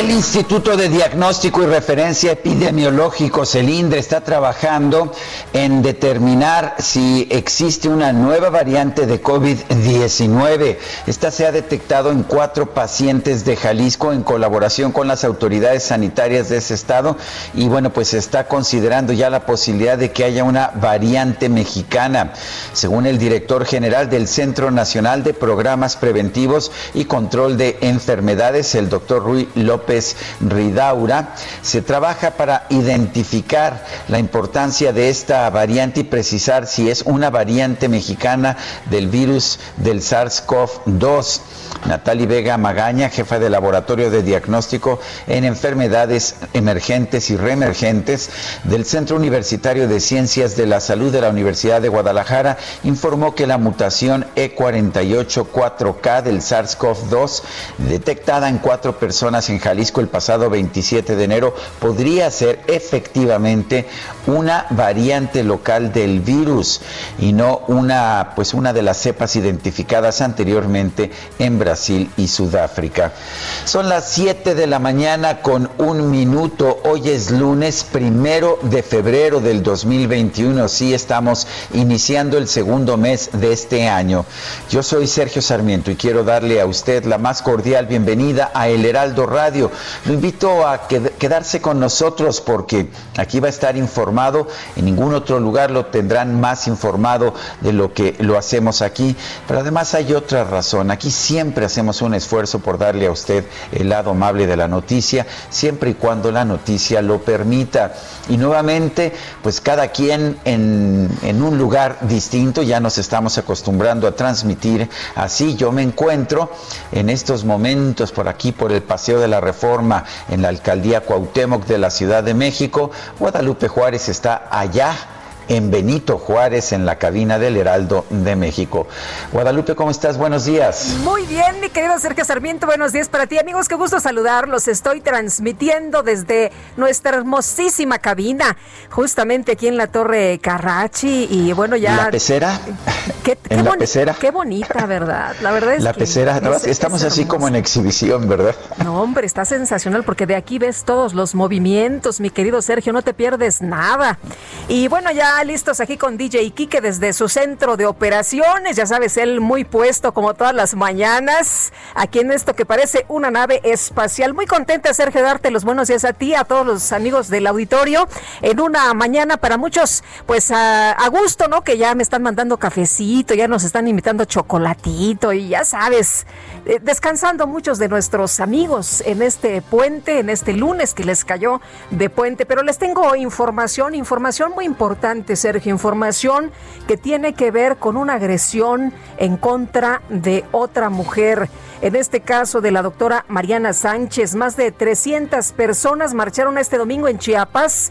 El Instituto de Diagnóstico y Referencia Epidemiológico, CELINDRE, está trabajando en determinar si existe una nueva variante de COVID-19. Esta se ha detectado en cuatro pacientes de Jalisco en colaboración con las autoridades sanitarias de ese estado y bueno, pues se está considerando ya la posibilidad de que haya una variante mexicana. Según el director general del Centro Nacional de Programas Preventivos y Control de Enfermedades, el doctor Rui López, Ridaura, se trabaja para identificar la importancia de esta variante y precisar si es una variante mexicana del virus del SARS-CoV-2. Natalie Vega Magaña, jefa de laboratorio de diagnóstico en enfermedades emergentes y reemergentes del Centro Universitario de Ciencias de la Salud de la Universidad de Guadalajara, informó que la mutación E484K del SARS-CoV-2, detectada en cuatro personas en Jalisco el pasado 27 de enero, podría ser efectivamente una variante local del virus y no una, pues una de las cepas identificadas anteriormente en Brasil y Sudáfrica. Son las 7 de la mañana con un minuto. Hoy es lunes primero de febrero del 2021. Sí, estamos iniciando el segundo mes de este año. Yo soy Sergio Sarmiento y quiero darle a usted la más cordial bienvenida a El Heraldo Radio. Lo invito a quedarse con nosotros porque aquí va a estar informado. En ningún otro lugar lo tendrán más informado de lo que lo hacemos aquí. Pero además hay otra razón. Aquí siempre hacemos un esfuerzo por darle a usted el lado amable de la noticia, siempre y cuando la noticia lo permita. Y nuevamente, pues cada quien en, en un lugar distinto, ya nos estamos acostumbrando a transmitir así. Yo me encuentro en estos momentos por aquí, por el Paseo de la Reforma, en la alcaldía Cuauhtémoc de la Ciudad de México. Guadalupe Juárez está allá en Benito Juárez, en la cabina del Heraldo de México. Guadalupe, ¿cómo estás? Buenos días. Muy bien, mi querido Sergio Sarmiento, buenos días para ti. Amigos, qué gusto saludarlos. Estoy transmitiendo desde nuestra hermosísima cabina, justamente aquí en la Torre Carrachi. Y bueno, ya... ¿La pecera? Qué, ¿En la pecera? Qué bonita, ¿verdad? La verdad es la pecera, estamos así como en exhibición, ¿verdad? No, hombre, está sensacional porque de aquí ves todos los movimientos, mi querido Sergio, no te pierdes nada. Y bueno, ya listos aquí con DJ Kike desde su centro de operaciones. Ya sabes, él muy puesto como todas las mañanas. Aquí en esto que parece una nave espacial. Muy contenta, Sergio, darte los buenos días a ti, a todos los amigos del auditorio. En una mañana para muchos, pues a, a gusto, ¿no? Que ya me están mandando cafecito, ya nos están invitando chocolatito y ya sabes, eh, descansando muchos de nuestros amigos en este puente, en este lunes que les cayó de puente. Pero les tengo información, información muy importante, Sergio, información que tiene que ver con una agresión en contra de otra mujer. En este caso de la doctora Mariana Sánchez, más de 300 personas marcharon este domingo en Chiapas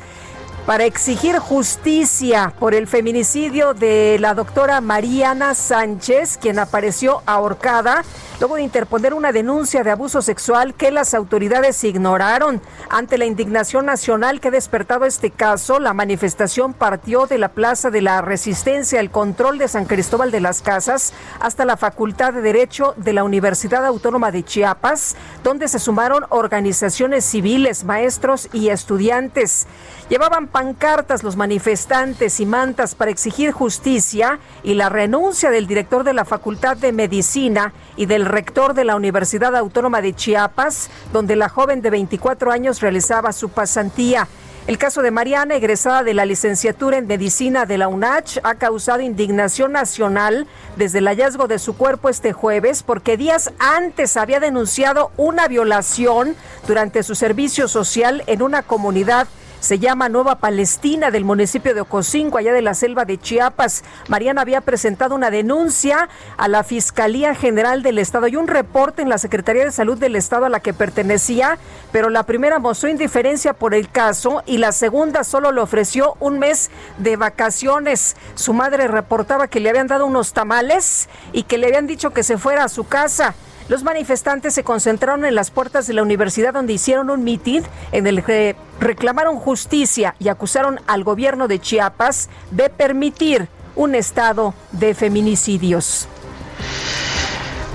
para exigir justicia por el feminicidio de la doctora Mariana Sánchez, quien apareció ahorcada luego de interponer una denuncia de abuso sexual que las autoridades ignoraron. Ante la indignación nacional que ha despertado este caso, la manifestación partió de la Plaza de la Resistencia al Control de San Cristóbal de las Casas hasta la Facultad de Derecho de la Universidad Autónoma de Chiapas, donde se sumaron organizaciones civiles, maestros y estudiantes. Llevaban pancartas los manifestantes y mantas para exigir justicia y la renuncia del director de la Facultad de Medicina y del rector de la Universidad Autónoma de Chiapas, donde la joven de 24 años realizaba su pasantía. El caso de Mariana, egresada de la licenciatura en medicina de la UNACH, ha causado indignación nacional desde el hallazgo de su cuerpo este jueves porque días antes había denunciado una violación durante su servicio social en una comunidad se llama Nueva Palestina del municipio de Ocosinco, allá de la selva de Chiapas. Mariana había presentado una denuncia a la Fiscalía General del Estado y un reporte en la Secretaría de Salud del Estado a la que pertenecía, pero la primera mostró indiferencia por el caso y la segunda solo le ofreció un mes de vacaciones. Su madre reportaba que le habían dado unos tamales y que le habían dicho que se fuera a su casa. Los manifestantes se concentraron en las puertas de la universidad donde hicieron un mitin en el que reclamaron justicia y acusaron al gobierno de Chiapas de permitir un estado de feminicidios.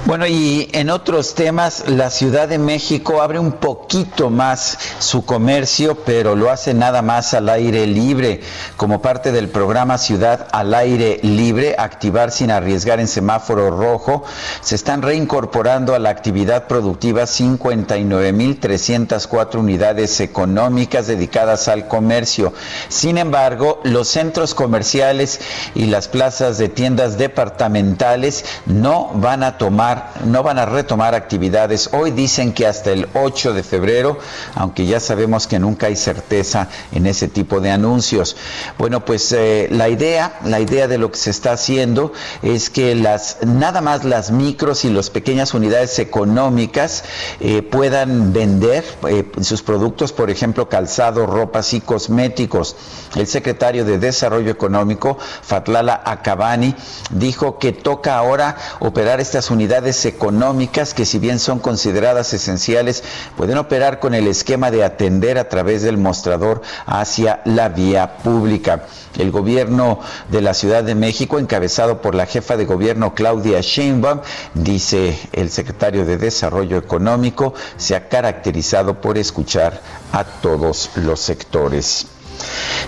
Bueno, y en otros temas, la Ciudad de México abre un poquito más su comercio, pero lo hace nada más al aire libre, como parte del programa Ciudad al aire libre, activar sin arriesgar en semáforo rojo. Se están reincorporando a la actividad productiva 59.304 unidades económicas dedicadas al comercio. Sin embargo, los centros comerciales y las plazas de tiendas departamentales no van a tomar no van a retomar actividades. Hoy dicen que hasta el 8 de febrero, aunque ya sabemos que nunca hay certeza en ese tipo de anuncios. Bueno, pues eh, la idea, la idea de lo que se está haciendo es que las nada más las micros y las pequeñas unidades económicas eh, puedan vender eh, sus productos, por ejemplo, calzado, ropas y cosméticos. El secretario de Desarrollo Económico, Fatlala Acabani, dijo que toca ahora operar estas unidades económicas que si bien son consideradas esenciales, pueden operar con el esquema de atender a través del mostrador hacia la vía pública. El gobierno de la Ciudad de México, encabezado por la jefa de gobierno Claudia Sheinbaum, dice el secretario de Desarrollo Económico, se ha caracterizado por escuchar a todos los sectores.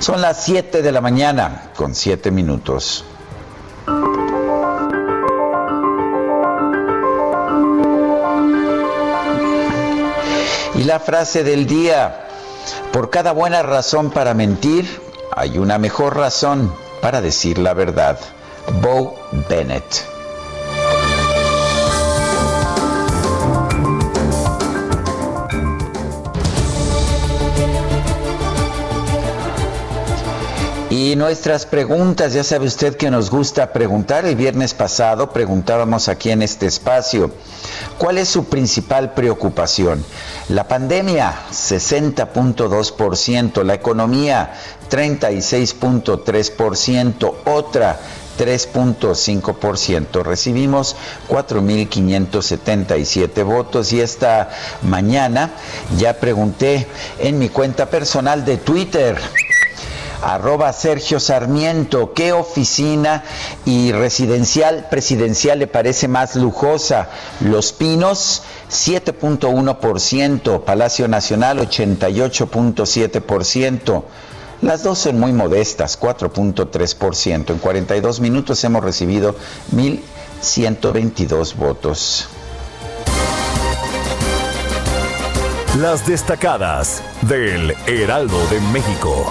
Son las 7 de la mañana con 7 minutos. Y la frase del día, por cada buena razón para mentir, hay una mejor razón para decir la verdad. Bo Bennett. Y nuestras preguntas, ya sabe usted que nos gusta preguntar. El viernes pasado preguntábamos aquí en este espacio, ¿cuál es su principal preocupación? La pandemia, 60.2%, la economía, 36.3%, otra, 3.5%. Recibimos 4.577 votos y esta mañana ya pregunté en mi cuenta personal de Twitter arroba Sergio Sarmiento, ¿qué oficina y residencial presidencial le parece más lujosa? Los Pinos, 7.1%, Palacio Nacional, 88.7%. Las dos son muy modestas, 4.3%. En 42 minutos hemos recibido 1.122 votos. Las destacadas del Heraldo de México.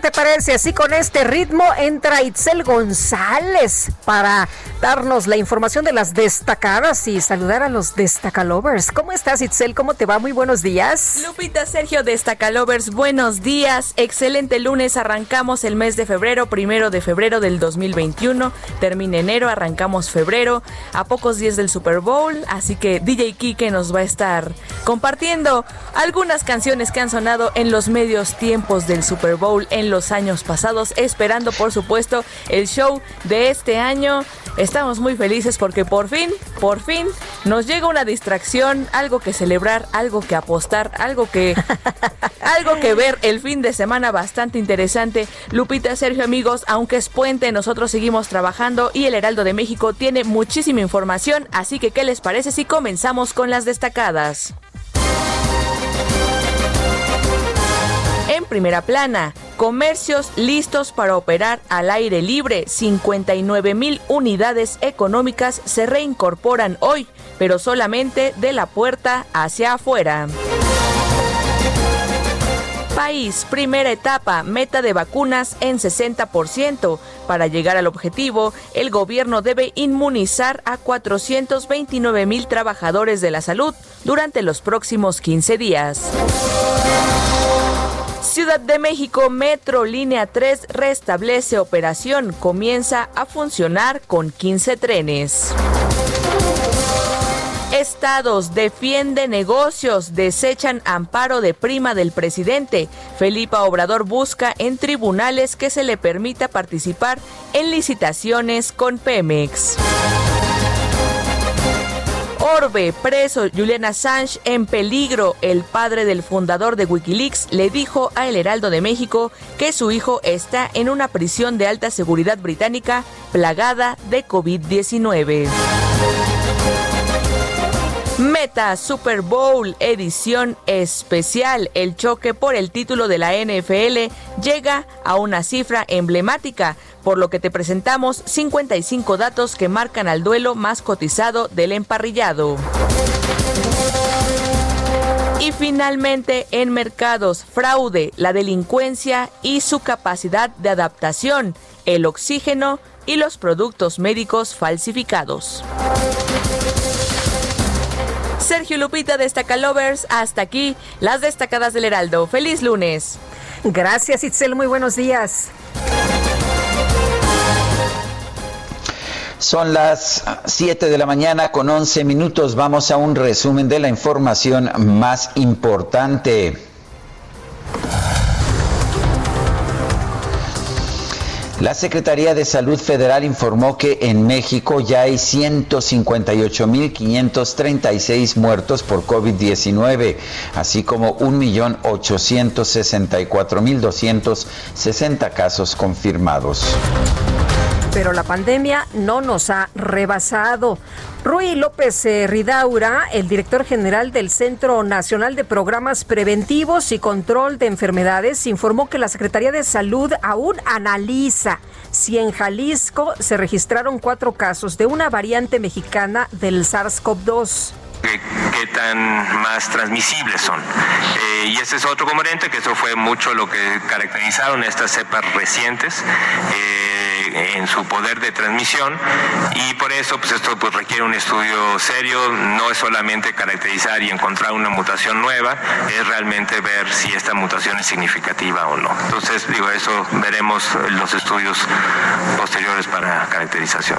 Te parece? Así con este ritmo entra Itzel González para darnos la información de las destacadas y saludar a los destacalovers. ¿Cómo estás, Itzel? ¿Cómo te va? Muy buenos días. Lupita Sergio, destacalovers, buenos días. Excelente lunes. Arrancamos el mes de febrero, primero de febrero del 2021. Termina enero, arrancamos febrero, a pocos días del Super Bowl. Así que DJ Kike nos va a estar compartiendo algunas canciones que han sonado en los medios tiempos del Super Bowl en los años pasados, esperando por supuesto el show de este año. Estamos muy felices porque por fin, por fin nos llega una distracción, algo que celebrar, algo que apostar, algo que Algo que ver el fin de semana bastante interesante. Lupita, Sergio, amigos, aunque es puente, nosotros seguimos trabajando y el Heraldo de México tiene muchísima información, así que ¿qué les parece si comenzamos con las destacadas? En primera plana, comercios listos para operar al aire libre. 59 mil unidades económicas se reincorporan hoy, pero solamente de la puerta hacia afuera. País, primera etapa, meta de vacunas en 60%. Para llegar al objetivo, el gobierno debe inmunizar a 429 mil trabajadores de la salud durante los próximos 15 días. Ciudad de México Metro Línea 3 restablece operación, comienza a funcionar con 15 trenes. Estados defiende negocios, desechan amparo de prima del presidente. Felipa Obrador busca en tribunales que se le permita participar en licitaciones con Pemex. Orbe, preso Julian Assange en peligro. El padre del fundador de Wikileaks le dijo a El Heraldo de México que su hijo está en una prisión de alta seguridad británica plagada de COVID-19. Meta Super Bowl edición especial. El choque por el título de la NFL llega a una cifra emblemática, por lo que te presentamos 55 datos que marcan al duelo más cotizado del emparrillado. Y finalmente, en mercados, fraude, la delincuencia y su capacidad de adaptación, el oxígeno y los productos médicos falsificados. Sergio Lupita Destaca Lovers, hasta aquí las destacadas del Heraldo. Feliz lunes. Gracias, Itzel. Muy buenos días. Son las 7 de la mañana con 11 minutos. Vamos a un resumen de la información más importante. La Secretaría de Salud Federal informó que en México ya hay 158.536 muertos por COVID-19, así como 1.864.260 casos confirmados. Pero la pandemia no nos ha rebasado. Rui López eh, Ridaura, el director general del Centro Nacional de Programas Preventivos y Control de Enfermedades, informó que la Secretaría de Salud aún analiza si en Jalisco se registraron cuatro casos de una variante mexicana del SARS-CoV-2 qué, tan más transmisibles son. Eh, y ese es otro componente, que eso fue mucho lo que caracterizaron estas cepas recientes. Eh, en su poder de transmisión y por eso pues esto pues requiere un estudio serio, no es solamente caracterizar y encontrar una mutación nueva, es realmente ver si esta mutación es significativa o no. Entonces digo eso veremos los estudios posteriores para caracterización.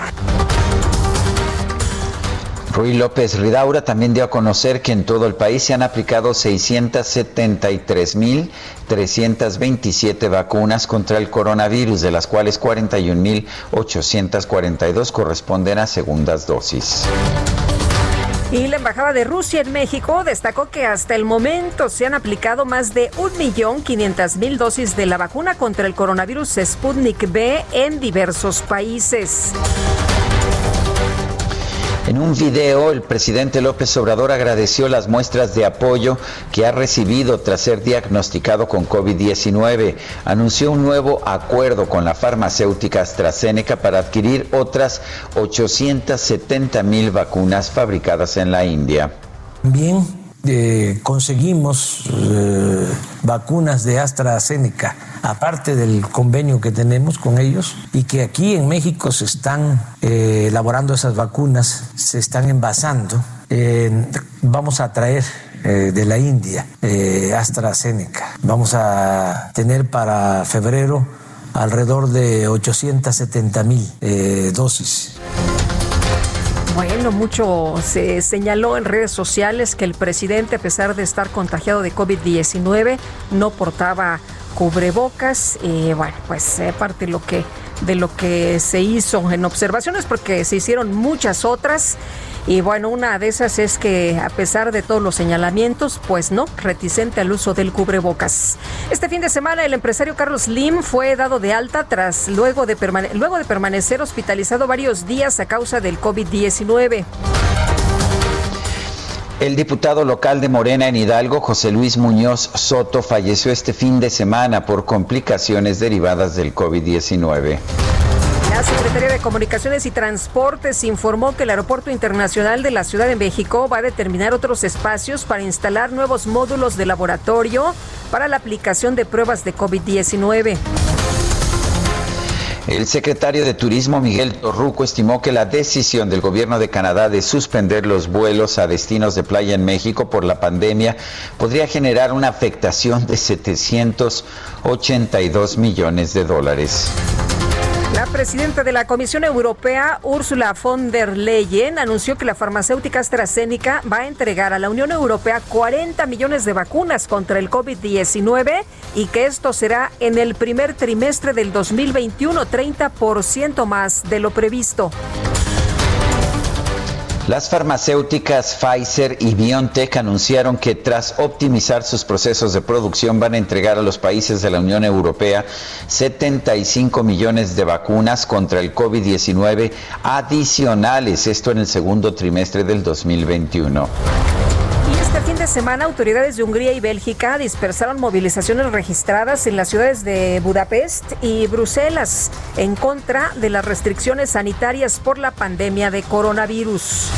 Rui López Ridaura también dio a conocer que en todo el país se han aplicado 673.327 vacunas contra el coronavirus, de las cuales 41.842 corresponden a segundas dosis. Y la Embajada de Rusia en México destacó que hasta el momento se han aplicado más de 1.500.000 dosis de la vacuna contra el coronavirus Sputnik B en diversos países. En un video, el presidente López Obrador agradeció las muestras de apoyo que ha recibido tras ser diagnosticado con COVID-19. Anunció un nuevo acuerdo con la farmacéutica AstraZeneca para adquirir otras 870 mil vacunas fabricadas en la India. Eh, conseguimos eh, vacunas de AstraZeneca, aparte del convenio que tenemos con ellos, y que aquí en México se están eh, elaborando esas vacunas, se están envasando. vamos a traer de la India AstraZeneca. Vamos a tener para febrero alrededor de 870 mil dosis. Bueno, mucho se señaló en redes sociales que el presidente, a pesar de estar contagiado de COVID-19, no portaba cubrebocas. Y bueno, pues eh, parte de lo que de lo que se hizo en observaciones, porque se hicieron muchas otras. Y bueno, una de esas es que a pesar de todos los señalamientos, pues no, reticente al uso del cubrebocas. Este fin de semana el empresario Carlos Lim fue dado de alta tras luego de, luego de permanecer hospitalizado varios días a causa del COVID-19. El diputado local de Morena en Hidalgo, José Luis Muñoz Soto, falleció este fin de semana por complicaciones derivadas del COVID-19. La Secretaría de Comunicaciones y Transportes informó que el Aeropuerto Internacional de la Ciudad de México va a determinar otros espacios para instalar nuevos módulos de laboratorio para la aplicación de pruebas de COVID-19. El secretario de Turismo Miguel Torruco estimó que la decisión del gobierno de Canadá de suspender los vuelos a destinos de playa en México por la pandemia podría generar una afectación de 782 millones de dólares. La presidenta de la Comisión Europea, Ursula von der Leyen, anunció que la farmacéutica AstraZeneca va a entregar a la Unión Europea 40 millones de vacunas contra el COVID-19 y que esto será en el primer trimestre del 2021, 30% más de lo previsto. Las farmacéuticas Pfizer y BioNTech anunciaron que tras optimizar sus procesos de producción van a entregar a los países de la Unión Europea 75 millones de vacunas contra el COVID-19 adicionales, esto en el segundo trimestre del 2021. Fin de semana, autoridades de Hungría y Bélgica dispersaron movilizaciones registradas en las ciudades de Budapest y Bruselas en contra de las restricciones sanitarias por la pandemia de coronavirus.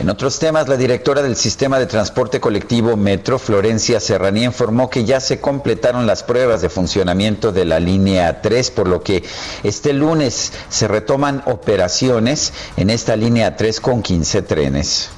En otros temas, la directora del Sistema de Transporte Colectivo Metro, Florencia Serranía, informó que ya se completaron las pruebas de funcionamiento de la línea 3, por lo que este lunes se retoman operaciones en esta línea 3 con 15 trenes.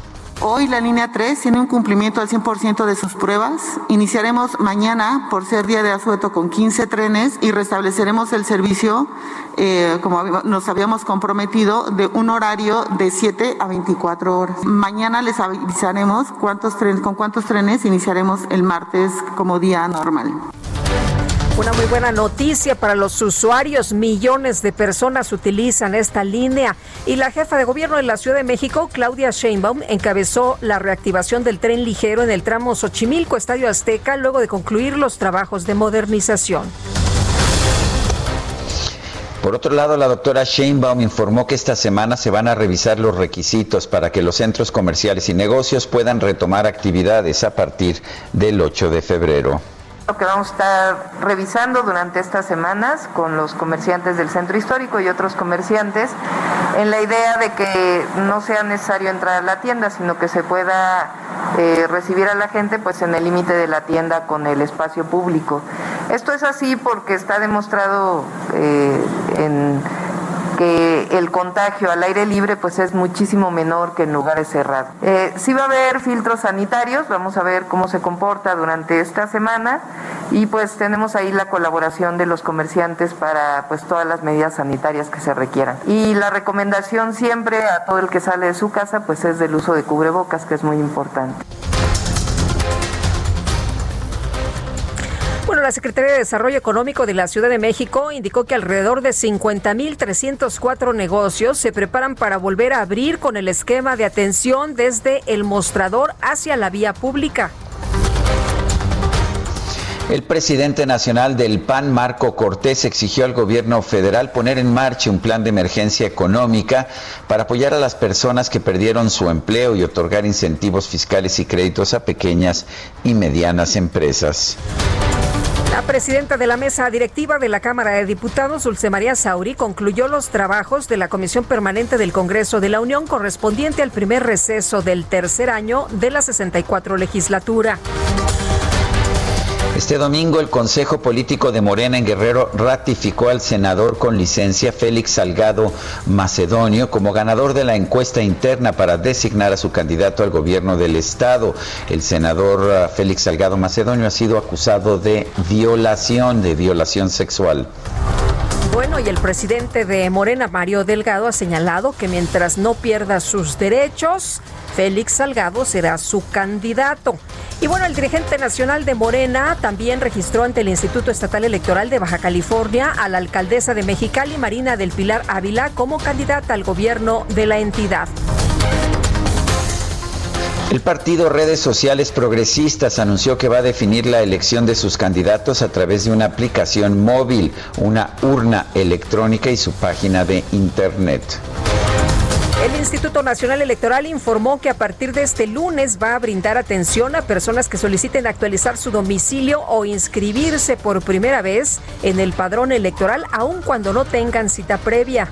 Hoy la línea 3 tiene un cumplimiento al 100% de sus pruebas. Iniciaremos mañana, por ser día de asueto, con 15 trenes y restableceremos el servicio, eh, como nos habíamos comprometido, de un horario de 7 a 24 horas. Mañana les avisaremos cuántos trenes, con cuántos trenes iniciaremos el martes como día normal. Una muy buena noticia para los usuarios. Millones de personas utilizan esta línea. Y la jefa de gobierno de la Ciudad de México, Claudia Sheinbaum, encabezó la reactivación del tren ligero en el tramo Xochimilco, Estadio Azteca, luego de concluir los trabajos de modernización. Por otro lado, la doctora Sheinbaum informó que esta semana se van a revisar los requisitos para que los centros comerciales y negocios puedan retomar actividades a partir del 8 de febrero. Lo que vamos a estar revisando durante estas semanas con los comerciantes del centro histórico y otros comerciantes en la idea de que no sea necesario entrar a la tienda, sino que se pueda eh, recibir a la gente pues en el límite de la tienda con el espacio público. Esto es así porque está demostrado eh, en que el contagio al aire libre pues es muchísimo menor que en lugares cerrados. Eh, sí va a haber filtros sanitarios, vamos a ver cómo se comporta durante esta semana y pues tenemos ahí la colaboración de los comerciantes para pues todas las medidas sanitarias que se requieran. Y la recomendación siempre a todo el que sale de su casa pues es del uso de cubrebocas que es muy importante. La Secretaría de Desarrollo Económico de la Ciudad de México indicó que alrededor de 50.304 negocios se preparan para volver a abrir con el esquema de atención desde el mostrador hacia la vía pública. El presidente nacional del PAN, Marco Cortés, exigió al gobierno federal poner en marcha un plan de emergencia económica para apoyar a las personas que perdieron su empleo y otorgar incentivos fiscales y créditos a pequeñas y medianas empresas. La presidenta de la mesa directiva de la Cámara de Diputados, Dulce María Sauri, concluyó los trabajos de la Comisión Permanente del Congreso de la Unión correspondiente al primer receso del tercer año de la 64 legislatura. Este domingo el Consejo Político de Morena en Guerrero ratificó al senador con licencia Félix Salgado Macedonio como ganador de la encuesta interna para designar a su candidato al gobierno del estado. El senador ah, Félix Salgado Macedonio ha sido acusado de violación, de violación sexual. Bueno, y el presidente de Morena, Mario Delgado, ha señalado que mientras no pierda sus derechos, Félix Salgado será su candidato. Y bueno, el dirigente nacional de Morena también registró ante el Instituto Estatal Electoral de Baja California a la alcaldesa de Mexicali, Marina del Pilar Ávila, como candidata al gobierno de la entidad. El partido Redes Sociales Progresistas anunció que va a definir la elección de sus candidatos a través de una aplicación móvil, una urna electrónica y su página de internet. El Instituto Nacional Electoral informó que a partir de este lunes va a brindar atención a personas que soliciten actualizar su domicilio o inscribirse por primera vez en el padrón electoral, aun cuando no tengan cita previa.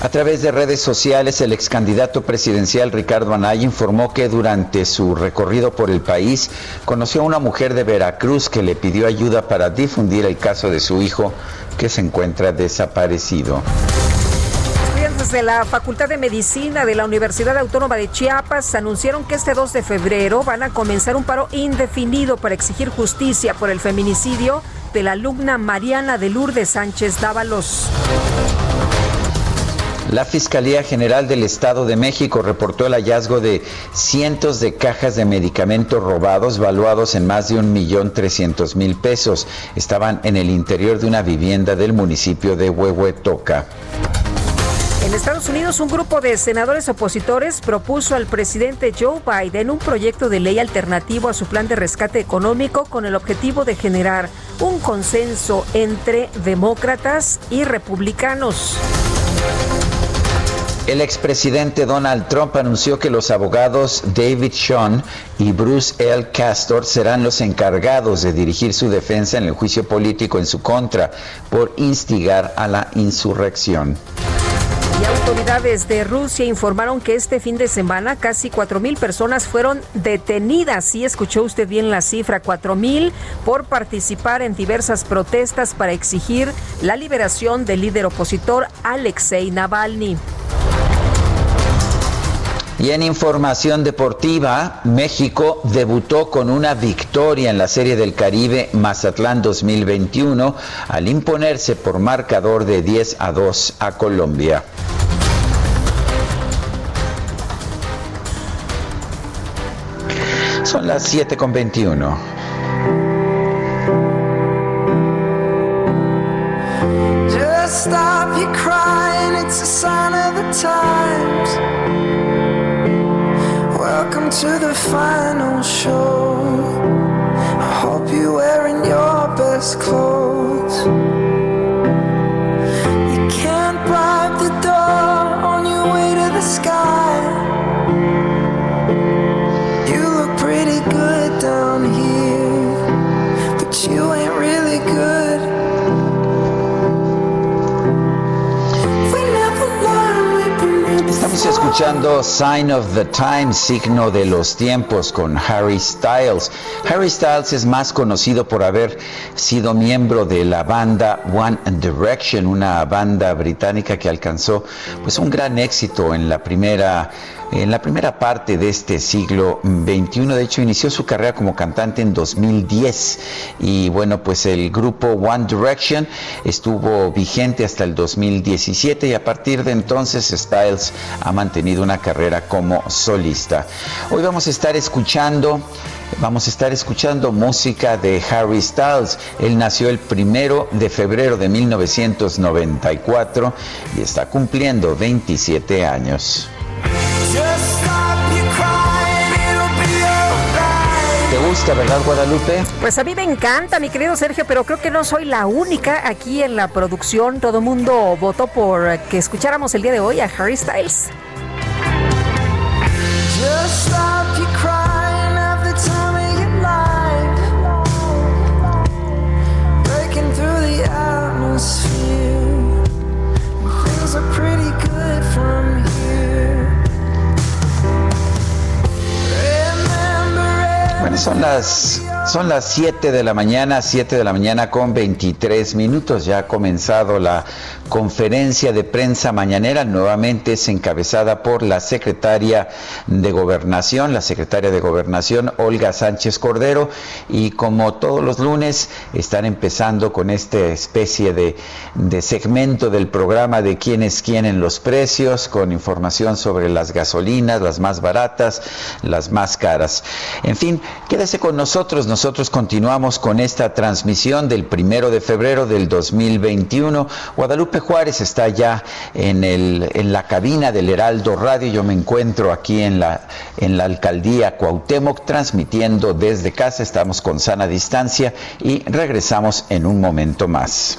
A través de redes sociales, el ex candidato presidencial Ricardo Anaya informó que durante su recorrido por el país conoció a una mujer de Veracruz que le pidió ayuda para difundir el caso de su hijo que se encuentra desaparecido de la Facultad de Medicina de la Universidad Autónoma de Chiapas anunciaron que este 2 de febrero van a comenzar un paro indefinido para exigir justicia por el feminicidio de la alumna Mariana de Lourdes Sánchez Dávalos. La Fiscalía General del Estado de México reportó el hallazgo de cientos de cajas de medicamentos robados valuados en más de un millón trescientos mil pesos. Estaban en el interior de una vivienda del municipio de Huehuetoca. En Estados Unidos, un grupo de senadores opositores propuso al presidente Joe Biden un proyecto de ley alternativo a su plan de rescate económico con el objetivo de generar un consenso entre demócratas y republicanos. El expresidente Donald Trump anunció que los abogados David Sean y Bruce L. Castor serán los encargados de dirigir su defensa en el juicio político en su contra por instigar a la insurrección. Y autoridades de Rusia informaron que este fin de semana casi 4.000 personas fueron detenidas. Sí, escuchó usted bien la cifra, 4.000 por participar en diversas protestas para exigir la liberación del líder opositor Alexei Navalny. Y en información deportiva, México debutó con una victoria en la Serie del Caribe Mazatlán 2021 al imponerse por marcador de 10 a 2 a Colombia. Son las 7 con 21. Just stop your crying, it's a sign of the times. Welcome to the final show. I hope you're wearing your best clothes. Escuchando Sign of the Times, signo de los tiempos con Harry Styles. Harry Styles es más conocido por haber sido miembro de la banda One Direction, una banda británica que alcanzó pues un gran éxito en la primera en la primera parte de este siglo XXI. De hecho, inició su carrera como cantante en 2010 y bueno, pues el grupo One Direction estuvo vigente hasta el 2017 y a partir de entonces Styles ha mantenido una carrera como solista. Hoy vamos a estar escuchando Vamos a estar escuchando música de Harry Styles. Él nació el primero de febrero de 1994 y está cumpliendo 27 años. ¿Te gusta, verdad, Guadalupe? Pues a mí me encanta, mi querido Sergio, pero creo que no soy la única aquí en la producción. Todo mundo votó por que escucháramos el día de hoy a Harry Styles. Son las Son las 7 de la mañana, 7 de la mañana con 23 minutos. Ya ha comenzado la conferencia de prensa mañanera. Nuevamente es encabezada por la secretaria de Gobernación, la secretaria de Gobernación, Olga Sánchez Cordero. Y como todos los lunes, están empezando con esta especie de, de segmento del programa de quién es los precios, con información sobre las gasolinas, las más baratas, las más caras. En fin, quédese con nosotros. Nosotros continuamos con esta transmisión del primero de febrero del 2021. Guadalupe Juárez está ya en, el, en la cabina del Heraldo Radio. Yo me encuentro aquí en la, en la alcaldía Cuauhtémoc transmitiendo desde casa. Estamos con sana distancia y regresamos en un momento más.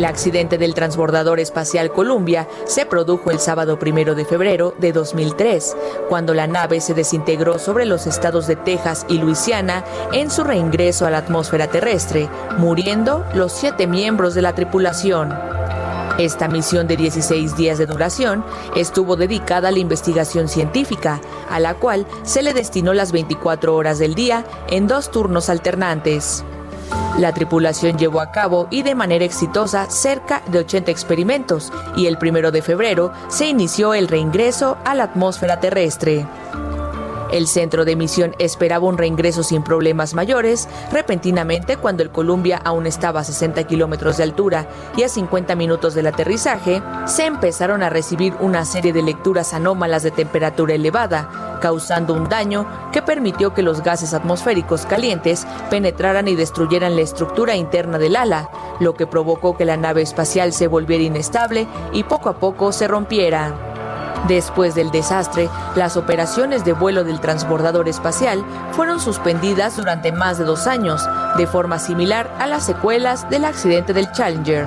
El accidente del transbordador espacial Columbia se produjo el sábado primero de febrero de 2003, cuando la nave se desintegró sobre los estados de Texas y Luisiana en su reingreso a la atmósfera terrestre, muriendo los siete miembros de la tripulación. Esta misión de 16 días de duración estuvo dedicada a la investigación científica, a la cual se le destinó las 24 horas del día en dos turnos alternantes. La tripulación llevó a cabo y de manera exitosa cerca de 80 experimentos y el primero de febrero se inició el reingreso a la atmósfera terrestre. El centro de misión esperaba un reingreso sin problemas mayores. Repentinamente, cuando el Columbia aún estaba a 60 kilómetros de altura y a 50 minutos del aterrizaje, se empezaron a recibir una serie de lecturas anómalas de temperatura elevada, causando un daño que permitió que los gases atmosféricos calientes penetraran y destruyeran la estructura interna del ala, lo que provocó que la nave espacial se volviera inestable y poco a poco se rompiera. Después del desastre, las operaciones de vuelo del transbordador espacial fueron suspendidas durante más de dos años, de forma similar a las secuelas del accidente del Challenger.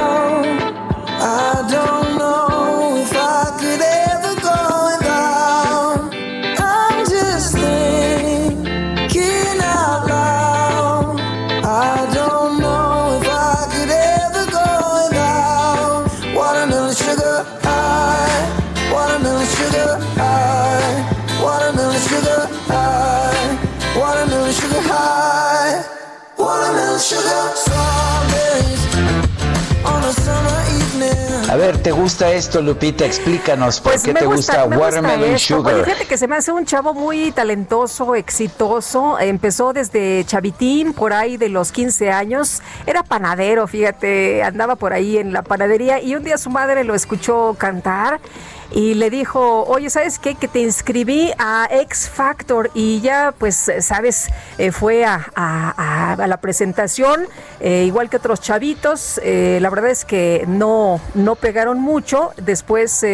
Gusta esto, Lupita? Explícanos por pues qué te gusta, Watermelon Sugar. fíjate que se me hace un chavo muy talentoso, exitoso. Empezó desde chavitín, por ahí de los 15 años. Era panadero, fíjate, andaba por ahí en la panadería y un día su madre lo escuchó cantar y le dijo, oye, ¿sabes qué? Que te inscribí a X Factor y ya, pues, sabes, eh, fue a, la presentación, eh, igual que otros chavitos. Eh, la verdad es que no, no pegaron mucho. Después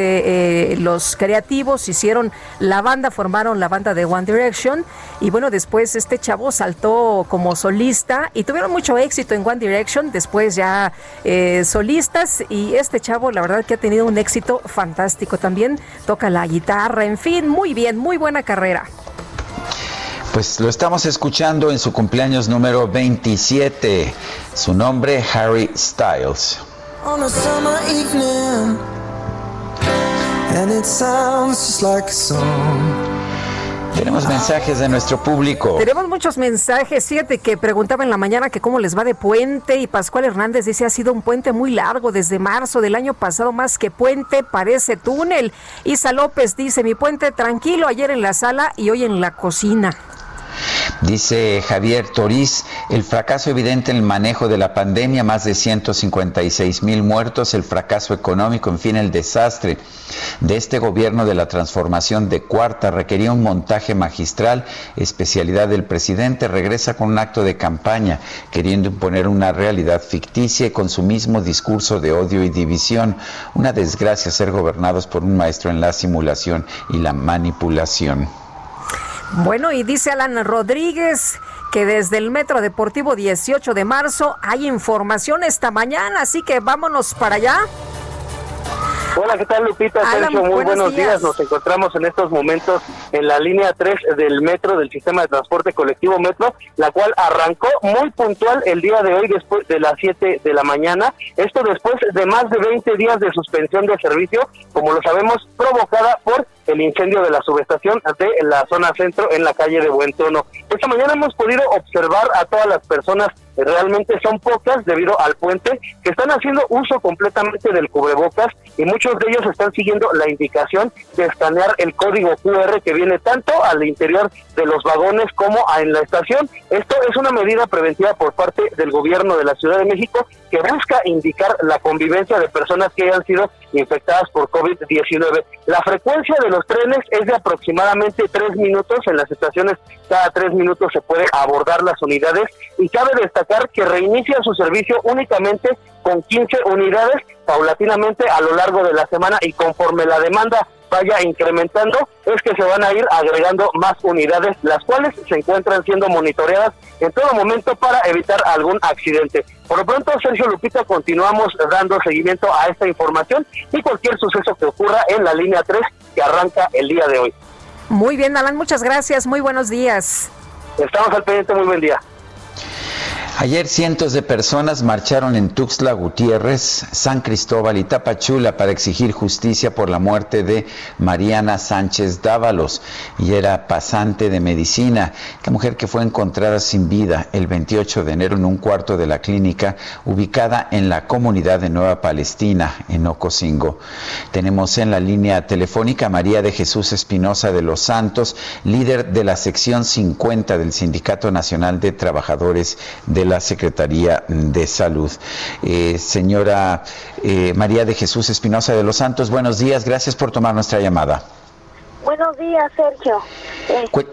los creativos hicieron la banda, formaron la banda de One Direction. Y bueno, después este chavo saltó como solista y tuvieron mucho éxito en One Direction. Después ya solistas. Y este chavo, la verdad que ha tenido un éxito fantástico. También toca la guitarra. En fin, muy bien, muy buena carrera. Pues lo estamos escuchando en su cumpleaños número 27. Su nombre, Harry Styles. Tenemos mensajes de nuestro público. Tenemos muchos mensajes. Fíjate que preguntaba en la mañana que cómo les va de puente y Pascual Hernández dice ha sido un puente muy largo desde marzo del año pasado, más que puente, parece túnel. Isa López dice mi puente tranquilo ayer en la sala y hoy en la cocina. Dice Javier Toriz, el fracaso evidente en el manejo de la pandemia, más de 156 mil muertos, el fracaso económico, en fin, el desastre de este gobierno de la transformación de cuarta requería un montaje magistral, especialidad del presidente, regresa con un acto de campaña, queriendo imponer una realidad ficticia y con su mismo discurso de odio y división. Una desgracia ser gobernados por un maestro en la simulación y la manipulación. Bueno, y dice Alan Rodríguez que desde el Metro Deportivo 18 de marzo hay información esta mañana, así que vámonos para allá. Hola, ¿qué tal Lupita? Sergio, muy buenos, días. Nos encontramos en estos momentos en la línea 3 del metro, del sistema de transporte colectivo metro, la cual arrancó muy puntual el día de hoy después de las 7 de la mañana. Esto después de más de 20 días de suspensión de servicio, como lo sabemos, provocada por el incendio de la subestación de la zona centro en la calle de Buen Tono. Esta mañana hemos podido observar a todas las personas realmente son pocas debido al puente que están haciendo uso completamente del cubrebocas y muchos de ellos están siguiendo la indicación de escanear el código QR que viene tanto al interior de los vagones como en la estación. Esto es una medida preventiva por parte del gobierno de la Ciudad de México que busca indicar la convivencia de personas que hayan sido infectadas por COVID-19. La frecuencia de los trenes es de aproximadamente tres minutos. En las estaciones cada tres minutos se puede abordar las unidades y cabe destacar que reinicia su servicio únicamente con 15 unidades paulatinamente a lo largo de la semana y conforme la demanda vaya incrementando, es que se van a ir agregando más unidades, las cuales se encuentran siendo monitoreadas en todo momento para evitar algún accidente. Por lo pronto, Sergio Lupita, continuamos dando seguimiento a esta información y cualquier suceso que ocurra en la línea 3 que arranca el día de hoy. Muy bien, Alan, muchas gracias. Muy buenos días. Estamos al pendiente, muy buen día. Ayer cientos de personas marcharon en Tuxtla Gutiérrez, San Cristóbal y Tapachula para exigir justicia por la muerte de Mariana Sánchez Dávalos, y era pasante de medicina, la mujer que fue encontrada sin vida el 28 de enero en un cuarto de la clínica ubicada en la comunidad de Nueva Palestina, en Ocosingo. Tenemos en la línea telefónica a María de Jesús Espinosa de los Santos, líder de la sección 50 del Sindicato Nacional de Trabajadores de la Secretaría de Salud. Eh, señora eh, María de Jesús Espinosa de los Santos, buenos días, gracias por tomar nuestra llamada. Buenos días, Sergio. Eh,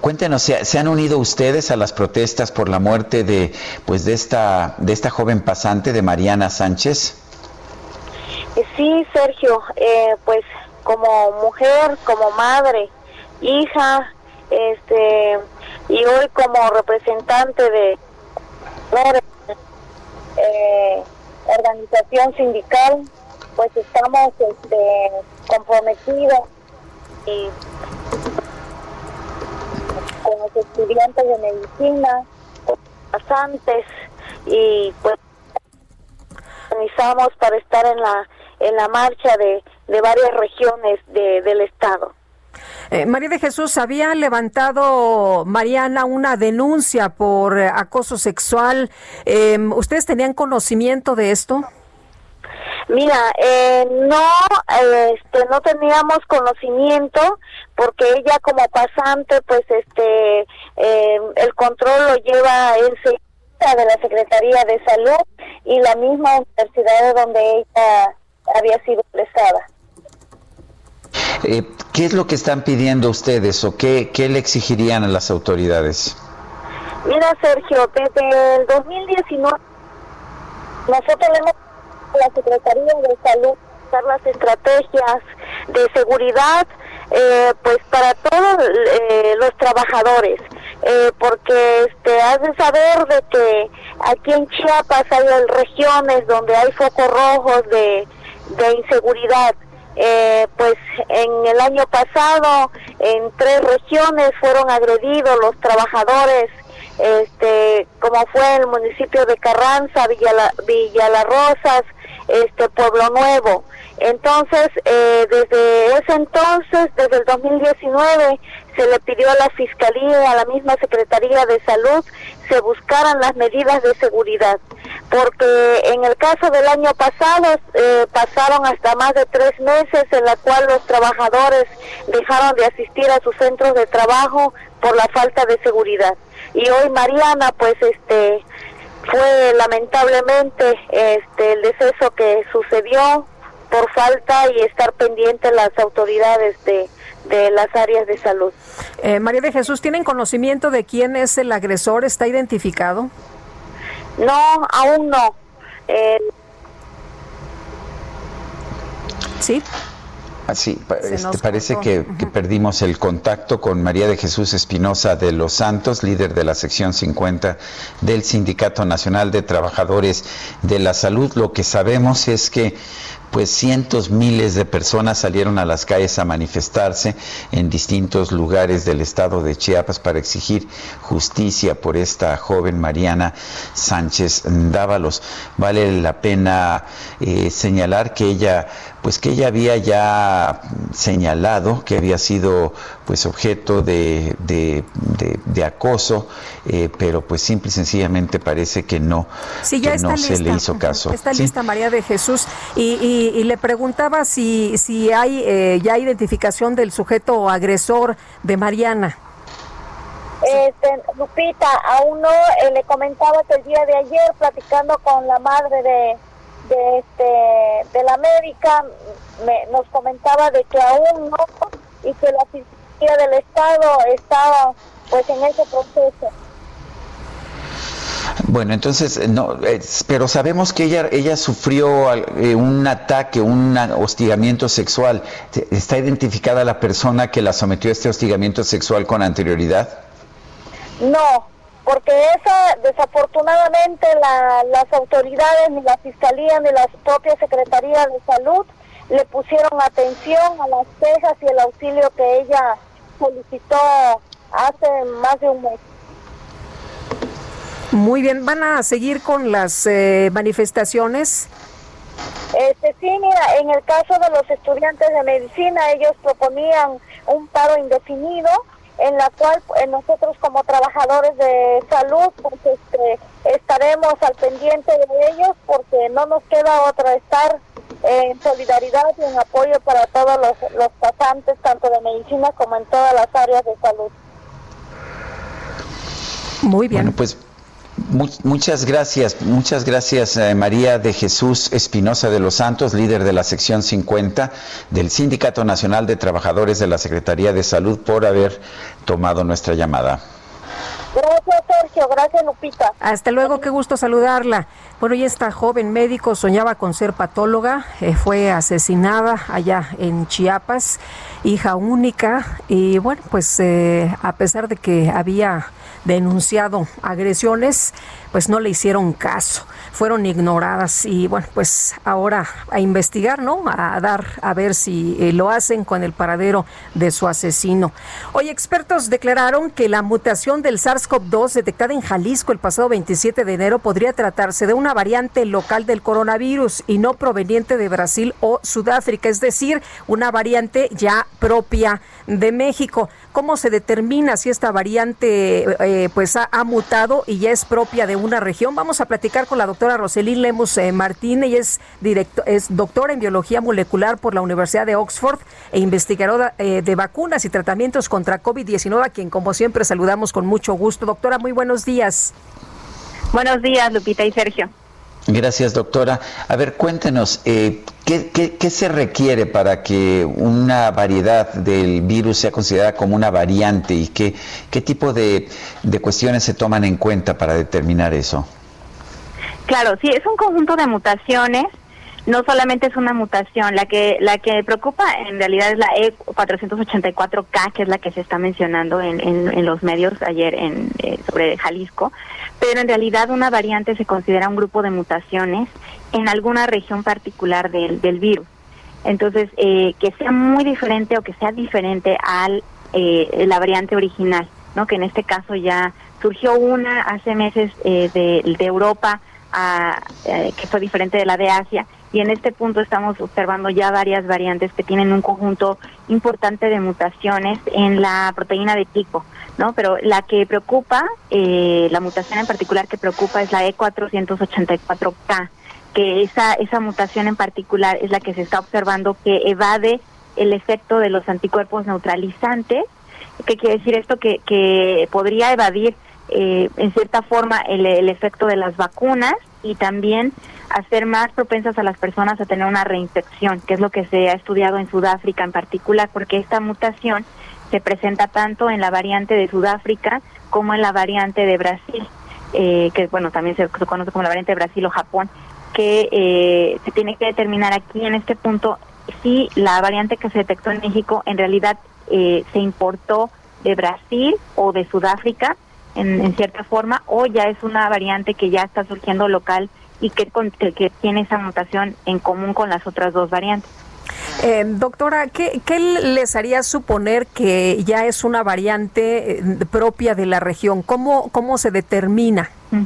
cuéntenos, ¿se, han unido ustedes a las protestas por la muerte de, pues, de esta, de esta joven pasante, de Mariana Sánchez? Sí, Sergio, pues como mujer, como madre, hija, este, y hoy como representante de eh, organización sindical, pues estamos este, comprometidos y con los estudiantes de medicina, con los pasantes y pues organizamos para estar en la en la marcha de, de varias regiones de, del estado. Eh, María de Jesús, había levantado Mariana una denuncia por eh, acoso sexual. Em, ¿Ustedes tenían conocimiento de esto? Mira, eh, no, este, no teníamos conocimiento porque ella como pasante, pues, este, em, el control lo lleva en de la Secretaría de Salud y la misma universidad donde ella había sido prestada. Eh, ¿Qué es lo que están pidiendo ustedes o qué, qué le exigirían a las autoridades? Mira, Sergio, desde el 2019 nosotros hemos la Secretaría de Salud las estrategias de seguridad eh, pues para todos eh, los trabajadores eh, porque este has de saber de que aquí en Chiapas hay regiones donde hay focos rojos de, de inseguridad pues en el año pasado en tres regiones fueron agredidos los trabajadores este como fue el municipio de Carranza Villa, La, Villa Las Rosas este Pueblo Nuevo. Entonces, eh, desde ese entonces, desde el 2019, se le pidió a la Fiscalía, a la misma Secretaría de Salud, se buscaran las medidas de seguridad, porque en el caso del año pasado eh, pasaron hasta más de tres meses en la cual los trabajadores dejaron de asistir a sus centros de trabajo por la falta de seguridad. Y hoy Mariana, pues, este, fue lamentablemente este el deceso que sucedió por falta y estar pendiente las autoridades de, de las áreas de salud. Eh, María de Jesús, ¿tienen conocimiento de quién es el agresor? ¿Está identificado? No, aún no. Eh, sí. Así, este, parece que, perdimos el contacto con María de Jesús Espinosa de los Santos, líder de la sección 50 del Sindicato Nacional de Trabajadores de la Salud. Lo que sabemos es que pues cientos, miles de personas salieron a las calles a manifestarse en distintos lugares del estado de Chiapas para exigir justicia por esta joven Mariana Sánchez Dávalos. Vale la pena eh, señalar que ella pues que ella había ya señalado que había sido pues objeto de, de, acoso, eh, pero pues simple y sencillamente parece que no, no se le hizo caso. Está lista María de Jesús y, le preguntaba si, si hay eh, ya identificación del sujeto agresor de Mariana. Este, Lupita, aún no, eh, le comentaba que el día de ayer platicando con la madre de de este de la América me, nos comentaba de que aún no y que la Fiscalía del Estado estaba pues en ese proceso. Bueno, entonces, no, pero sabemos que ella, ella sufrió eh, un ataque, un hostigamiento sexual. ¿Está identificada la persona que la sometió a este hostigamiento sexual con anterioridad? No, porque esa desafortunadamente las autoridades ni la fiscalía ni la propia secretaría de salud le pusieron atención a las quejas y el auxilio que ella solicitó hace más de un mes. Muy bien, ¿van a seguir con las eh, manifestaciones? Este, sí, mira, en el caso de los estudiantes de medicina, ellos proponían un paro indefinido en la cual eh, nosotros como trabajadores de salud pues este, estaremos al pendiente de ellos porque no nos queda otra estar en solidaridad y en apoyo para todos los, los pasantes tanto de medicina como en todas las áreas de salud. Muy bien. Bueno, pues muchas gracias, muchas gracias eh, María de Jesús Espinosa de los Santos, líder de la sección 50 del Sindicato Nacional de Trabajadores de la Secretaría de Salud, por haber tomado nuestra llamada. Gracias Sergio, gracias Lupita. Hasta luego, qué gusto saludarla. Bueno, y esta joven médico soñaba con ser patóloga, eh, fue asesinada allá en Chiapas, hija única, y bueno, pues eh, a pesar de que había denunciado agresiones, pues no le hicieron caso, fueron ignoradas y bueno, pues ahora a investigar, ¿no? A dar, a ver si eh, lo hacen con el paradero de su asesino. Hoy expertos declararon que la mutación del SARS-CoV-2 detectada en Jalisco el pasado 27 de enero podría tratarse de una variante local del coronavirus y no proveniente de Brasil o Sudáfrica, es decir, una variante ya propia de México. ¿Cómo se determina si esta variante eh, pues ha, mutado y ya es propia de una región? Vamos a platicar con la doctora Roselín Lemus eh, Martín. Ella es, es doctora en biología molecular por la Universidad de Oxford e investigadora eh, de vacunas y tratamientos contra COVID-19, a quien como siempre saludamos con mucho gusto. Doctora, muy buenos días. Buenos días, Lupita y Sergio. Gracias, doctora. A ver, cuéntenos, eh, ¿qué, se requiere para que una variedad del virus sea considerada como una variante y qué, qué tipo de, cuestiones se toman en cuenta para determinar eso? Claro, sí, es un conjunto de mutaciones no solamente es una mutación, la que la que preocupa en realidad es la E484K, que es la que se está mencionando en, en, los medios ayer en, eh, sobre Jalisco, pero en realidad una variante se considera un grupo de mutaciones en alguna región particular del, del virus. Entonces, eh, que sea muy diferente o que sea diferente al eh, la variante original, ¿no? Que en este caso ya surgió una hace meses de, de Europa, a, que fue diferente de la de Asia y en este punto estamos observando ya varias variantes que tienen un conjunto importante de mutaciones en la proteína de pico, ¿no? Pero la que preocupa, eh, la mutación en particular que preocupa es la E484K, que esa, esa mutación en particular es la que se está observando que evade el efecto de los anticuerpos neutralizantes. ¿Qué quiere decir esto? Que, que podría evadir eh, en cierta forma el, el efecto de las vacunas y también hacer más propensas a las personas a tener una reinfección, que es lo que se ha estudiado en Sudáfrica en particular, porque esta mutación se presenta tanto en la variante de Sudáfrica como en la variante de Brasil, eh, que bueno, también se, conoce como la variante de Brasil o Japón, que eh, se tiene que determinar aquí en este punto si la variante que se detectó en México en realidad eh, se importó de Brasil o de Sudáfrica en, cierta forma o ya es una variante que ya está surgiendo local y que, que tiene esa mutación en común con las otras dos variantes. Eh, doctora, ¿qué, ¿qué, les haría suponer que ya es una variante eh, propia de la región? ¿Cómo, cómo se determina? Mm.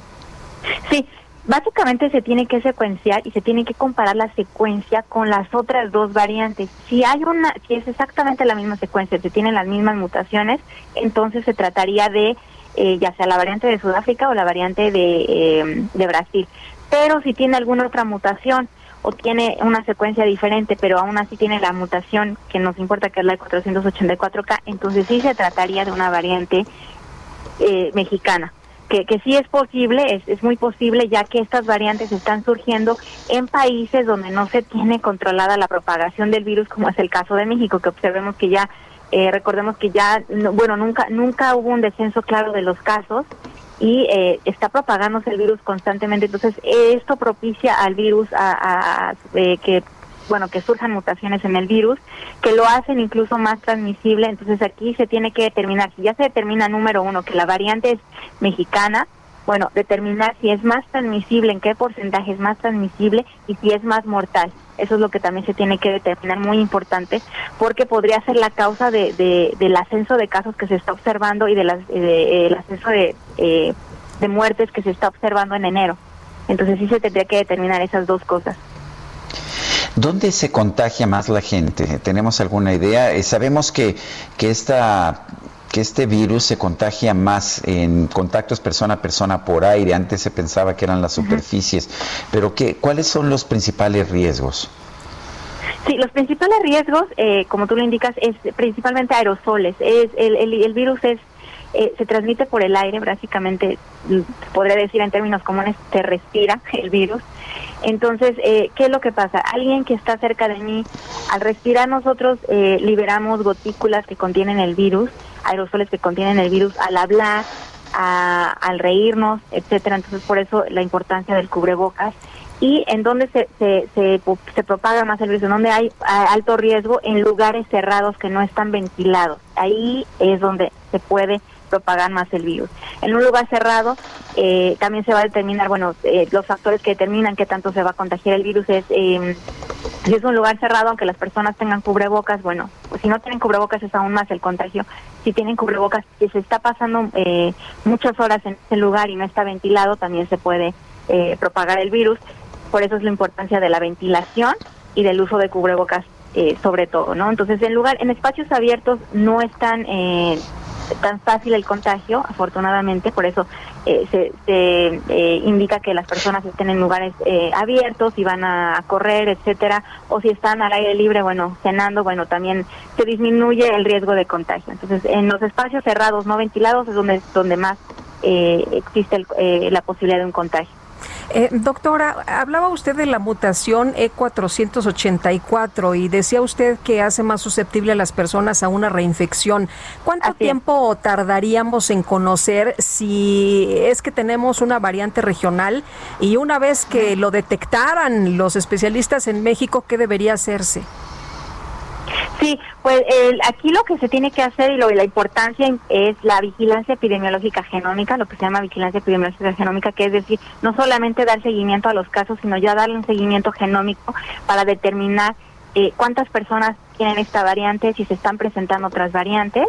Sí, básicamente se tiene que secuenciar y se tiene que comparar la secuencia con las otras dos variantes. Si hay una, si es exactamente la misma secuencia, si tienen las mismas mutaciones, entonces se trataría de eh, ya sea la variante de Sudáfrica o la variante de, de Brasil pero si tiene alguna otra mutación o tiene una secuencia diferente, pero aún así tiene la mutación que nos importa, que es la 484K, entonces sí se trataría de una variante eh, mexicana. Que, que sí es posible, es, es muy posible, ya que estas variantes están surgiendo en países donde no se tiene controlada la propagación del virus, como es el caso de México, que observemos que ya, eh, recordemos que ya, bueno, nunca, nunca hubo un descenso claro de los casos y eh, está propagándose el virus constantemente. Entonces, esto propicia al virus a, eh, que bueno, que surjan mutaciones en el virus, que lo hacen incluso más transmisible. Entonces aquí se tiene que determinar, si ya se determina número uno, que la variante es mexicana, bueno, determinar si es más transmisible, en qué porcentaje es más transmisible y si es más mortal. Eso es lo que también se tiene que determinar, muy importante, porque podría ser la causa de, del ascenso de casos que se está observando y de las, de, el ascenso de, eh, de muertes que se está observando en enero. Entonces sí se tendría que determinar esas dos cosas. ¿Dónde se contagia más la gente? ¿Tenemos alguna idea? Eh, sabemos que, que esta que este virus se contagia más en contactos persona a persona por aire. Antes se pensaba que eran las superficies. Pero ¿qué, ¿cuáles son los principales riesgos? Sí, los principales riesgos, eh, como tú lo indicas, es principalmente aerosoles. Es el, el, virus es eh, se transmite por el aire, básicamente, mm, podría decir en términos comunes, se respira el virus. Entonces, eh, ¿qué es lo que pasa? Alguien que está cerca de mí, al respirar nosotros liberamos gotículas que contienen el virus aerosoles que contienen el virus al hablar, al reírnos, etcétera. Entonces, por eso la importancia del cubrebocas. Y en donde se, se, se, propaga más el virus, en donde hay alto riesgo, en lugares cerrados que no están ventilados. Ahí es donde se puede propagar más el virus. En un lugar cerrado eh, también se va a determinar, bueno, eh, los factores que determinan qué tanto se va a contagiar el virus es eh, si es un lugar cerrado, aunque las personas tengan cubrebocas, bueno, pues si no tienen cubrebocas es aún más el contagio. Si tienen cubrebocas, si se está pasando eh, muchas horas en ese lugar y no está ventilado, también se puede eh, propagar el virus. Por eso es la importancia de la ventilación y del uso de cubrebocas eh, sobre todo, ¿no? Entonces, en lugar, en espacios abiertos no están eh, tan fácil el contagio, afortunadamente, por eso eh, se, eh, indica que las personas estén en lugares eh, abiertos y van a, correr, etcétera, o si están al aire libre, bueno, cenando, bueno, también se disminuye el riesgo de contagio. Entonces, en los espacios cerrados, no ventilados, es donde, donde más existe la posibilidad de un contagio. Eh, doctora, hablaba usted de la mutación E484 y decía usted que hace más susceptible a las personas a una reinfección. ¿Cuánto tiempo tardaríamos en conocer si es que tenemos una variante regional y una vez que lo detectaran los especialistas en México, qué debería hacerse? Sí, pues aquí lo que se tiene que hacer y lo la importancia es la vigilancia epidemiológica genómica, lo que se llama vigilancia epidemiológica genómica, que es decir, no solamente dar seguimiento a los casos, sino ya darle un seguimiento genómico para determinar eh, cuántas personas tienen esta variante, si se están presentando otras variantes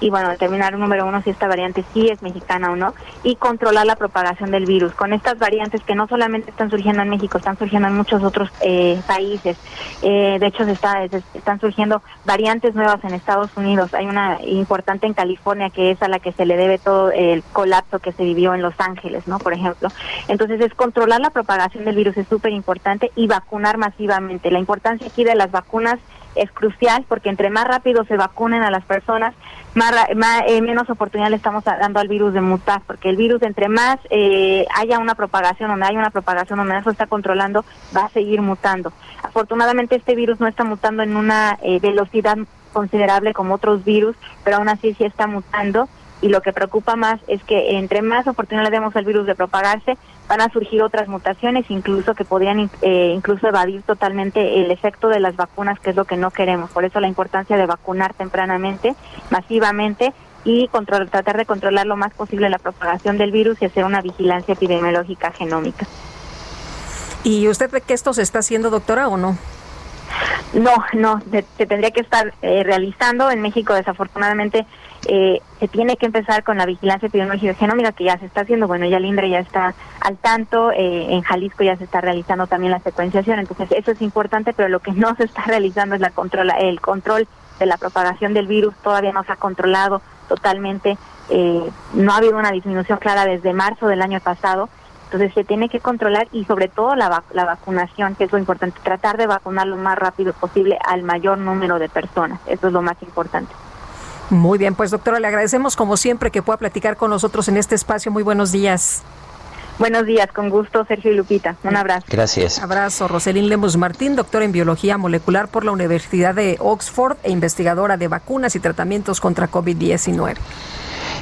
y bueno, determinar número uno si esta variante sí es mexicana o no y controlar la propagación del virus. Con estas variantes que no solamente están surgiendo en México, están surgiendo en muchos otros eh, países. Eh, de hecho, se está, están surgiendo variantes nuevas en Estados Unidos. Hay una importante en California que es a la que se le debe todo el colapso que se vivió en Los Ángeles, ¿no? Por ejemplo. Entonces, es controlar la propagación del virus es súper importante y vacunar masivamente. La importancia aquí de las vacunas es crucial porque entre más rápido se vacunen a las personas, más, eh, menos oportunidad le estamos dando al virus de mutar, porque el virus entre más eh, haya una propagación, donde haya una propagación, donde eso está controlando, va a seguir mutando. Afortunadamente este virus no está mutando en una eh, velocidad considerable como otros virus, pero aún así sí está mutando y lo que preocupa más es que entre más oportunidad le demos al virus de propagarse, van a surgir otras mutaciones, incluso que podrían eh, incluso evadir totalmente el efecto de las vacunas, que es lo que no queremos. Por eso la importancia de vacunar tempranamente, masivamente y control, tratar de controlar lo más posible la propagación del virus y hacer una vigilancia epidemiológica genómica. ¿Y usted ve que esto se está haciendo, doctora, o no? No, no, se, tendría que estar eh, realizando. En México, desafortunadamente, eh, se tiene que empezar con la vigilancia epidemiológica. Genómica que ya se está haciendo. Bueno, ya Lindre ya está al tanto, eh, en Jalisco ya se está realizando también la secuenciación, entonces eso es importante, pero lo que no se está realizando es la control, el control de la propagación del virus, todavía no se ha controlado totalmente, eh, no ha habido una disminución clara desde marzo del año pasado, entonces se tiene que controlar y sobre todo la, la vacunación, que es lo importante, tratar de vacunar lo más rápido posible al mayor número de personas, eso es lo más importante. Muy bien, pues doctora, le agradecemos como siempre que pueda platicar con nosotros en este espacio. Muy buenos días. Buenos días, con gusto, Sergio y Lupita. Un abrazo. Gracias. Abrazo, Roselín Lemus Martín, doctora en biología molecular por la Universidad de Oxford e investigadora de vacunas y tratamientos contra COVID-19.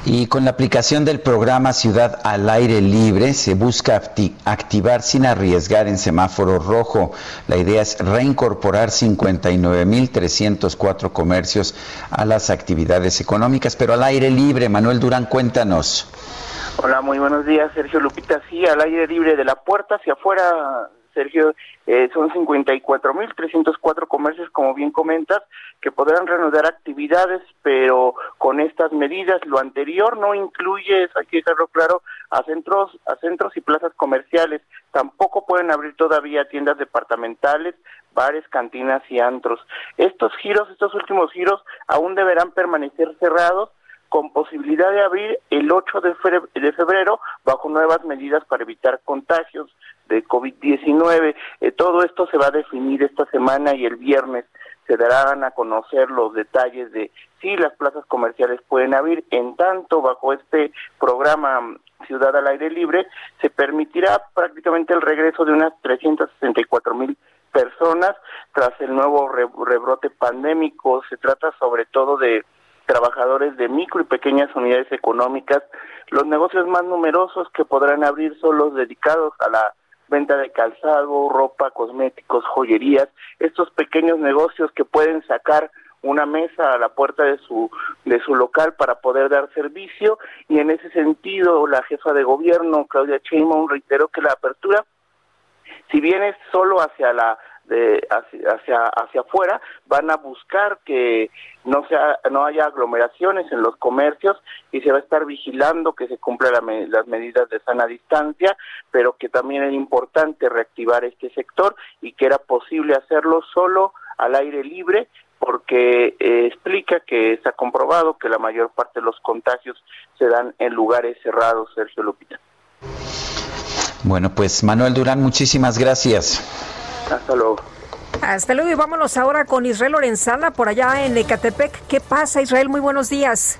Y con la aplicación del programa Ciudad al Aire Libre se busca activar sin arriesgar en semáforo rojo. La idea es reincorporar 59.304 comercios a las actividades económicas, pero al aire libre. Manuel Durán, cuéntanos. Hola, muy buenos días, Sergio Lupita. Sí, al aire libre de la puerta hacia afuera Sergio, eh, son 54.304 comercios, como bien comentas, que podrán reanudar actividades, pero con estas medidas, lo anterior no incluye, hay que dejarlo claro, a centros, a centros y plazas comerciales. Tampoco pueden abrir todavía tiendas departamentales, bares, cantinas y antros. Estos giros, estos últimos giros, aún deberán permanecer cerrados con posibilidad de abrir el 8 de febrero bajo nuevas medidas para evitar contagios de COVID-19. Eh, todo esto se va a definir esta semana y el viernes se darán a conocer los detalles de si las plazas comerciales pueden abrir. En tanto, bajo este programa Ciudad al Aire Libre, se permitirá prácticamente el regreso de unas 364 mil personas tras el nuevo rebrote pandémico. Se trata sobre todo de trabajadores de micro y pequeñas unidades económicas. Los negocios más numerosos que podrán abrir son los dedicados a la venta de calzado, ropa, cosméticos, joyerías, estos pequeños negocios que pueden sacar una mesa a la puerta de su de su local para poder dar servicio. Y en ese sentido la jefa de gobierno Claudia Sheinbaum reiteró que la apertura si bien es solo hacia la de hacia, hacia afuera van a buscar que no sea no haya aglomeraciones en los comercios y se va a estar vigilando que se cumplan las medidas de sana distancia pero que también es importante reactivar este sector y que era posible hacerlo solo al aire libre porque eh, explica que ha comprobado que la mayor parte de los contagios se dan en lugares cerrados, Sergio Lupita. Bueno, pues Manuel Durán, muchísimas gracias. Hasta luego. Hasta luego y vámonos ahora con Israel Lorenzana por allá en Ecatepec. ¿Qué pasa Israel? Muy buenos días.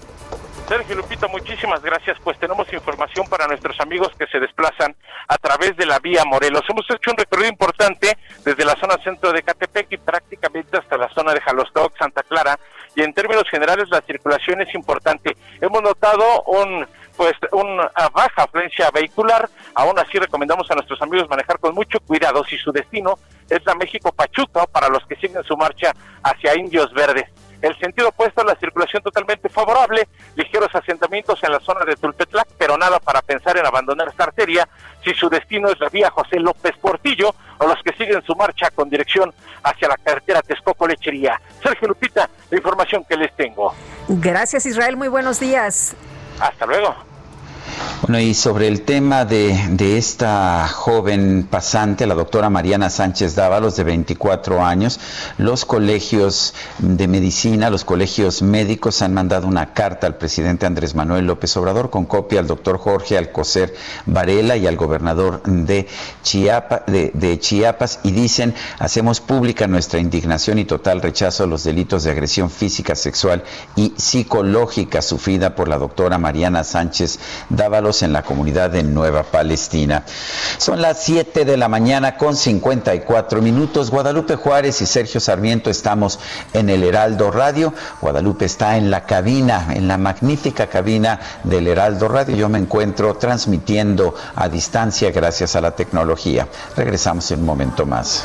Sergio Lupita, muchísimas gracias. Pues tenemos información para nuestros amigos que se desplazan a través de la vía Morelos. Hemos hecho un recorrido importante desde la zona centro de Catepec y prácticamente hasta la zona de Jalostoc, Santa Clara. Y en términos generales la circulación es importante. Hemos notado un pues una baja afluencia vehicular. Aún así recomendamos a nuestros amigos manejar con mucho cuidado si su destino es la México Pachuca para los que siguen su marcha hacia Indios Verdes. El sentido opuesto a la circulación totalmente favorable, ligeros asentamientos en la zona de Tulpetlac, pero nada para pensar en abandonar esta arteria si su destino es la vía José López Portillo o los que siguen su marcha con dirección hacia la carretera Texcoco Lechería. Sergio Lupita, la información que les tengo. Gracias Israel, muy buenos días. Hasta luego. Bueno, y sobre el tema de, de, esta joven pasante, la doctora Mariana Sánchez Dávalos, de 24 años, los colegios de medicina, los colegios médicos han mandado una carta al presidente Andrés Manuel López Obrador con copia al doctor Jorge Alcocer Varela y al gobernador de, Chiapa, de, de Chiapas y dicen, hacemos pública nuestra indignación y total rechazo a los delitos de agresión física, sexual y psicológica sufrida por la doctora Mariana Sánchez Dávalos en la comunidad de Nueva Palestina. Son las 7 de la mañana con 54 minutos. Guadalupe Juárez y Sergio Sarmiento estamos en el Heraldo Radio. Guadalupe está en la cabina, en la magnífica cabina del Heraldo Radio. Yo me encuentro transmitiendo a distancia gracias a la tecnología. Regresamos en un momento más.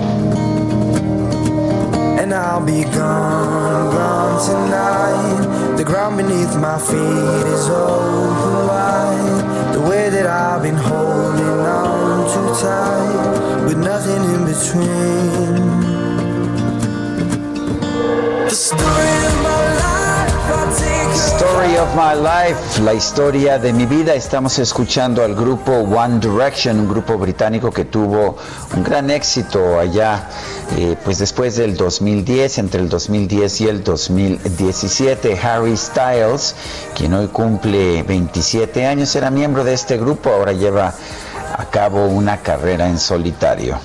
And I'll be gone, gone tonight. The ground beneath my feet is open wide. The way that I've been holding on too tight, with nothing in between. The story of Story of My Life, la historia de mi vida. Estamos escuchando al grupo One Direction, un grupo británico que tuvo un gran éxito allá, eh, pues después del 2010, entre el 2010 y el 2017. Harry Styles, quien hoy cumple 27 años, era miembro de este grupo, ahora lleva a cabo una carrera en solitario.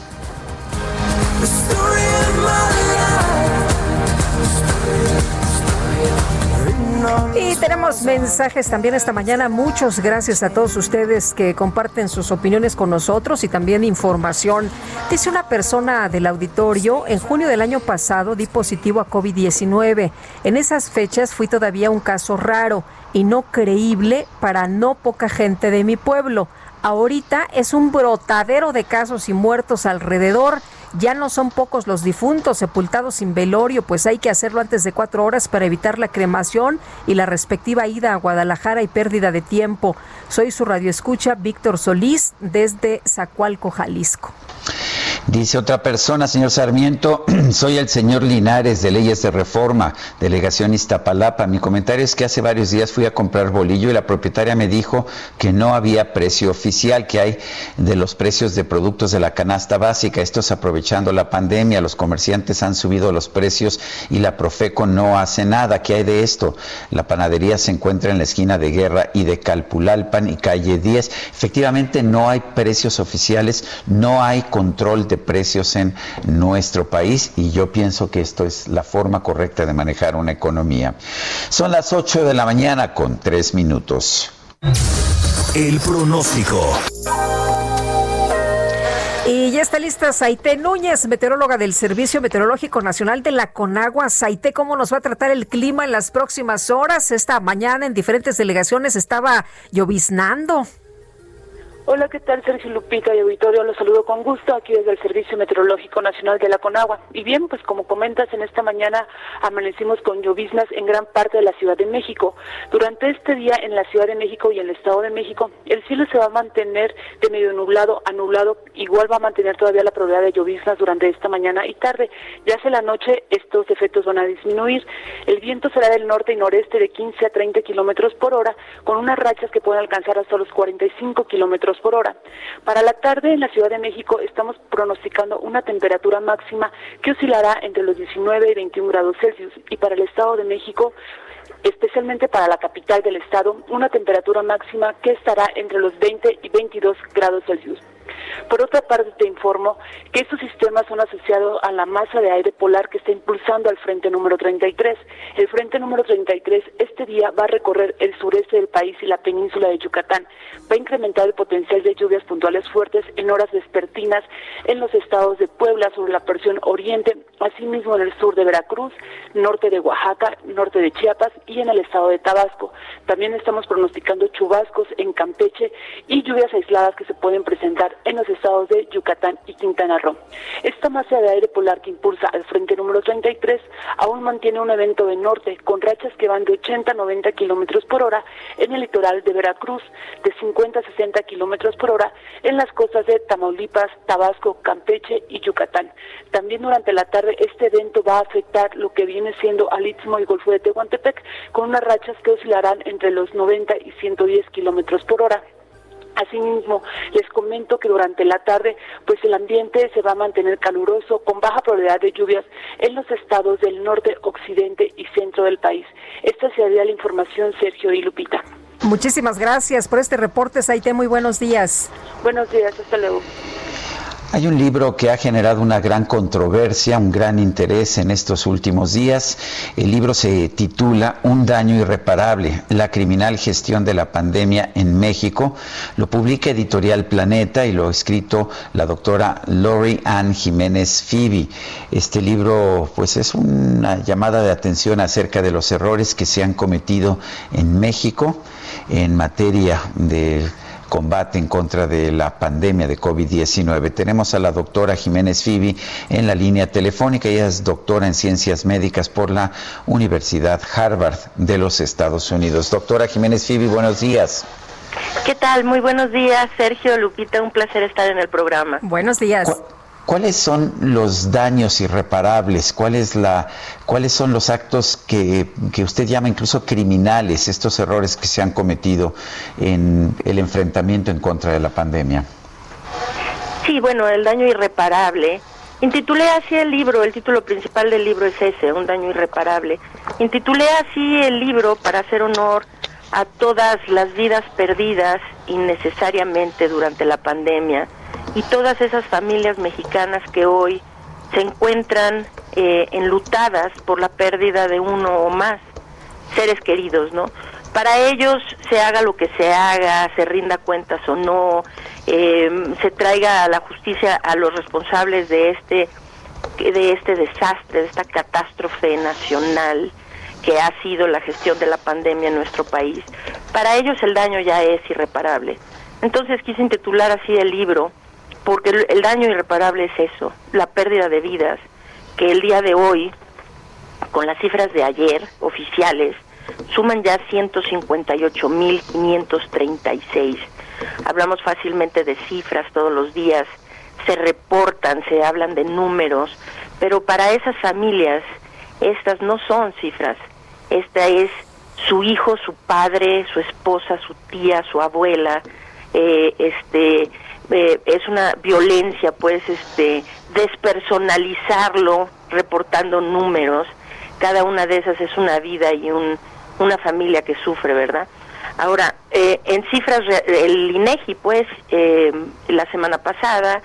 Tenemos mensajes también esta mañana. Muchas gracias a todos ustedes que comparten sus opiniones con nosotros y también información. Dice una persona del auditorio, en junio del año pasado di positivo a COVID-19. En esas fechas fui todavía un caso raro y no creíble para no poca gente de mi pueblo. Ahorita es un brotadero de casos y muertos alrededor ya no son pocos los difuntos sepultados sin velorio, pues hay que hacerlo antes de cuatro horas para evitar la cremación y la respectiva ida a Guadalajara y pérdida de tiempo. Soy su radioescucha Víctor Solís desde Zacualco, Jalisco. Dice otra persona, señor Sarmiento, soy el señor Linares de Leyes de Reforma, delegación Iztapalapa. Mi comentario es que hace varios días fui a comprar bolillo y la propietaria me dijo que no había precio oficial, que hay de los precios de productos de la canasta básica. Esto es aprovechando la pandemia, los comerciantes han subido los precios y la Profeco no hace nada. ¿Qué hay de esto? La panadería se encuentra en la esquina de Guerra y de Calpulalpan y calle 10. Efectivamente no hay precios oficiales, no hay control de precios en nuestro país y yo pienso que esto es la forma correcta de manejar una economía. Son las 8 de la mañana con 3 minutos. El pronóstico. Y ya está lista Saite Núñez, meteoróloga del Servicio Meteorológico Nacional de la Conagua. Saite, ¿cómo nos va a tratar el clima en las próximas horas? Esta mañana en diferentes delegaciones estaba lloviznando. Hola, ¿qué tal? Sergio Lupita y auditorio, los saludo con gusto aquí desde el Servicio Meteorológico Nacional de la Conagua. Y bien, pues como comentas, en esta mañana amanecimos con lloviznas en gran parte de la Ciudad de México. Durante este día en la Ciudad de México y en el Estado de México, el cielo se va a mantener de medio nublado a nublado, igual va a mantener todavía la probabilidad de lloviznas durante esta mañana y tarde. Ya hacia la noche estos efectos van a disminuir. El viento será del norte y noreste de 15 a 30 kilómetros por hora, con unas rachas que pueden alcanzar hasta los 45 kilómetros por hora. Para la tarde en la Ciudad de México estamos pronosticando una temperatura máxima que oscilará entre los 19 y 21 grados Celsius y para el Estado de México especialmente para la capital del estado, una temperatura máxima que estará entre los 20 y 22 grados Celsius. Por otra parte, te informo que estos sistemas son asociados a la masa de aire polar que está impulsando al frente número 33. El frente número 33 este día va a recorrer el sureste del país y la península de Yucatán. Va a incrementar el potencial de lluvias puntuales fuertes en horas vespertinas en los estados de Puebla sobre la porción oriente, asimismo en el sur de Veracruz, norte de Oaxaca, norte de Chiapas y en el estado de Tabasco. También estamos pronosticando chubascos en Campeche y lluvias aisladas que se pueden presentar en los estados de Yucatán y Quintana Roo. Esta masa de aire polar que impulsa al frente número 33 aún mantiene un evento de norte con rachas que van de 80 a 90 kilómetros por hora en el litoral de Veracruz, de 50 a 60 kilómetros por hora en las costas de Tamaulipas, Tabasco, Campeche y Yucatán. También durante la tarde este evento va a afectar lo que viene siendo al Istmo y Golfo de Tehuantepec con unas rachas que oscilarán entre los 90 y 110 kilómetros por hora. Asimismo, les comento que durante la tarde, pues el ambiente se va a mantener caluroso, con baja probabilidad de lluvias en los estados del norte, occidente y centro del país. Esta sería la información, Sergio y Lupita. Muchísimas gracias por este reporte, Saite. Muy buenos días. Buenos días, hasta luego. Hay un libro que ha generado una gran controversia, un gran interés en estos últimos días. El libro se titula Un daño irreparable, la criminal gestión de la pandemia en México. Lo publica Editorial Planeta y lo ha escrito la doctora Lori Ann Jiménez Fibi. Este libro pues es una llamada de atención acerca de los errores que se han cometido en México en materia de combate en contra de la pandemia de COVID-19. Tenemos a la doctora Jiménez Fibi en la línea telefónica. Ella es doctora en ciencias médicas por la Universidad Harvard de los Estados Unidos. Doctora Jiménez Fibi, buenos días. ¿Qué tal? Muy buenos días, Sergio, Lupita, un placer estar en el programa. Buenos días. ¿Cuáles son los daños irreparables? ¿Cuál la, ¿Cuáles son los actos que, que, usted llama incluso criminales, estos errores que se han cometido en el enfrentamiento en contra de la pandemia? Sí, bueno, el daño irreparable. Intitulé así el libro, el título principal del libro es ese, Un daño irreparable. Intitulé así el libro para hacer honor a todas las vidas perdidas innecesariamente durante la pandemia y todas esas familias mexicanas que hoy se encuentran eh, enlutadas por la pérdida de uno o más seres queridos, ¿no? Para ellos se haga lo que se haga, se rinda cuentas o no, eh, se traiga a la justicia a los responsables de este de este desastre, de esta catástrofe nacional que ha sido la gestión de la pandemia en nuestro país. Para ellos el daño ya es irreparable. Entonces quise intitular así el libro porque el, daño irreparable es eso, la pérdida de vidas, que el día de hoy, con las cifras de ayer oficiales, suman ya 158.536. Hablamos fácilmente de cifras todos los días, se reportan, se hablan de números, pero para esas familias estas no son cifras. Esta es su hijo, su padre, su esposa, su tía, su abuela. Eh, este eh, es una violencia, pues, este despersonalizarlo, reportando números. Cada una de esas es una vida y un, una familia que sufre, ¿verdad? Ahora, eh, en cifras, el INEGI, pues, la semana pasada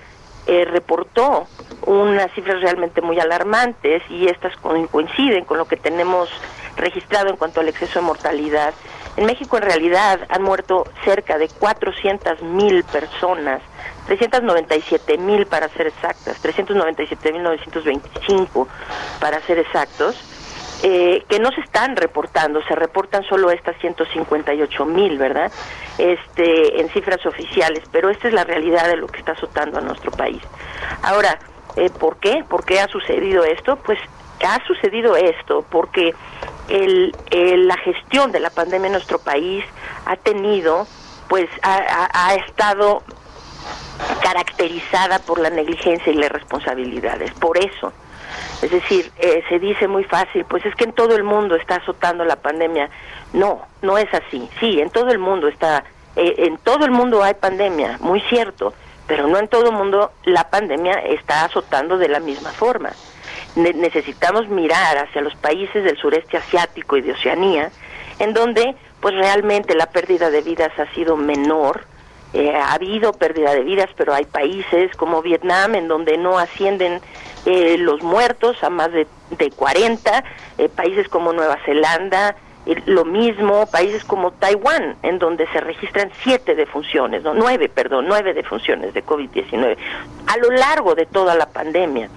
reportó unas cifras realmente muy alarmantes y estas coinciden con lo que tenemos registrado en cuanto al exceso de mortalidad. En México en realidad han muerto cerca de 400 mil personas, 397 mil para ser exactas, 397 mil 925 para ser exactos, eh, que no se están reportando, se reportan solo estas 158 mil, ¿verdad? Este, en cifras oficiales, pero esta es la realidad de lo que está azotando a nuestro país. Ahora, eh, ¿Por qué? ¿Por qué ha sucedido esto? Pues ha sucedido esto porque el, la gestión de la pandemia en nuestro país ha tenido, pues ha, estado caracterizada por la negligencia y las responsabilidades. Por eso, es decir, eh, se dice muy fácil, pues es que en todo el mundo está azotando la pandemia. No, no es así. Sí, en todo el mundo está, eh, en todo el mundo hay pandemia, muy cierto pero no en todo el mundo la pandemia está azotando de la misma forma. necesitamos mirar hacia los países del sureste asiático y de Oceanía, en donde pues realmente la pérdida de vidas ha sido menor, eh, ha habido pérdida de vidas, pero hay países como Vietnam en donde no ascienden eh, los muertos a más de, de 40, eh, países como Nueva Zelanda, lo mismo países como Taiwán, en donde se registran siete defunciones, no nueve, perdón, nueve defunciones de COVID-19 a lo largo de toda la pandemia.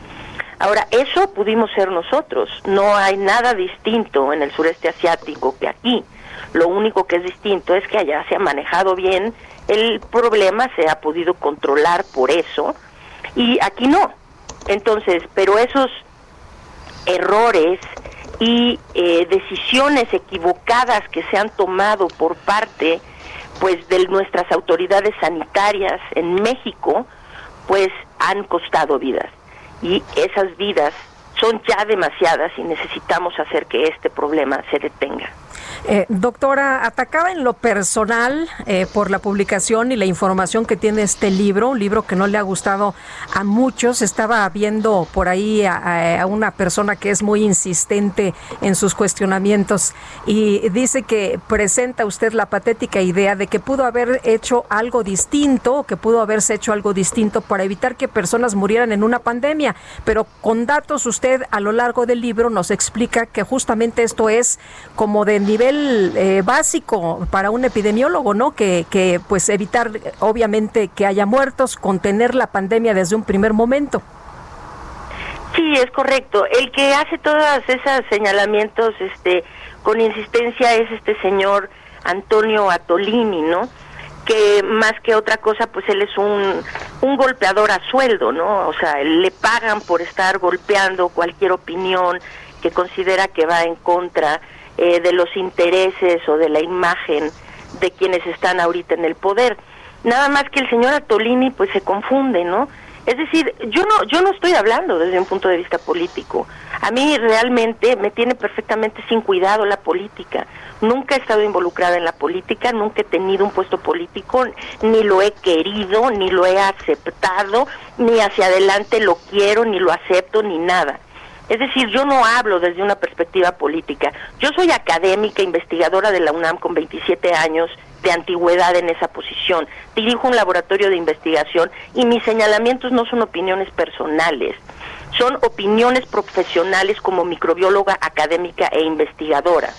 Ahora, eso pudimos ser nosotros. No hay nada distinto en el sureste asiático que aquí. Lo único que es distinto es que allá se ha manejado bien el problema, se ha podido controlar por eso, y aquí no. Entonces, pero esos errores y eh, decisiones equivocadas que se han tomado por parte pues de nuestras autoridades sanitarias en México pues han costado vidas y esas vidas son ya demasiadas y necesitamos hacer que este problema se detenga. Eh, doctora, atacaba en lo personal eh, por la publicación y la información que tiene este libro, un libro que no le ha gustado a muchos. Estaba viendo por ahí a, una persona que es muy insistente en sus cuestionamientos y dice que presenta usted la patética idea de que pudo haber hecho algo distinto, que pudo haberse hecho algo distinto para evitar que personas murieran en una pandemia, pero con datos usted a lo largo del libro nos explica que justamente esto es como de nivel eh, básico para un epidemiólogo, ¿no? Que, que pues evitar obviamente que haya muertos, contener la pandemia desde un primer momento. Sí, es correcto. El que hace todos esos señalamientos este, con insistencia es este señor Antonio Atolini, ¿no? que más que otra cosa, pues él es un, un golpeador a sueldo, ¿no? O sea, le pagan por estar golpeando cualquier opinión que considera que va en contra eh, de los intereses o de la imagen de quienes están ahorita en el poder. Nada más que el señor Atolini pues se confunde, ¿no? Es decir, yo no yo no estoy hablando desde un punto de vista político. A mí realmente me tiene perfectamente sin cuidado la política. Nunca he estado involucrada en la política, nunca he tenido un puesto político, ni lo he querido, ni lo he aceptado, ni hacia adelante lo quiero, ni lo acepto, ni nada. Es decir, yo no hablo desde una perspectiva política. Yo soy académica, investigadora de la UNAM con 27 años de antigüedad en esa posición. Dirijo un laboratorio de investigación y mis señalamientos no son opiniones personales, son opiniones profesionales como microbióloga académica e investigadora.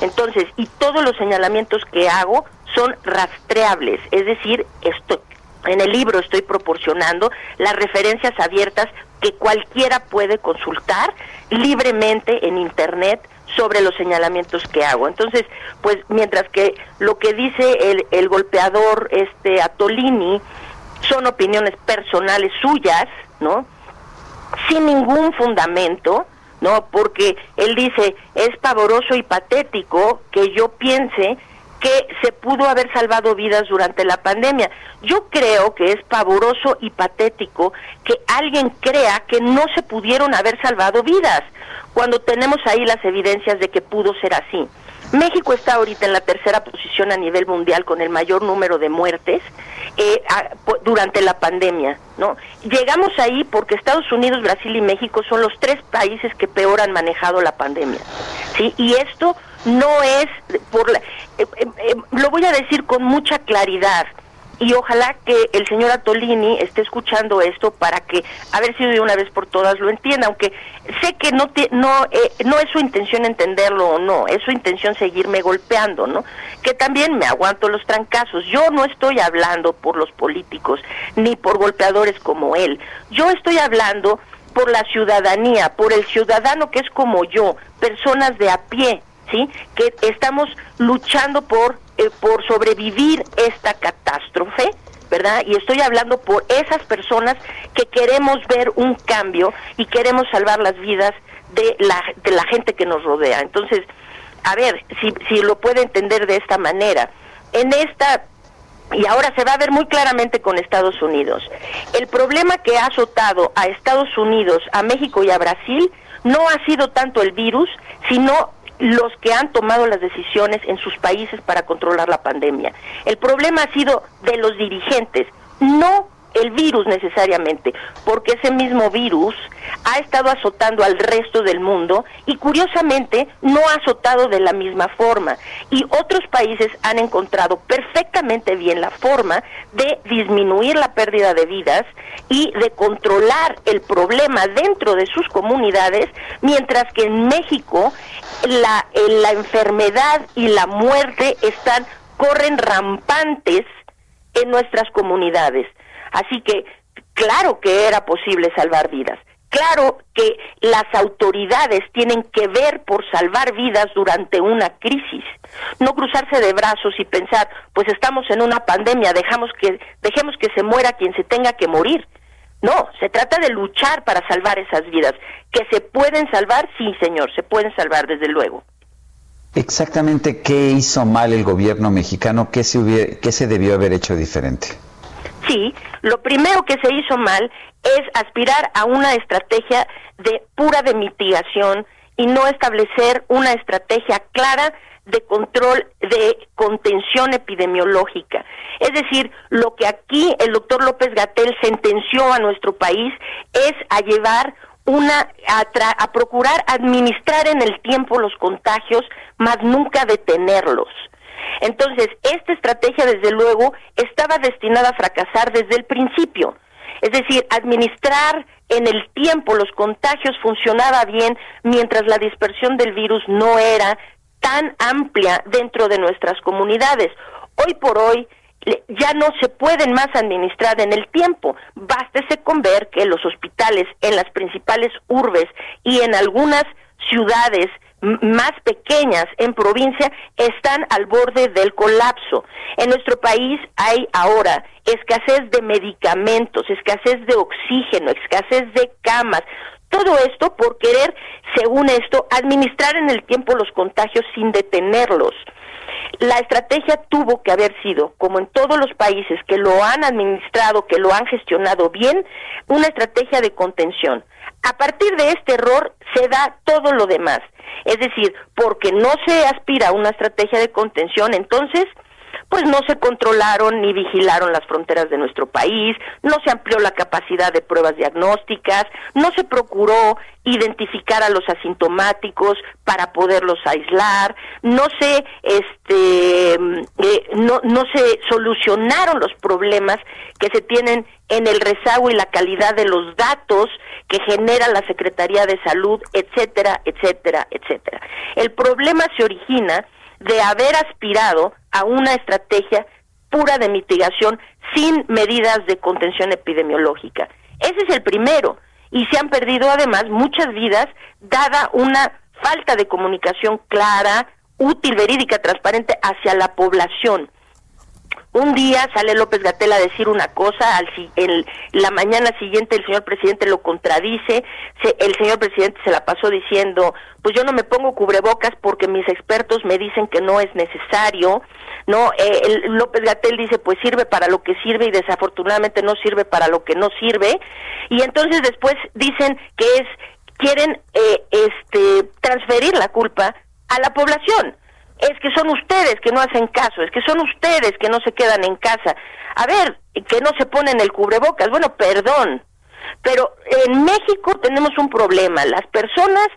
Entonces, y todos los señalamientos que hago son rastreables, es decir, esto, en el libro estoy proporcionando las referencias abiertas que cualquiera puede consultar libremente en Internet sobre los señalamientos que hago. Entonces, pues mientras que lo que dice el, el golpeador este Atolini son opiniones personales suyas, ¿no? Sin ningún fundamento, ¿no? Porque él dice, es pavoroso y patético que yo piense que se pudo haber salvado vidas durante la pandemia. Yo creo que es pavoroso y patético que alguien crea que no se pudieron haber salvado vidas, cuando tenemos ahí las evidencias de que pudo ser así. México está ahorita en la tercera posición a nivel mundial con el mayor número de muertes eh, durante la pandemia, ¿no? Llegamos ahí porque Estados Unidos, Brasil y México son los tres países que peor han manejado la pandemia, ¿sí? Y esto no es por la, eh, eh, lo voy a decir con mucha claridad y ojalá que el señor Atolini esté escuchando esto para que a ver si de una vez por todas lo entienda, aunque sé que no no eh, no es su intención entenderlo o no, es su intención seguirme golpeando, ¿no? Que también me aguanto los trancazos. Yo no estoy hablando por los políticos ni por golpeadores como él. Yo estoy hablando por la ciudadanía, por el ciudadano que es como yo, personas de a pie, ¿sí? Que estamos luchando por eh, por sobrevivir esta catástrofe, ¿verdad? Y estoy hablando por esas personas que queremos ver un cambio y queremos salvar las vidas de la, de la gente que nos rodea. Entonces, a ver, si, si lo puede entender de esta manera, en esta y ahora se va a ver muy claramente con Estados Unidos. El problema que ha azotado a Estados Unidos, a México y a Brasil no ha sido tanto el virus, sino los que han tomado las decisiones en sus países para controlar la pandemia. El problema ha sido de los dirigentes, no el virus necesariamente, porque ese mismo virus ha estado azotando al resto del mundo y curiosamente no ha azotado de la misma forma. Y otros países han encontrado perfectamente bien la forma de disminuir la pérdida de vidas y de controlar el problema dentro de sus comunidades, mientras que en México la, la enfermedad y la muerte están corren rampantes en nuestras comunidades. Así que claro que era posible salvar vidas. Claro que las autoridades tienen que ver por salvar vidas durante una crisis, no cruzarse de brazos y pensar, pues estamos en una pandemia, dejamos que dejemos que se muera quien se tenga que morir. No, se trata de luchar para salvar esas vidas. ¿Que se pueden salvar? Sí, señor, se pueden salvar, desde luego. Exactamente, ¿qué hizo mal el gobierno mexicano? ¿Qué se, qué se debió haber hecho diferente? Sí, lo primero que se hizo mal es aspirar a una estrategia de pura de mitigación y no establecer una estrategia clara de control de contención epidemiológica. Es decir, lo que aquí el doctor López Gatel sentenció a nuestro país es a llevar una a, a procurar administrar en el tiempo los contagios, más nunca detenerlos. Entonces, esta estrategia, desde luego, estaba destinada a fracasar desde el principio. Es decir, administrar en el tiempo los contagios funcionaba bien mientras la dispersión del virus no era tan amplia dentro de nuestras comunidades. Hoy por hoy ya no se pueden más administrar en el tiempo. Bástese con ver que los hospitales en las principales urbes y en algunas ciudades más pequeñas en provincia están al borde del colapso. En nuestro país hay ahora escasez de medicamentos, escasez de oxígeno, escasez de camas. Todo esto por querer, según esto, administrar en el tiempo los contagios sin detenerlos. La estrategia tuvo que haber sido, como en todos los países que lo han administrado, que lo han gestionado bien, una estrategia de contención. A partir de este error se da todo lo demás. Es decir, porque no se aspira a una estrategia de contención, entonces pues no se controlaron ni vigilaron las fronteras de nuestro país, no se amplió la capacidad de pruebas diagnósticas, no se procuró identificar a los asintomáticos para poderlos aislar, no se este eh, no no se solucionaron los problemas que se tienen en el rezago y la calidad de los datos que genera la Secretaría de Salud, etcétera, etcétera, etcétera. El problema se origina de haber aspirado a una estrategia pura de mitigación sin medidas de contención epidemiológica. Ese es el primero. Y se han perdido además muchas vidas dada una falta de comunicación clara, útil, verídica, transparente hacia la población. Un día sale López Gatel a decir una cosa, al, en la mañana siguiente el señor presidente lo contradice, el señor presidente se la pasó diciendo, pues yo no me pongo cubrebocas porque mis expertos me dicen que no es necesario, no, eh, el, López Gatel dice, pues sirve para lo que sirve y desafortunadamente no sirve para lo que no sirve, y entonces después dicen que es quieren eh, este transferir la culpa a la población es que son ustedes que no hacen caso, es que son ustedes que no se quedan en casa. A ver, que no se ponen el cubrebocas. Bueno, perdón, pero en México tenemos un problema. Las personas,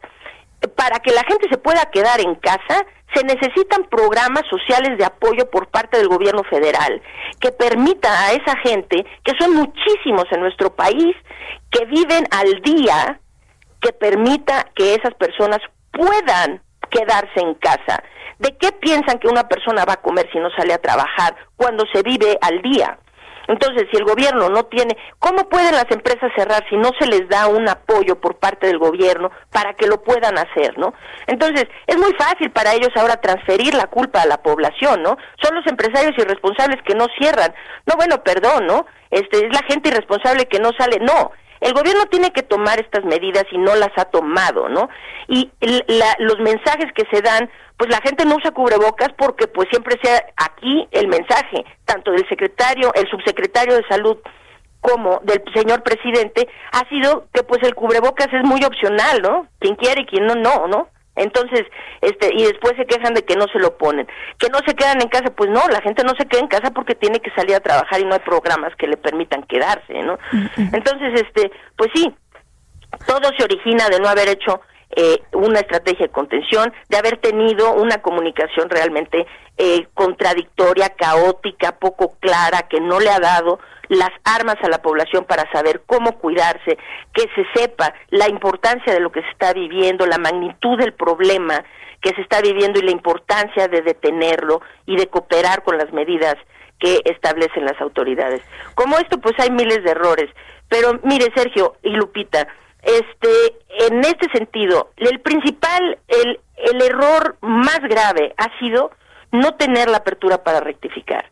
para que la gente se pueda quedar en casa, se necesitan programas sociales de apoyo por parte del gobierno federal que permita a esa gente, que son muchísimos en nuestro país, que viven al día, que permita que esas personas puedan quedarse en casa. ¿De qué piensan que una persona va a comer si no sale a trabajar cuando se vive al día? Entonces, si el gobierno no tiene, ¿cómo pueden las empresas cerrar si no se les da un apoyo por parte del gobierno para que lo puedan hacer, ¿no? Entonces, es muy fácil para ellos ahora transferir la culpa a la población, ¿no? Son los empresarios irresponsables que no cierran. No, bueno, perdón, ¿no? Este es la gente irresponsable que no sale. No, el gobierno tiene que tomar estas medidas y no las ha tomado, ¿no? Y los mensajes que se dan, pues la gente no usa cubrebocas porque pues siempre sea aquí el mensaje, tanto del secretario, el subsecretario de salud como del señor presidente, ha sido que pues el cubrebocas es muy opcional, ¿no? Quien quiere y quien no, no, ¿no? Entonces, este, y después se quejan de que no se lo ponen. Que no se quedan en casa, pues no, la gente no se queda en casa porque tiene que salir a trabajar y no hay programas que le permitan quedarse, ¿no? Entonces, este, pues sí, todo se origina de no haber hecho eh, una estrategia de contención, de haber tenido una comunicación realmente eh, contradictoria, caótica, poco clara, que no le ha dado las armas a la población para saber cómo cuidarse, que se sepa la importancia de lo que se está viviendo, la magnitud del problema que se está viviendo y la importancia de detenerlo y de cooperar con las medidas que establecen las autoridades. Como esto, pues hay miles de errores. Pero mire, Sergio y Lupita, este, en este sentido, el principal, el, el error más grave ha sido no tener la apertura para rectificar.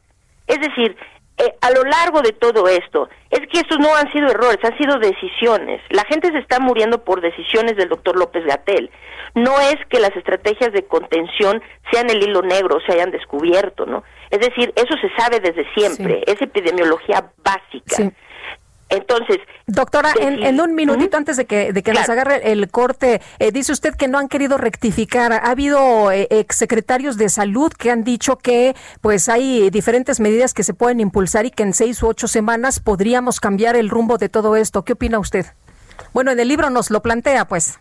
Es decir, eh, a lo largo de todo esto, es que estos no han sido errores, han sido decisiones. La gente se está muriendo por decisiones del doctor López Gatel. No es que las estrategias de contención sean el hilo negro, se hayan descubierto, ¿no? Es decir, eso se sabe desde siempre, es epidemiología básica. Entonces, doctora, en, un minutito antes de que, de que nos agarre el corte, eh, dice usted que no han querido rectificar. Ha habido eh, exsecretarios de salud que han dicho que pues hay diferentes medidas que se pueden impulsar y que en seis u ocho semanas podríamos cambiar el rumbo de todo esto. ¿Qué opina usted? Bueno, en el libro nos lo plantea, pues.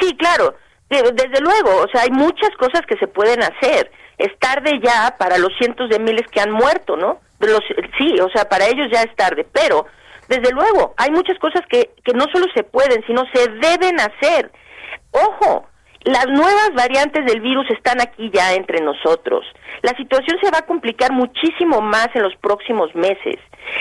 Sí, claro. Desde luego, o sea, hay muchas cosas que se pueden hacer. Es tarde ya para los cientos de miles que han muerto, ¿no? Los, sí, o sea, para ellos ya es tarde, pero desde luego, hay muchas cosas que, que no solo se pueden, sino se deben hacer. Ojo, las nuevas variantes del virus están aquí ya entre nosotros. La situación se va a complicar muchísimo más en los próximos meses.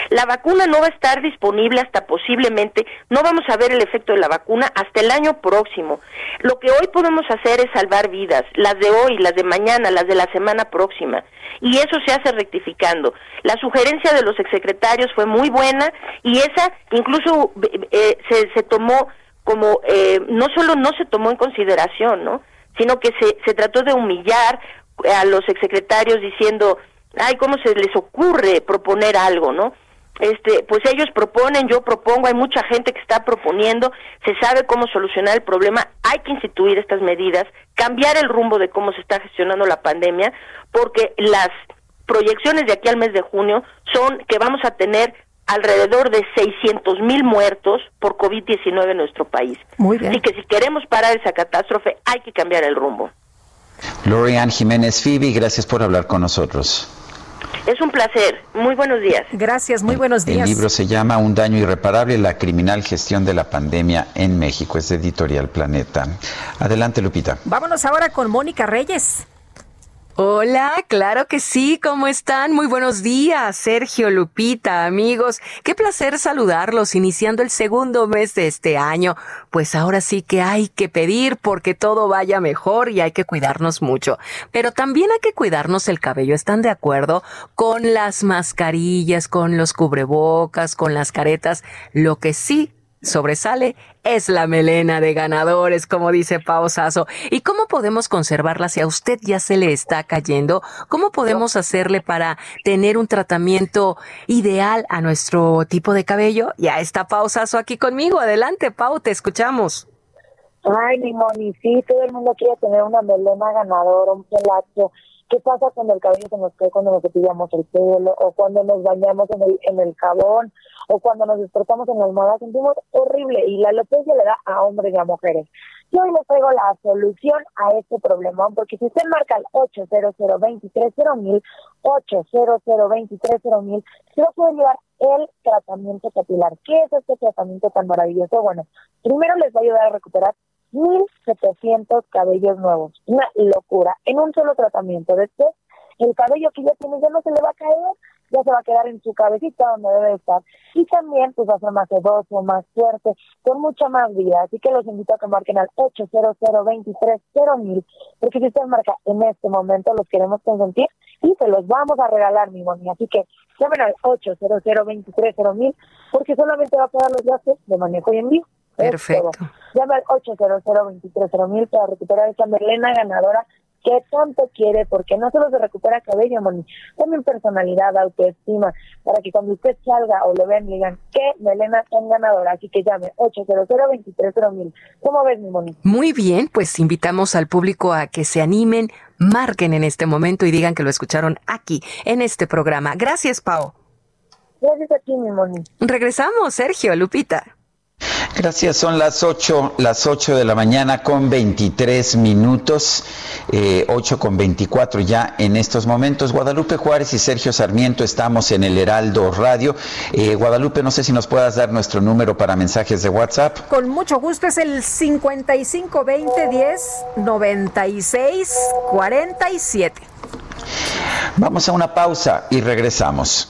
La vacuna no va a estar disponible hasta posiblemente, no vamos a ver el efecto de la vacuna hasta el año próximo. Lo que hoy podemos hacer es salvar vidas, las de hoy, las de mañana, las de la semana próxima. Y eso se hace rectificando. La sugerencia de los exsecretarios fue muy buena y esa incluso eh, se, se tomó como, eh, no solo no se tomó en consideración, ¿no? Sino que se, se trató de humillar a los exsecretarios diciendo, ay, ¿cómo se les ocurre proponer algo, no? Este, pues ellos proponen, yo propongo, hay mucha gente que está proponiendo, se sabe cómo solucionar el problema, hay que instituir estas medidas, cambiar el rumbo de cómo se está gestionando la pandemia, porque las proyecciones de aquí al mes de junio son que vamos a tener alrededor de 600 mil muertos por COVID-19 en nuestro país. Muy bien. Así que si queremos parar esa catástrofe, hay que cambiar el rumbo. Lorian Jiménez Fibi, gracias por hablar con nosotros. Es un placer. Muy buenos días. Gracias, muy buenos días. El libro se llama Un daño irreparable, la criminal gestión de la pandemia en México. Es de Editorial Planeta. Adelante, Lupita. Vámonos ahora con Mónica Reyes. Hola, claro que sí, ¿cómo están? Muy buenos días, Sergio, Lupita, amigos. Qué placer saludarlos iniciando el segundo mes de este año. Pues ahora sí que hay que pedir porque todo vaya mejor y hay que cuidarnos mucho. Pero también hay que cuidarnos el cabello, ¿están de acuerdo? Con las mascarillas, con los cubrebocas, con las caretas. Lo que sí sobresale es la melena de ganadores, como dice Pau Sasso. ¿Y cómo podemos conservarla si a usted ya se le está cayendo? ¿Cómo podemos hacerle para tener un tratamiento ideal a nuestro tipo de cabello? Ya está Pau Sasso aquí conmigo. Adelante, Pau, te escuchamos. Ay, mi moni, sí, todo el mundo quiere tener una melena ganadora, un pelazo. ¿Qué pasa cuando el cabello se nos cae cuando nos cepillamos el pelo o cuando nos bañamos en el, en el jabón? O cuando nos despertamos en la almohada sentimos horrible y la alopecia le da a hombres y a mujeres. Yo hoy les traigo la solución a este problema, porque si usted marca el 800 mil 800 mil se va a poder llevar el tratamiento capilar. ¿Qué es este tratamiento tan maravilloso? Bueno, primero les va a ayudar a recuperar 1.700 cabellos nuevos. Una locura. En un solo tratamiento. Después, el cabello que ya tiene ya no se le va a caer ya se va a quedar en su cabecita donde debe estar. Y también pues va a ser más sedoso, más fuerte, con mucha más vida. Así que los invito a que marquen al 800 mil porque si usted marca en este momento, los queremos consentir y se los vamos a regalar, mi moni. Así que llamen al 800 mil porque solamente va a pagar los gastos de manejo y envío. Perfecto. Llame al 800 mil para recuperar esa melena ganadora qué tanto quiere, porque no solo se recupera cabello, Moni, también personalidad, autoestima, para que cuando usted salga o lo vean y digan, qué melena tan ganadora, así que llame 800 mil ¿Cómo ves, mi Moni? Muy bien, pues invitamos al público a que se animen, marquen en este momento y digan que lo escucharon aquí, en este programa. Gracias, Pau. Gracias a ti, mi Moni. Regresamos, Sergio, Lupita. Gracias, son las 8, las 8 de la mañana con 23 minutos, eh, 8 con 24 ya en estos momentos. Guadalupe Juárez y Sergio Sarmiento estamos en el Heraldo Radio. Eh, Guadalupe, no sé si nos puedas dar nuestro número para mensajes de WhatsApp. Con mucho gusto, es el 5520 10 96 47. Vamos a una pausa y regresamos.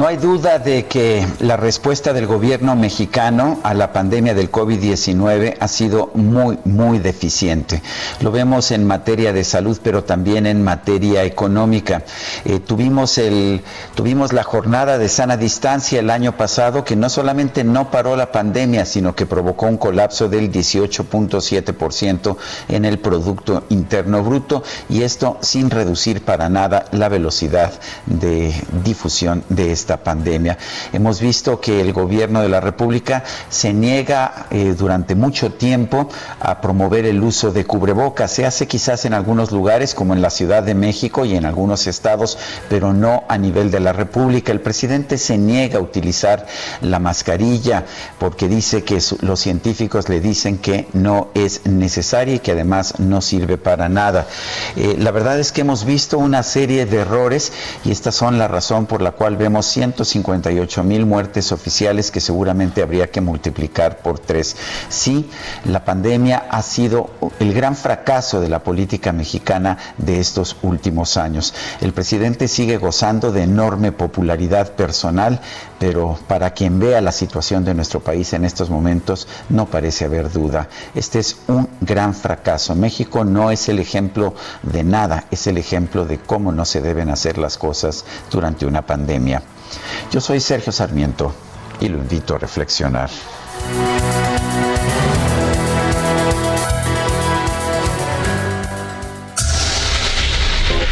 No hay duda de que la respuesta del gobierno mexicano a la pandemia del COVID-19 ha sido muy, muy deficiente. Lo vemos en materia de salud, pero también en materia económica. Eh, tuvimos, el, tuvimos la jornada de sana distancia el año pasado, que no solamente no paró la pandemia, sino que provocó un colapso del 18.7% en el Producto Interno Bruto, y esto sin reducir para nada la velocidad de difusión de esta pandemia. Hemos visto que el gobierno de la República se niega eh, durante mucho tiempo a promover el uso de cubrebocas. Se hace quizás en algunos lugares, como en la Ciudad de México y en algunos estados, pero no a nivel de la República. El presidente se niega a utilizar la mascarilla porque dice que los científicos le dicen que no es necesaria y que además no sirve para nada. Eh, la verdad es que hemos visto una serie de errores y estas son la razón por la cual vemos 158 mil muertes oficiales que seguramente habría que multiplicar por tres. Sí, la pandemia ha sido el gran fracaso de la política mexicana de estos últimos años. El presidente sigue gozando de enorme popularidad personal, pero para quien vea la situación de nuestro país en estos momentos, no parece haber duda. Este es un gran fracaso. México no es el ejemplo de nada, es el ejemplo de cómo no se deben hacer las cosas durante una pandemia. Yo soy Sergio Sarmiento y lo invito a reflexionar.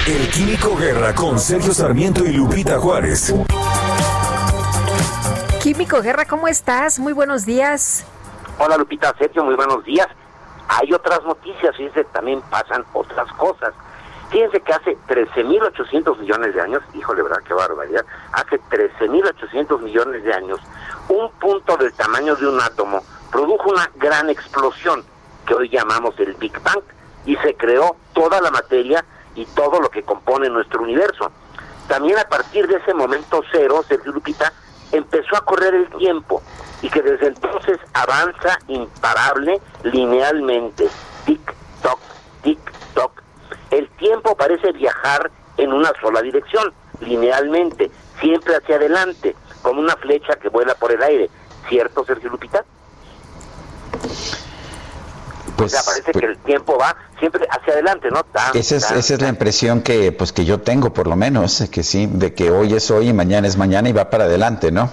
El Químico Guerra con Sergio Sarmiento y Lupita Juárez. Químico Guerra, ¿cómo estás? Muy buenos días. Hola Lupita, Sergio, muy buenos días. Hay otras noticias, fíjense, también pasan otras cosas. Fíjense que hace 13.800 millones de años, híjole, ¿verdad? Qué barbaridad. Hace 13.800 millones de años, un punto del tamaño de un átomo produjo una gran explosión que hoy llamamos el Big Bang y se creó toda la materia y todo lo que compone nuestro universo. También a partir de ese momento cero, Sergio Lupita, empezó a correr el tiempo y que desde entonces avanza imparable linealmente. Tic, toc, tic, toc. El tiempo parece viajar en una sola dirección, linealmente, siempre hacia adelante, como una flecha que vuela por el aire. ¿Cierto, Sergio Lupita? Pues, o sea, parece que el tiempo va siempre hacia adelante, ¿no? esa, es, esa es la impresión que pues que yo tengo, por lo menos, que sí, de que hoy es hoy y mañana es mañana y va para adelante, ¿no?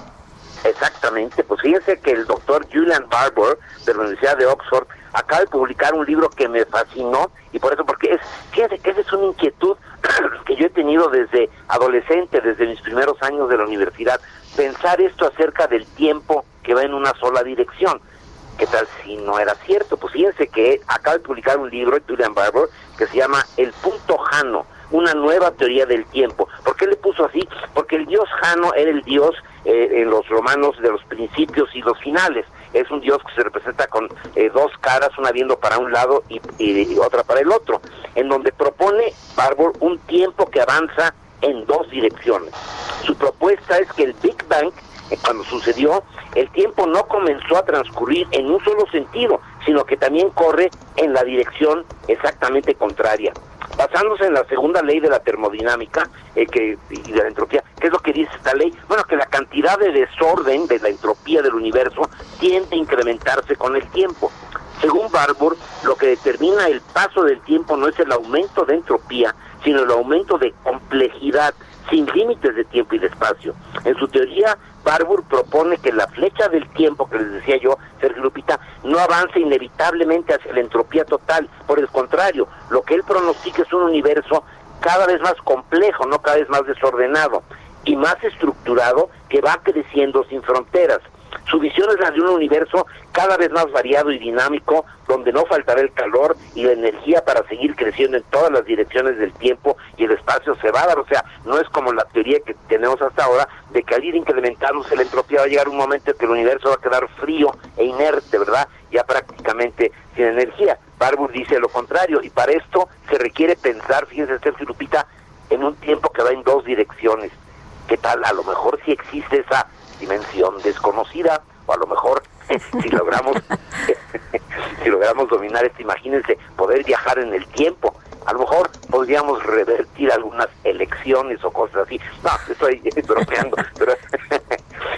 Exactamente, pues fíjense que el doctor Julian Barbour de la Universidad de Oxford acaba de publicar un libro que me fascinó y por eso, porque es, fíjense que esa es una inquietud que yo he tenido desde adolescente, desde mis primeros años de la universidad, pensar esto acerca del tiempo que va en una sola dirección. ¿Qué tal si no era cierto? Pues fíjense que acaba de publicar un libro, Julian Barbour, que se llama El punto Jano, una nueva teoría del tiempo. ¿Por qué le puso así? Porque el dios Jano era el dios eh, en los romanos de los principios y los finales. Es un dios que se representa con eh, dos caras, una viendo para un lado y, y otra para el otro, en donde propone Barbour un tiempo que avanza en dos direcciones. Su propuesta es que el Big Bang cuando sucedió, el tiempo no comenzó a transcurrir en un solo sentido, sino que también corre en la dirección exactamente contraria. Basándose en la segunda ley de la termodinámica eh, que, y de la entropía, ¿qué es lo que dice esta ley? Bueno, que la cantidad de desorden de la entropía del universo tiende a incrementarse con el tiempo. Según Barbour, lo que determina el paso del tiempo no es el aumento de entropía, sino el aumento de complejidad sin límites de tiempo y de espacio. En su teoría, Barbour propone que la flecha del tiempo, que les decía yo, Sergio Lupita, no avance inevitablemente hacia la entropía total. Por el contrario, lo que él pronostica es un universo cada vez más complejo, no cada vez más desordenado y más estructurado que va creciendo sin fronteras. Su visión es la de un universo cada vez más variado y dinámico, donde no faltará el calor y la energía para seguir creciendo en todas las direcciones del tiempo y el espacio se va a dar. O sea, no es como la teoría que tenemos hasta ahora de que al ir incrementándose la entropía va a llegar un momento en que el universo va a quedar frío e inerte, ¿verdad? Ya prácticamente sin energía. Barbour dice lo contrario, y para esto se requiere pensar, fíjense, Sergio Lupita, en un tiempo que va en dos direcciones. ¿Qué tal? A lo mejor sí existe esa dimensión desconocida, o a lo mejor si logramos si logramos dominar esto, imagínense poder viajar en el tiempo. A lo mejor podríamos revertir algunas elecciones o cosas así. No, estoy bromeando, pero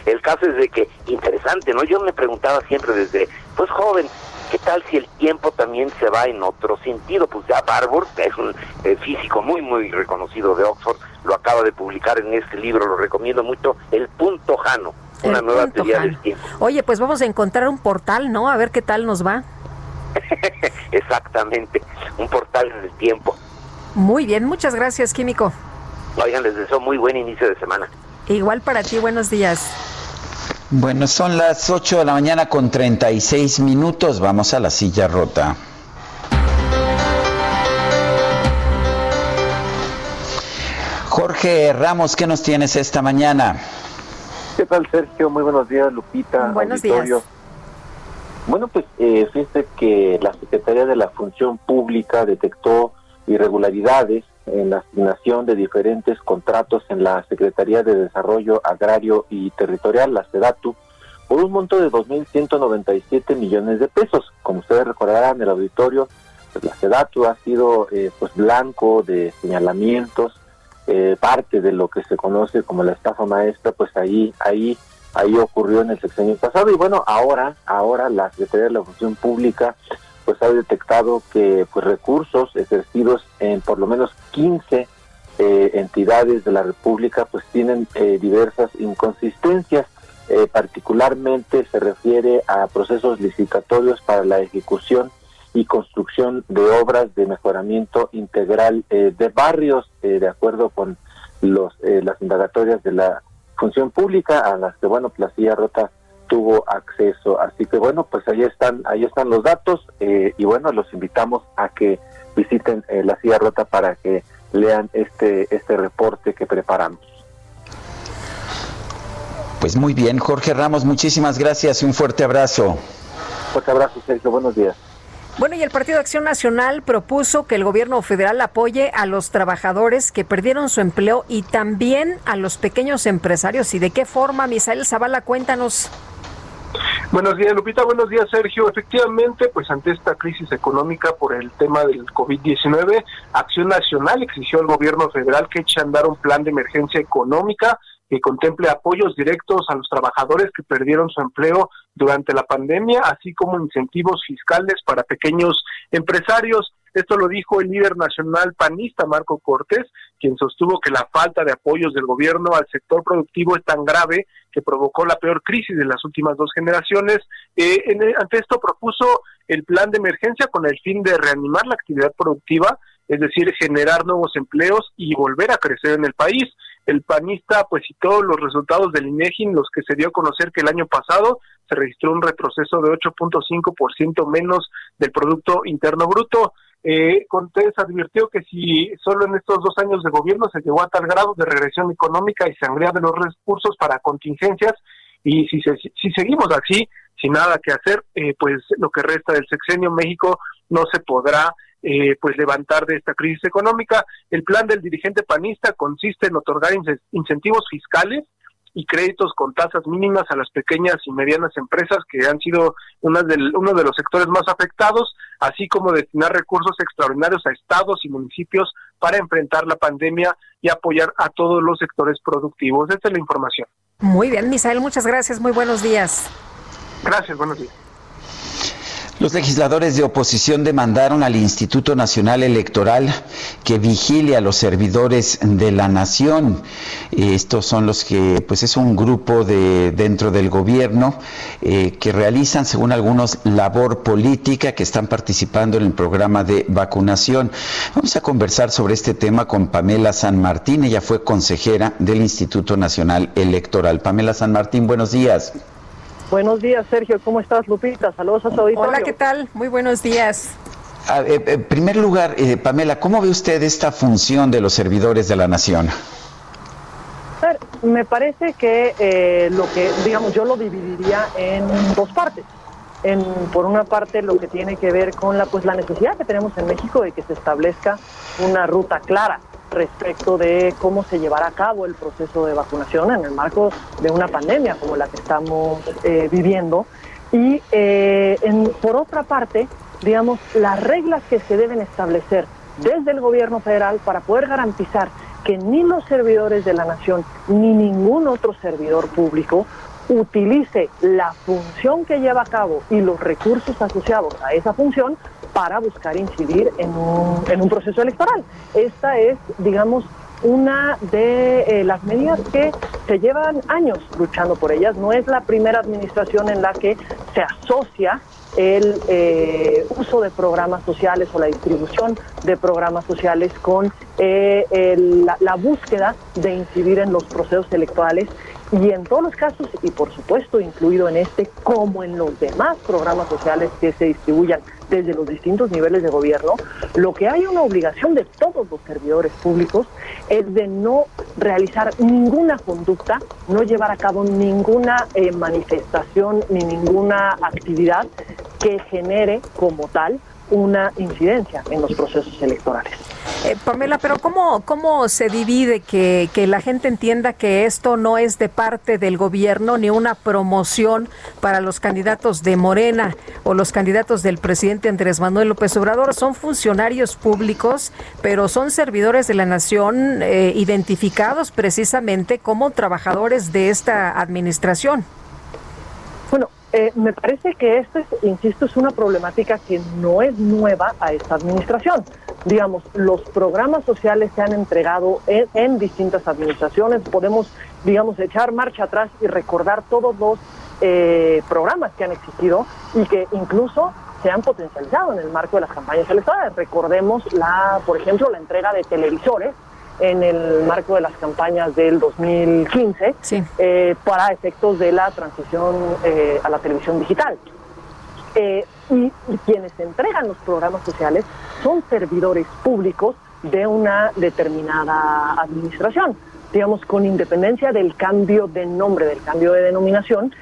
el caso es de que interesante, ¿no? Yo me preguntaba siempre desde pues joven, ¿qué tal si el tiempo también se va en otro sentido? Pues ya Barbour, que es un eh, físico muy, muy reconocido de Oxford, lo acaba de publicar en este libro, lo recomiendo mucho, El Punto Jano, una nueva teoría Jano. del tiempo. Oye, pues vamos a encontrar un portal, ¿no? A ver qué tal nos va. Exactamente, un portal del tiempo. Muy bien, muchas gracias, Químico. Oigan, les deseo muy buen inicio de semana. Igual para ti, buenos días. Bueno, son las 8 de la mañana con 36 minutos. Vamos a la silla rota. Jorge Ramos, ¿qué nos tienes esta mañana? ¿Qué tal, Sergio? Muy buenos días, Lupita. Buenos auditorio. días. Bueno, pues eh, fíjese que la Secretaría de la Función Pública detectó irregularidades en la asignación de diferentes contratos en la Secretaría de Desarrollo Agrario y Territorial, la SEDATU, por un monto de 2.197 millones de pesos. Como ustedes recordarán, el auditorio, pues la SEDATU ha sido eh, pues blanco de señalamientos, eh, parte de lo que se conoce como la estafa maestra, pues ahí, ahí, ahí ocurrió en el sexenio pasado. Y bueno, ahora, ahora la Secretaría de la Función Pública pues ha detectado que pues recursos ejercidos en por lo menos 15 eh, entidades de la República pues tienen diversas inconsistencias. Eh, particularmente se refiere a procesos licitatorios para la ejecución y construcción de obras de mejoramiento integral eh, de barrios, eh, de acuerdo con los las indagatorias de la función pública a las que bueno la silla rota tuvo acceso así que bueno pues ahí están ahí están los datos y bueno los invitamos a que visiten la silla rota para que lean este este reporte que preparamos pues muy bien, Jorge Ramos, muchísimas gracias y un fuerte abrazo. Fuerte abrazo, Sergio, buenos días. Bueno, y el Partido de Acción Nacional propuso que el gobierno federal apoye a los trabajadores que perdieron su empleo y también a los pequeños empresarios. ¿Y de qué forma, Misael Zavala? Cuéntanos. Buenos días, Lupita. Buenos días, Sergio. Efectivamente, pues ante esta crisis económica por el tema del COVID-19, Acción Nacional exigió al gobierno federal que eche a andar un plan de emergencia económica que contemple apoyos directos a los trabajadores que perdieron su empleo durante la pandemia, así como incentivos fiscales para pequeños empresarios. Esto lo dijo el líder nacional panista Marco Cortés, quien sostuvo que la falta de apoyos del gobierno al sector productivo es tan grave que provocó la peor crisis de las últimas dos generaciones. Eh, ante esto propuso el plan de emergencia con el fin de reanimar la actividad productiva, es decir, generar nuevos empleos y volver a crecer en el país el panista pues citó los resultados del INEGI en los que se dio a conocer que el año pasado se registró un retroceso de 8.5% menos del producto interno bruto. Eh, Contés advirtió que si solo en estos dos años de gobierno se llegó a tal grado de regresión económica y sangría de los recursos para contingencias y si, si seguimos así sin nada que hacer, eh, pues lo que resta del sexenio México no se podrá eh, pues levantar de esta crisis económica. El plan del dirigente panista consiste en otorgar incentivos fiscales y créditos con tasas mínimas a las pequeñas y medianas empresas que han sido una del, uno de los sectores más afectados, así como destinar recursos extraordinarios a estados y municipios para enfrentar la pandemia y apoyar a todos los sectores productivos. Esta es la información. Muy bien, Misael, muchas gracias. Muy buenos días. Gracias, buenos días. Los legisladores de oposición demandaron al Instituto Nacional Electoral que vigile a los servidores de la nación. Estos son los que, pues es un grupo de dentro del gobierno eh, que realizan, según algunos, labor política, que están participando en el programa de vacunación. Vamos a conversar sobre este tema con Pamela San Martín. Ella fue consejera del Instituto Nacional Electoral. Pamela San Martín, buenos días. Buenos días, Sergio. ¿Cómo estás, Lupita? Saludos a su auditorio. Hola, ¿qué tal? Muy buenos días. Eh, en primer lugar, eh, Pamela, ¿cómo ve usted esta función de los servidores de la nación? me parece que eh, lo que, digamos, yo lo dividiría en dos partes. En, por una parte, lo que tiene que ver con la, pues, la necesidad que tenemos en México de que se establezca una ruta clara respecto de cómo se llevará a cabo el proceso de vacunación en el marco de una pandemia como la que estamos eh, viviendo. Y eh, por otra parte, digamos, las reglas que se deben establecer desde el gobierno federal para poder garantizar que ni los servidores de la nación ni ningún otro servidor público utilice la función que lleva a cabo y los recursos asociados a esa función para buscar incidir en un, en un proceso electoral. Esta es, digamos, una de eh, las medidas que se llevan años luchando por ellas. No es la primera administración en la que se asocia el eh, uso de programas sociales o la distribución de programas sociales con eh, la, la, búsqueda de incidir en los procesos electorales y en todos los casos, y por supuesto incluido en este, como en los demás programas sociales que se distribuyan desde los distintos niveles de gobierno, lo que hay una obligación de todos los servidores públicos es de no realizar ninguna conducta, no llevar a cabo ninguna eh, manifestación ni ninguna actividad que genere como tal una incidencia en los procesos electorales. Eh, Pamela, pero ¿cómo, ¿cómo se divide que, que la gente entienda que esto no es de parte del gobierno ni una promoción para los candidatos de Morena o los candidatos del presidente Andrés Manuel López Obrador? Son funcionarios públicos, pero son servidores de la nación eh, identificados precisamente como trabajadores de esta administración. Eh, me parece que esto, es, insisto, es una problemática que no es nueva a esta administración. Digamos, los programas sociales se han entregado en, distintas administraciones. Podemos, digamos, echar marcha atrás y recordar todos los eh, programas que han existido y que incluso se han potencializado en el marco de las campañas electorales. Recordemos, la, por ejemplo, la entrega de televisores en el marco de las campañas del 2015 eh, para efectos de la transición eh, a la televisión digital. Eh, y, quienes entregan los programas sociales son servidores públicos de una determinada administración, digamos, con independencia del cambio de nombre, del cambio de denominación,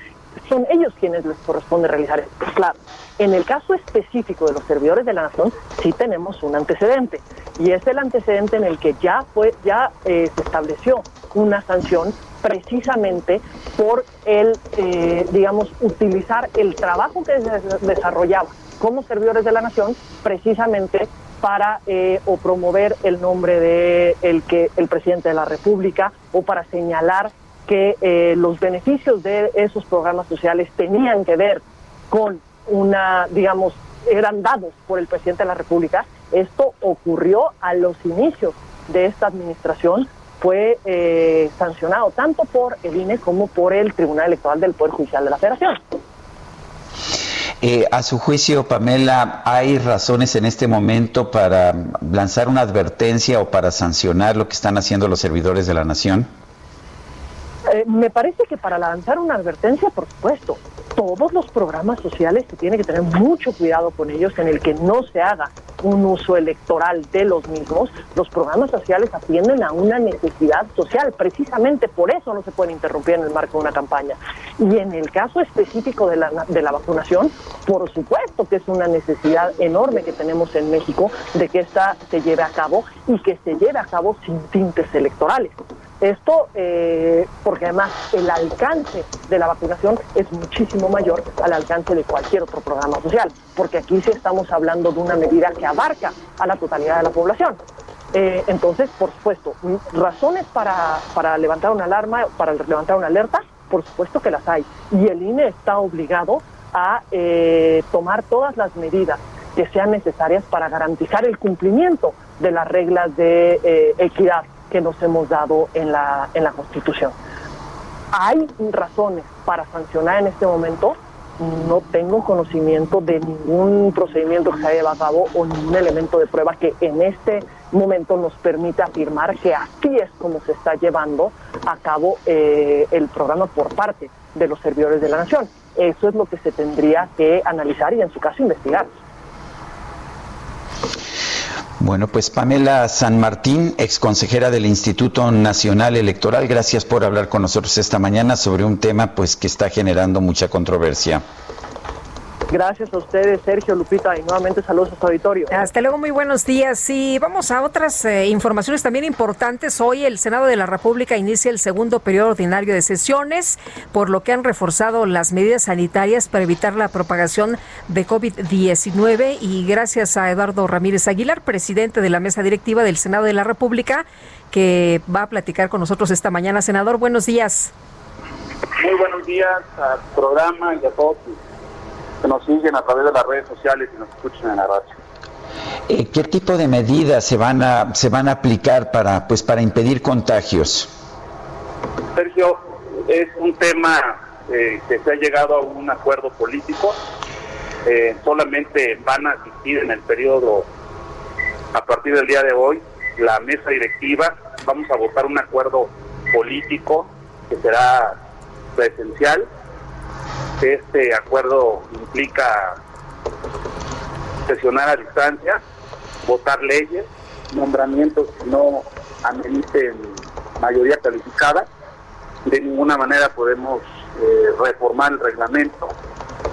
son ellos quienes les corresponde realizar esto. Claro, en el caso específico de los servidores de la nación, sí tenemos un antecedente, y es el antecedente en el que ya fue, ya eh, se estableció una sanción precisamente por el, eh, digamos, utilizar el trabajo que se desarrollaba como servidores de la nación, precisamente para eh, o promover el nombre de el que el presidente de la República o para señalar que los beneficios de esos programas sociales tenían que ver con una, digamos, eran dados por el presidente de la República. Esto ocurrió a los inicios de esta administración, fue eh, sancionado tanto por el INE como por el Tribunal Electoral del Poder Judicial de la Federación. Eh, a su juicio, Pamela, ¿hay razones en este momento para lanzar una advertencia o para sancionar lo que están haciendo los servidores de la nación? Eh, me parece que para lanzar una advertencia, por supuesto, todos los programas sociales se tiene que tener mucho cuidado con ellos en el que no se haga un uso electoral de los mismos. Los programas sociales atienden a una necesidad social, precisamente por eso no se pueden interrumpir en el marco de una campaña. Y en el caso específico de la, de la vacunación, por supuesto que es una necesidad enorme que tenemos en México de que esta se lleve a cabo y que se lleve a cabo sin tintes electorales. Esto eh, porque además el alcance de la vacunación es muchísimo mayor al alcance de cualquier otro programa social, porque aquí sí estamos hablando de una medida que abarca a la totalidad de la población. Eh, entonces, por supuesto, razones para, para levantar una alarma, para levantar una alerta, por supuesto que las hay. Y el INE está obligado a eh, tomar todas las medidas que sean necesarias para garantizar el cumplimiento de las reglas de equidad que nos hemos dado en la, en la Constitución. ¿Hay razones para sancionar en este momento? No tengo conocimiento de ningún procedimiento que se haya llevado cabo o ningún elemento de prueba que en este momento nos permita afirmar que así es como se está llevando a cabo eh, el programa por parte de los servidores de la nación. Eso es lo que se tendría que analizar y en su caso investigar. Bueno, pues Pamela San Martín, ex consejera del Instituto Nacional Electoral, gracias por hablar con nosotros esta mañana sobre un tema pues que está generando mucha controversia. Gracias a ustedes, Sergio, Lupita, y nuevamente saludos a su auditorio. Hasta luego, muy buenos días. Y vamos a otras eh, informaciones también importantes. Hoy el Senado de la República inicia el segundo periodo ordinario de sesiones, por lo que han reforzado las medidas sanitarias para evitar la propagación de COVID-19. Y gracias a Eduardo Ramírez Aguilar, presidente de la mesa directiva del Senado de la República, que va a platicar con nosotros esta mañana. Senador, buenos días. Muy buenos días al programa y a todos que nos siguen a través de las redes sociales y nos escuchan en la radio. Eh, ¿Qué tipo de medidas se van a se van a aplicar para pues para impedir contagios? Sergio, es un tema eh, que se ha llegado a un acuerdo político. Eh, solamente van a asistir en el periodo a partir del día de hoy la mesa directiva. Vamos a votar un acuerdo político que será presencial este acuerdo implica sesionar a distancia, votar leyes, nombramientos que no ameriten mayoría calificada. De ninguna manera podemos eh, reformar el reglamento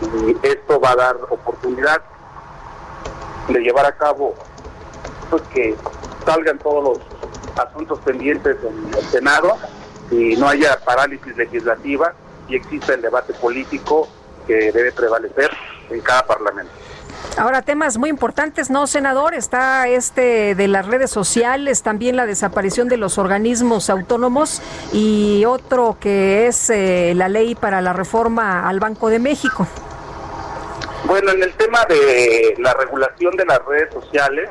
y esto va a dar oportunidad de llevar a cabo pues, que salgan todos los asuntos pendientes en el Senado y no haya parálisis legislativa y exista el debate político que debe prevalecer en cada parlamento. Ahora, temas muy importantes, ¿no, senador? Está este de las redes sociales, también la desaparición de los organismos autónomos y otro que es eh, la ley para la reforma al Banco de México. Bueno, en el tema de la regulación de las redes sociales,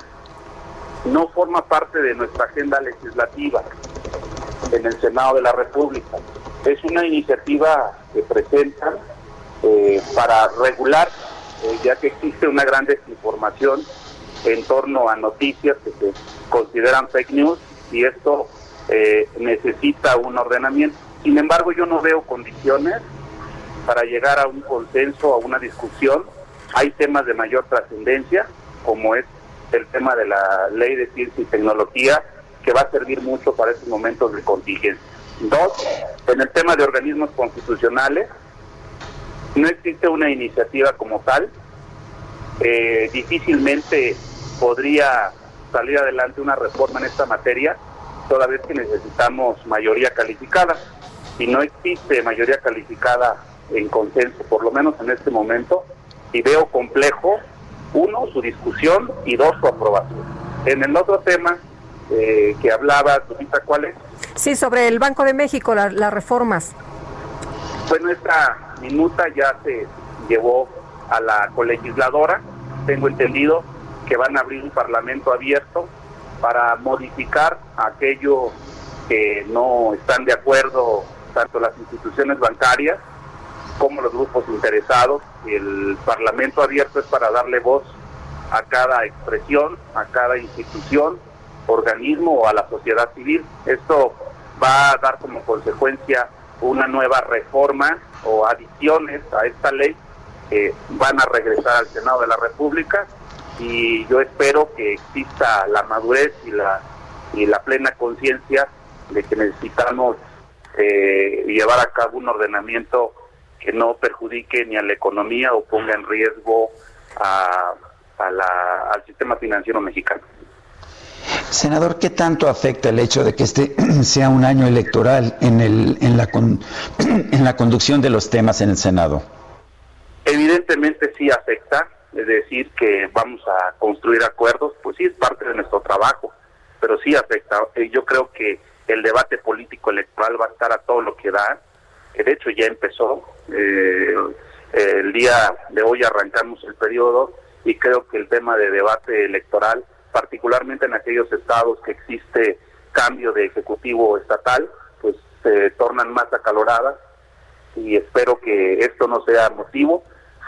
no forma parte de nuestra agenda legislativa en el Senado de la República. Es una iniciativa que presentan eh, para regular eh, ya que existe una gran desinformación en torno a noticias que se consideran fake news y esto eh, necesita un ordenamiento. Sin embargo, yo no veo condiciones para llegar a un consenso, a una discusión. Hay temas de mayor trascendencia, como es el tema de la ley de ciencia y tecnología, que va a servir mucho para estos momentos de contingencia. Dos, en el tema de organismos constitucionales, no existe una iniciativa como tal. Eh, difícilmente podría salir adelante una reforma en esta materia, toda vez que necesitamos mayoría calificada. Y no existe mayoría calificada en consenso, por lo menos en este momento, y veo complejo, uno, su discusión y dos, su aprobación. En el otro tema eh, que hablaba, ¿cuál es? Sí, sobre el Banco de México, las reformas. Bueno, esta minuta ya se llevó a la colegisladora. Tengo entendido que van a abrir un parlamento abierto para modificar aquello que no están de acuerdo tanto las instituciones bancarias como los grupos interesados. El parlamento abierto es para darle voz a cada expresión, a cada institución, organismo o a la sociedad civil. Esto va a dar como consecuencia una nueva reforma o adiciones a esta ley que van a regresar al Senado de la República y yo espero que exista la madurez y la y la plena conciencia de que necesitamos eh, llevar a cabo un ordenamiento que no perjudique ni a la economía o ponga en riesgo a, al sistema financiero mexicano. Senador, ¿qué tanto afecta el hecho de que este sea un año electoral en, el, en, la, en la conducción de los temas en el Senado? Evidentemente sí afecta, es decir, que vamos a construir acuerdos, pues sí es parte de nuestro trabajo, pero sí afecta. Eh, yo creo que el debate político electoral va a estar a todo lo que da, que de hecho ya empezó. Eh, el día de hoy arrancamos el periodo y creo que el tema de debate electoral particularmente en aquellos estados que existe cambio de ejecutivo estatal, pues se tornan más acaloradas y espero que esto no sea motivo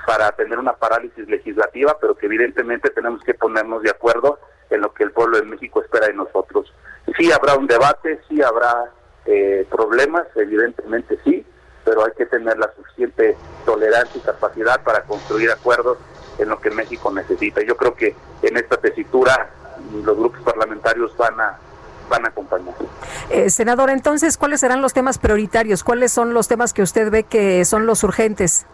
para tener una parálisis legislativa, pero que evidentemente tenemos que ponernos de acuerdo en lo que el pueblo de México espera de nosotros. Sí habrá un debate, sí habrá eh, problemas, evidentemente sí, pero hay que tener la suficiente tolerancia y capacidad para construir acuerdos en lo que México necesita. Yo creo que en esta tesitura los grupos parlamentarios van a van a acompañar. Eh, senador, entonces, ¿cuáles serán los temas prioritarios? ¿Cuáles son los temas que usted ve que son los urgentes?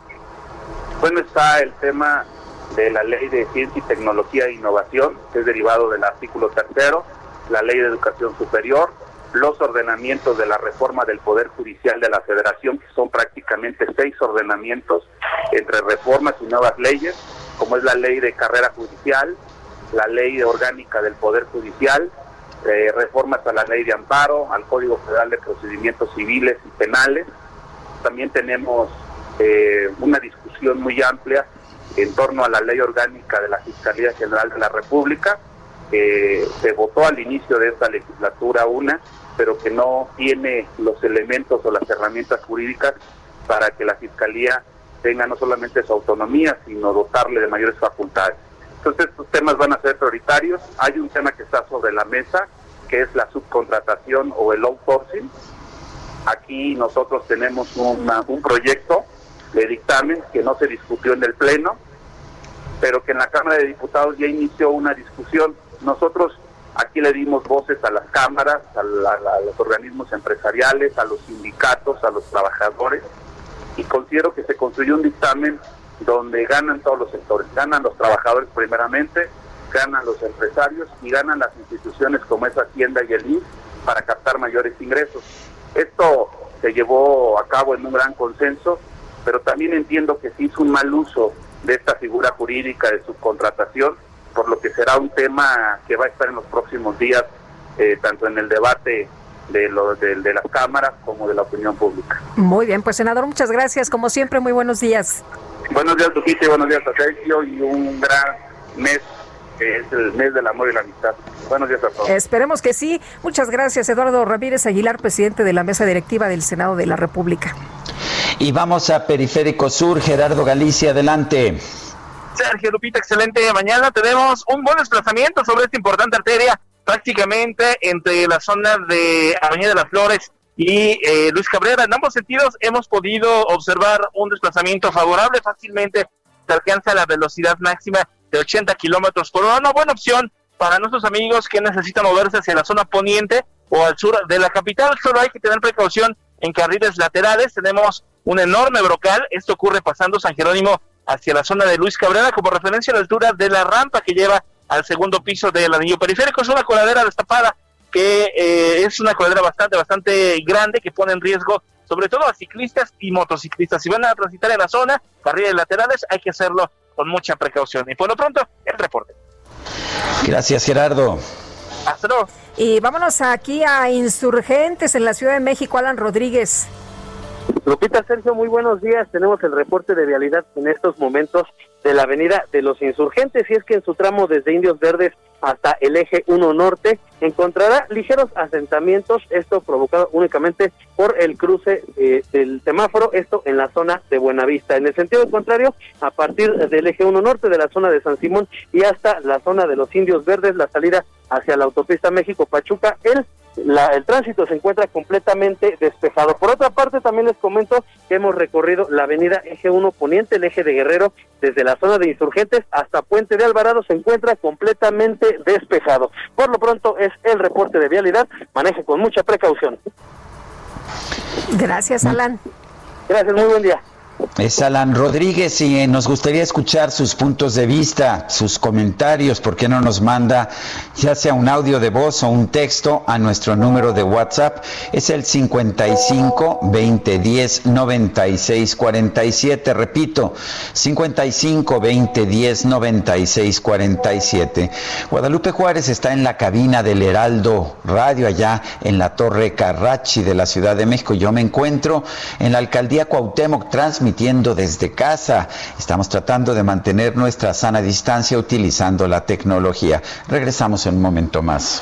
Bueno, está el tema de la Ley de Ciencia y Tecnología e Innovación, que es derivado del artículo tercero, la Ley de Educación Superior, los ordenamientos de la reforma del Poder Judicial de la Federación, que son prácticamente seis ordenamientos entre reformas y nuevas leyes, como es la ley de carrera judicial, la ley orgánica del Poder Judicial, eh, reformas a la ley de amparo, al Código Federal de Procedimientos Civiles y Penales. También tenemos eh, una discusión muy amplia en torno a la ley orgánica de la Fiscalía General de la República, que se votó al inicio de esta legislatura una, pero que no tiene los elementos o las herramientas jurídicas para que la Fiscalía tenga no solamente su autonomía, sino dotarle de mayores facultades. Entonces estos temas van a ser prioritarios. Hay un tema que está sobre la mesa, que es la subcontratación o el outsourcing. Aquí nosotros tenemos un proyecto de dictamen que no se discutió en el Pleno, pero que en la Cámara de Diputados ya inició una discusión. Nosotros aquí le dimos voces a las cámaras, a los organismos empresariales, a los sindicatos, a los trabajadores, y considero que se construyó un dictamen donde ganan todos los sectores, ganan los trabajadores primeramente, ganan los empresarios y ganan las instituciones como es Hacienda y el INS para captar mayores ingresos. Esto se llevó a cabo en un gran consenso, pero también entiendo que se hizo un mal uso de esta figura jurídica de subcontratación, por lo que será un tema que va a estar en los próximos días, eh, tanto en el debate de, lo, de, de, las cámaras como de la opinión pública. Muy bien, pues senador, muchas gracias. Como siempre, muy buenos días. Buenos días, Lupita, buenos días a Sergio, y un gran mes que es el mes del amor y la amistad. Buenos días a todos. Esperemos que sí. Muchas gracias, Eduardo Ramírez Aguilar, presidente de la mesa directiva del Senado de la República. Y vamos a Periférico Sur, Gerardo Galicia, adelante. Sergio Lupita, excelente mañana. Tenemos un buen desplazamiento sobre esta importante arteria, prácticamente entre la zona de Avenida de las Flores y eh, Luis Cabrera. En ambos sentidos hemos podido observar un desplazamiento favorable. Fácilmente se alcanza la velocidad máxima de 80 kilómetros por hora. Una buena opción para nuestros amigos que necesitan moverse hacia la zona poniente o al sur de la capital. Solo hay que tener precaución en carriles laterales. Tenemos un enorme brocal. Esto ocurre pasando San Jerónimo hacia la zona de Luis Cabrera, como referencia a la altura de la rampa que lleva al segundo piso del anillo periférico. Es una coladera destapada que eh, es una coladera bastante, bastante grande que pone en riesgo sobre todo a ciclistas y motociclistas. Si van a transitar en la zona, carriles laterales, hay que hacerlo con mucha precaución. Y por lo pronto, el reporte. Gracias, Gerardo. Hasta luego. Y vámonos aquí a Insurgentes en la Ciudad de México, Alan Rodríguez. Lupita Sergio, muy buenos días. Tenemos el reporte de vialidad en estos momentos de la avenida de los insurgentes y es que en su tramo desde Indios Verdes hasta el eje 1 norte encontrará ligeros asentamientos, esto provocado únicamente por el cruce eh, del semáforo, esto en la zona de Buenavista. En el sentido contrario, a partir del eje 1 norte de la zona de San Simón y hasta la zona de los Indios Verdes, la salida hacia la autopista México-Pachuca, el el tránsito se encuentra completamente despejado. Por otra parte, también les comento que hemos recorrido la avenida Eje 1 Poniente, el eje de Guerrero, desde la zona de Insurgentes hasta Puente de Alvarado, se encuentra completamente despejado. Por lo pronto el reporte de vialidad, maneje con mucha precaución. Gracias, Alan. Gracias, muy buen día. Es Alan Rodríguez y nos gustaría escuchar sus puntos de vista, sus comentarios, ¿por qué no nos manda ya sea un audio de voz o un texto a nuestro número de WhatsApp? Es el 55 20 10 96 47, repito, 55 20 10 96 47. Guadalupe Juárez está en la cabina del Heraldo Radio allá en la Torre Carrachi de la Ciudad de México. Yo me encuentro en la alcaldía Cuauhtémoc transmitiendo desde casa. Estamos tratando de mantener nuestra sana distancia utilizando la tecnología. Regresamos en un momento más.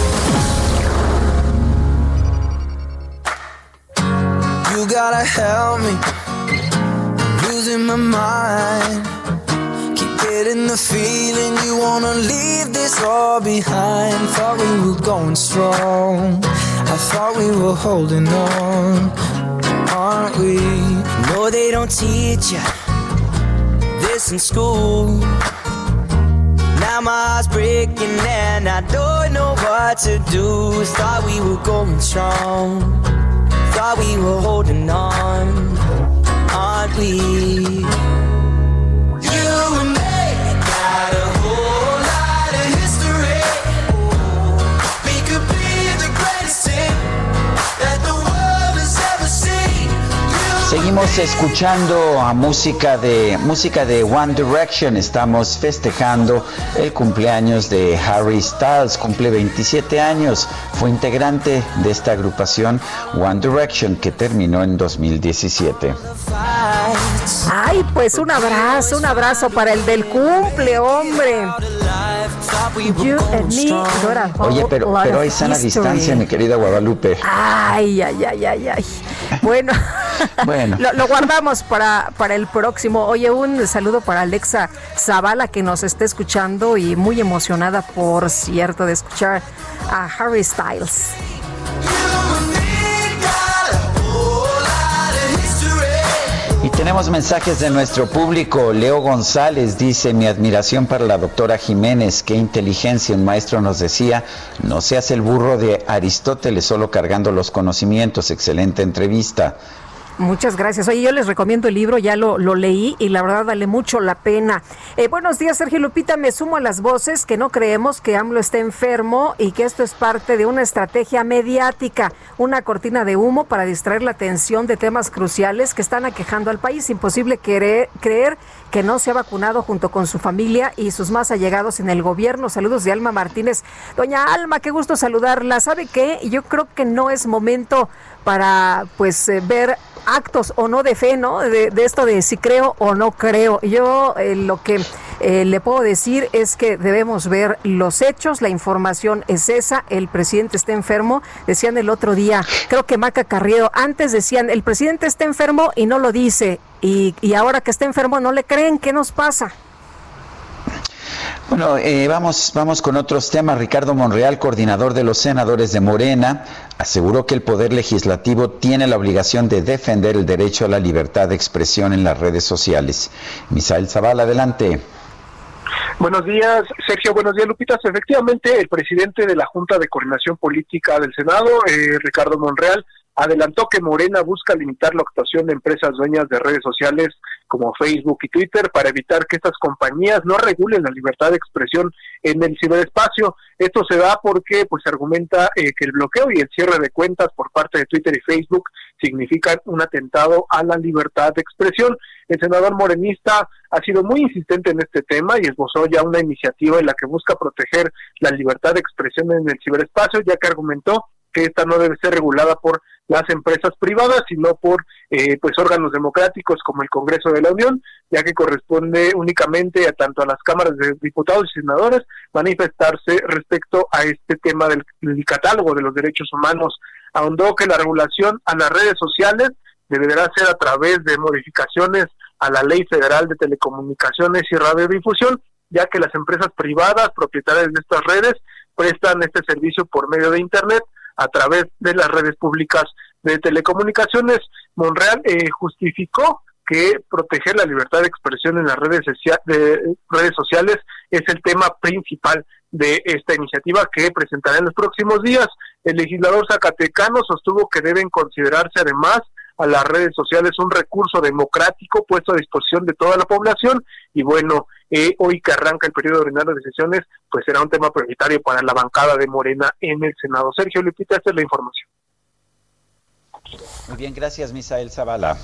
Gotta help me. I'm losing my mind. Keep getting the feeling you wanna leave this all behind. Thought we were going strong. I thought we were holding on. Aren't we? No, they don't teach you this in school. Now my heart's breaking and I don't know what to do. Thought we were going strong. Thought we were holding on, aren't we? Estamos escuchando a música de música de One Direction. Estamos festejando el cumpleaños de Harry Styles. Cumple 27 años. Fue integrante de esta agrupación One Direction que terminó en 2017. Ay, pues un abrazo, un abrazo para el del cumple, hombre. Oye, pero, pero hay sana distancia, mi querida Guadalupe. Ay, ay, ay, ay, ay. Bueno, bueno. lo, guardamos para, para el próximo. Oye, un saludo para Alexa Zavala que nos está escuchando y muy emocionada, por cierto, de escuchar a Harry Styles. Tenemos mensajes de nuestro público. Leo González dice, mi admiración para la doctora Jiménez, qué inteligencia. Un maestro nos decía, no seas el burro de Aristóteles solo cargando los conocimientos. Excelente entrevista. Muchas gracias. Oye, yo les recomiendo el libro, ya lo, lo leí y la verdad vale mucho la pena. Eh, buenos días, Sergio Lupita. Me sumo a las voces que no creemos que AMLO esté enfermo y que esto es parte de una estrategia mediática, una cortina de humo para distraer la atención de temas cruciales que están aquejando al país. Imposible creer, creer que no se ha vacunado junto con su familia y sus más allegados en el gobierno. Saludos de Alma Martínez. Doña Alma, qué gusto saludarla. ¿Sabe qué? Yo creo que no es momento para pues eh, ver actos o no de fe, ¿no? De, esto de si creo o no creo. Yo eh, lo que eh, le puedo decir es que debemos ver los hechos, la información es esa, el presidente está enfermo, decían el otro día, creo que Maca Carriero, antes decían, el presidente está enfermo y no lo dice, y, y ahora que está enfermo no le creen, ¿qué nos pasa? Bueno, eh, vamos, vamos con otros temas. Ricardo Monreal, coordinador de los senadores de Morena, aseguró que el Poder Legislativo tiene la obligación de defender el derecho a la libertad de expresión en las redes sociales. Misael Zavala, adelante. Buenos días, Sergio. Buenos días, Lupitas. Efectivamente, el presidente de la Junta de Coordinación Política del Senado, eh, Ricardo Monreal, adelantó que Morena busca limitar la actuación de empresas dueñas de redes sociales como Facebook y Twitter para evitar que estas compañías no regulen la libertad de expresión en el ciberespacio. Esto se da porque pues argumenta eh, que el bloqueo y el cierre de cuentas por parte de Twitter y Facebook significan un atentado a la libertad de expresión. El senador morenista ha sido muy insistente en este tema y esbozó ya una iniciativa en la que busca proteger la libertad de expresión en el ciberespacio, ya que argumentó que esta no debe ser regulada por las empresas privadas, sino por eh, pues órganos democráticos como el Congreso de la Unión, ya que corresponde únicamente a tanto a las cámaras de diputados y senadores manifestarse respecto a este tema del, catálogo de los derechos humanos. Ahondó que la regulación a las redes sociales deberá ser a través de modificaciones a la Ley Federal de Telecomunicaciones y Radiodifusión, ya que las empresas privadas propietarias de estas redes prestan este servicio por medio de Internet a través de las redes públicas de telecomunicaciones. Monreal eh, justificó que proteger la libertad de expresión en las redes, de redes sociales es el tema principal de esta iniciativa que presentará en los próximos días. El legislador zacatecano sostuvo que deben considerarse además a las redes sociales un recurso democrático puesto a disposición de toda la población y bueno, eh, hoy que arranca el periodo ordinario de sesiones, pues será un tema prioritario para la bancada de Morena en el Senado. Sergio Lupita, esta es la información. Muy bien, gracias, Misael Zavala.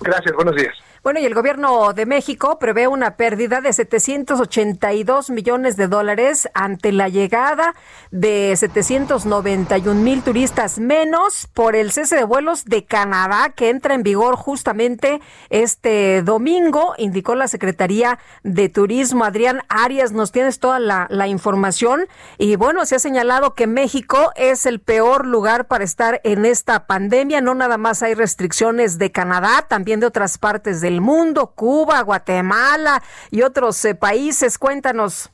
Gracias, buenos días. Bueno, y el gobierno de México prevé una pérdida de 782 millones de dólares ante la llegada de 791 mil turistas menos por el cese de vuelos de Canadá que entra en vigor justamente este domingo, indicó la Secretaría de Turismo. Adrián Arias, nos tienes toda la, información y bueno, se ha señalado que México es el peor lugar para estar en esta pandemia. No nada más hay restricciones de Canadá, también de otras partes del mundo, Cuba, Guatemala y otros eh, países. Cuéntanos.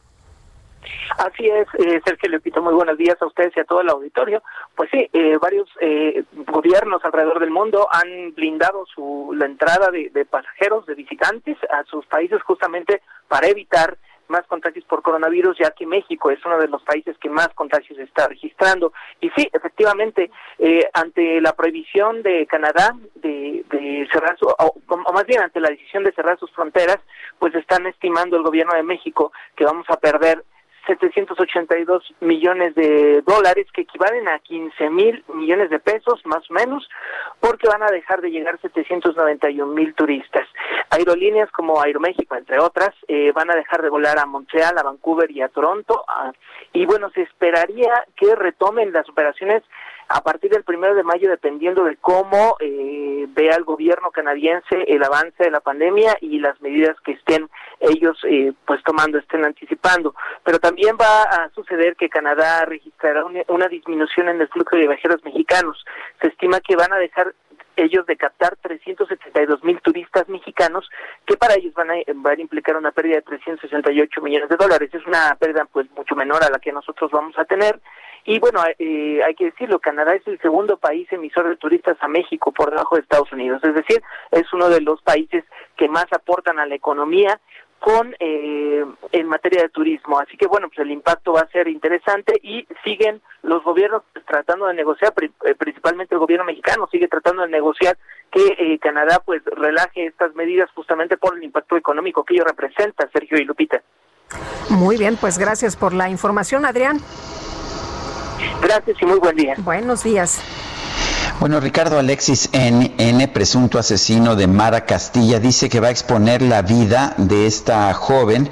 Así es, eh, Sergio Lepito, muy buenos días a ustedes y a todo el auditorio. Pues sí, eh, varios eh, gobiernos alrededor del mundo han blindado su, la entrada de, de pasajeros, de visitantes a sus países justamente para evitar más contagios por coronavirus, ya que México es uno de los países que más contagios está registrando. Y sí, efectivamente, eh, ante la prohibición de Canadá de, de cerrar, su, o, más bien ante la decisión de cerrar sus fronteras, pues están estimando el gobierno de México que vamos a perder 782 millones de dólares, que equivalen a 15 mil millones de pesos, más o menos, porque van a dejar de llegar 791 mil turistas. Aerolíneas como Aeroméxico, entre otras, eh, van a dejar de volar a Montreal, a Vancouver y a Toronto. Ah, y bueno, se esperaría que retomen las operaciones a partir del primero de mayo, dependiendo de cómo eh, vea el gobierno canadiense el avance de la pandemia y las medidas que estén ellos eh, pues tomando, estén anticipando. Pero también va a suceder que Canadá registrará una, disminución en el flujo de viajeros mexicanos. Se estima que van a dejar ellos de captar 372 mil turistas mexicanos, que para ellos van a, van a implicar una pérdida de 368 millones de dólares. Es una pérdida pues mucho menor a la que nosotros vamos a tener y bueno, eh, hay que decirlo, Canadá es el segundo país emisor de turistas a México por debajo de Estados Unidos. Es decir, es uno de los países que más aportan a la economía con eh, en materia de turismo. Así que bueno, pues el impacto va a ser interesante y siguen los gobiernos tratando de negociar, eh, principalmente el gobierno mexicano sigue tratando de negociar que eh, Canadá pues relaje estas medidas justamente por el impacto económico que ello representa, Sergio y Lupita. Muy bien, pues gracias por la información, Adrián. Gracias y muy buen día. Buenos días. Bueno, Ricardo Alexis N, N, presunto asesino de Mara Castilla, dice que va a exponer la vida de esta joven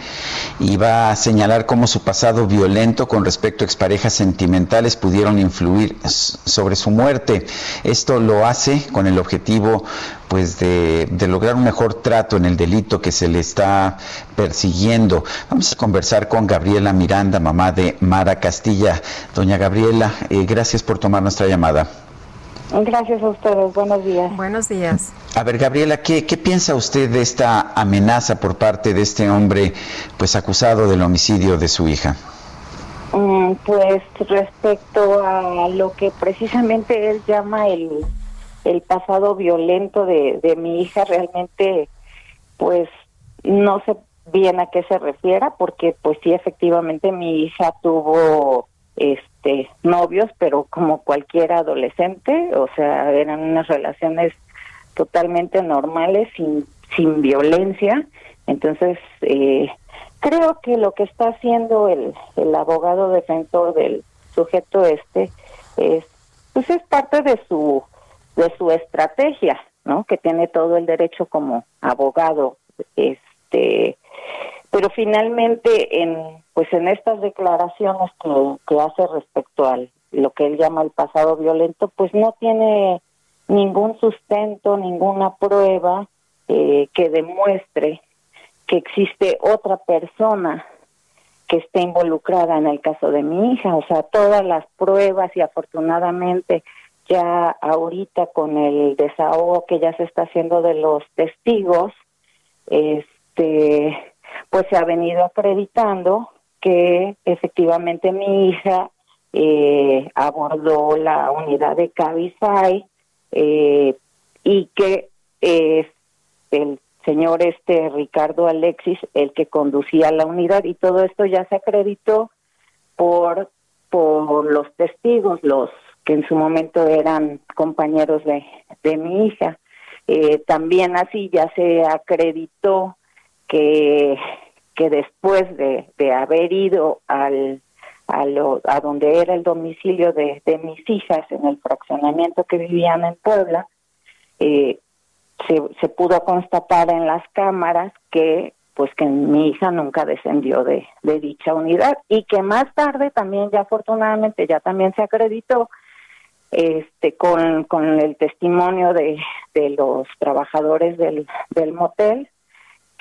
y va a señalar cómo su pasado violento con respecto a exparejas sentimentales pudieron influir sobre su muerte. Esto lo hace con el objetivo pues de, de, lograr un mejor trato en el delito que se le está persiguiendo. Vamos a conversar con Gabriela Miranda, mamá de Mara Castilla. Doña Gabriela, eh, gracias por tomar nuestra llamada. Gracias a ustedes, buenos días. Buenos días. A ver, Gabriela, ¿qué, ¿qué, piensa usted de esta amenaza por parte de este hombre pues acusado del homicidio de su hija? Mm, pues respecto a lo que precisamente él llama el, el pasado violento de, de mi hija, realmente pues no sé bien a qué se refiera, porque pues sí, efectivamente mi hija tuvo este novios, pero como cualquier adolescente, o sea, eran unas relaciones totalmente normales, sin, violencia. Entonces, eh, creo que lo que está haciendo el, el abogado defensor del sujeto este es, pues es parte de su, de su estrategia, ¿no? Que tiene todo el derecho como abogado, este, pero finalmente en pues en estas declaraciones que, hace respecto al lo que él llama el pasado violento pues no tiene ningún sustento ninguna prueba eh, que demuestre que existe otra persona que esté involucrada en el caso de mi hija. O sea todas las pruebas y afortunadamente ya ahorita con el desahogo que ya se está haciendo de los testigos este pues se ha venido acreditando que efectivamente mi hija eh, abordó la unidad de Cabify eh, y que es el señor este Ricardo Alexis el que conducía la unidad. Y todo esto ya se acreditó por por los testigos los que en su momento eran compañeros de, de mi hija. Eh, también así ya se acreditó que, que después de, de haber ido al, a, lo, a donde era el domicilio de, de mis hijas en el fraccionamiento que vivían en Puebla, eh, se, se pudo constatar en las cámaras que pues que mi hija nunca descendió de, de dicha unidad y que más tarde también ya afortunadamente ya también se acreditó este con, con el testimonio de, de los trabajadores del, del motel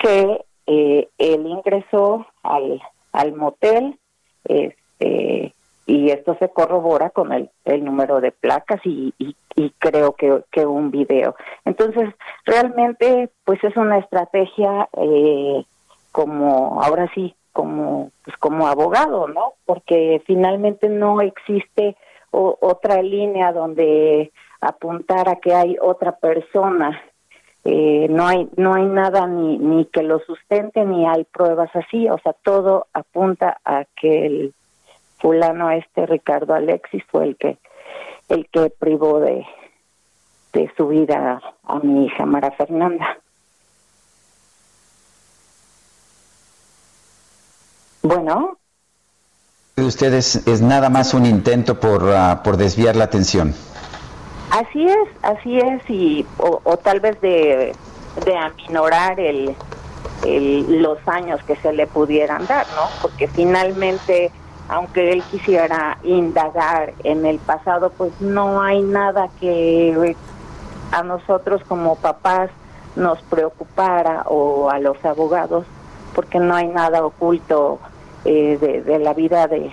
que eh, él ingresó al, al motel este, y esto se corrobora con el, el número de placas y, y, creo que, que, un video. Entonces, realmente, pues es una estrategia eh, como, ahora sí, como, pues como abogado, ¿no? Porque finalmente no existe otra línea donde apuntar a que hay otra persona eh, no hay no hay nada ni ni que lo sustente ni hay pruebas así. O sea todo apunta a que el fulano este Ricardo Alexis fue el que el que privó de de su vida a mi hija Mara Fernanda. Bueno. De ustedes es nada más un intento por, ah, por desviar la atención. Así es, así es, y, o, tal vez de, de aminorar el, los años que se le pudieran dar, ¿no? Porque finalmente, aunque él quisiera indagar en el pasado, pues no hay nada que a nosotros como papás nos preocupara o a los abogados, porque no hay nada oculto eh, de, de, la vida de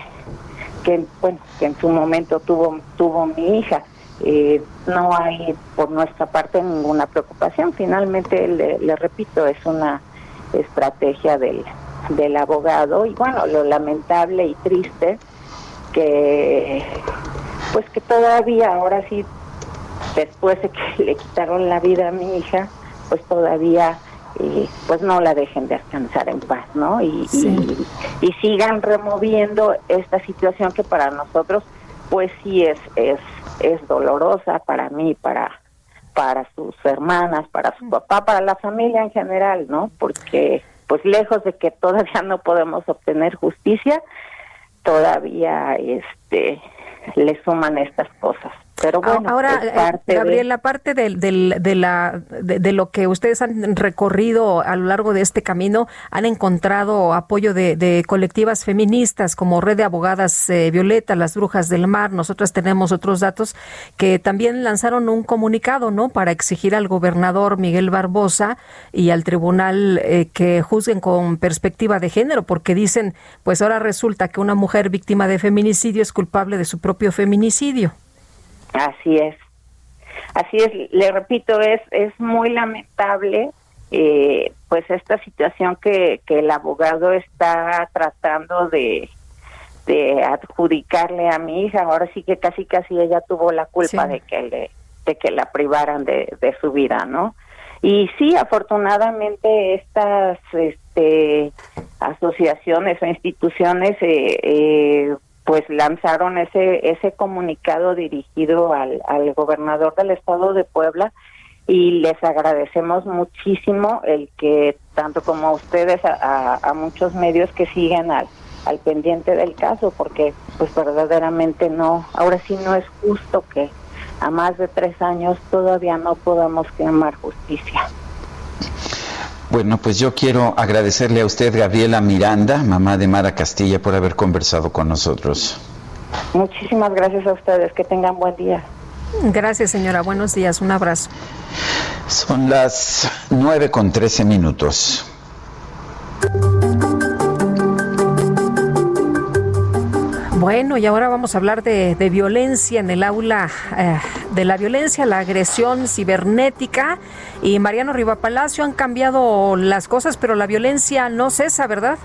que bueno que en su momento tuvo tuvo mi hija eh, no hay por nuestra parte ninguna preocupación. Finalmente, le, repito, es una estrategia del, del abogado y bueno, lo lamentable y triste que pues que todavía ahora sí después de que le quitaron la vida a mi hija, pues todavía eh, pues no la dejen descansar en paz, ¿no? y, y, sigan removiendo esta situación que para nosotros pues sí es, es, es dolorosa para mí, para, para sus hermanas, para su papá, para la familia en general, ¿no? Porque pues lejos de que todavía no podemos obtener justicia, todavía este le suman estas cosas. Pero bueno, ahora, eh, Gabriel, la parte del, de, la, de, lo que ustedes han recorrido a lo largo de este camino, han encontrado apoyo de, colectivas feministas como Red de Abogadas eh, Violeta, Las Brujas del Mar. Nosotras tenemos otros datos que también lanzaron un comunicado, ¿no? Para exigir al gobernador Miguel Barbosa y al tribunal eh, que juzguen con perspectiva de género, porque dicen, pues ahora resulta que una mujer víctima de feminicidio es culpable de su propio feminicidio. Así es. Así es, le repito, es, es muy lamentable eh, pues esta situación que, que el abogado está tratando de, de adjudicarle a mi hija. Ahora sí que casi casi ella tuvo la culpa de que le, de que la privaran de, de su vida, ¿no? Y sí, afortunadamente estas este, asociaciones o instituciones eh, eh, pues lanzaron ese ese comunicado dirigido al, al gobernador del estado de Puebla y les agradecemos muchísimo el que tanto como ustedes a, a, muchos medios que siguen al, al pendiente del caso porque pues verdaderamente no ahora sí no es justo que a más de tres años todavía no podamos clamar justicia. Bueno, pues yo quiero agradecerle a usted, Gabriela Miranda, mamá de Mara Castilla, por haber conversado con nosotros. Muchísimas gracias a ustedes. Que tengan buen día. Gracias, señora. Buenos días. Un abrazo. Son las nueve con trece minutos. Bueno, y ahora vamos a hablar de, violencia en el aula, eh, de la violencia, la agresión cibernética. Y Mariano Riva Palacio han cambiado las cosas, pero la violencia no cesa, ¿verdad?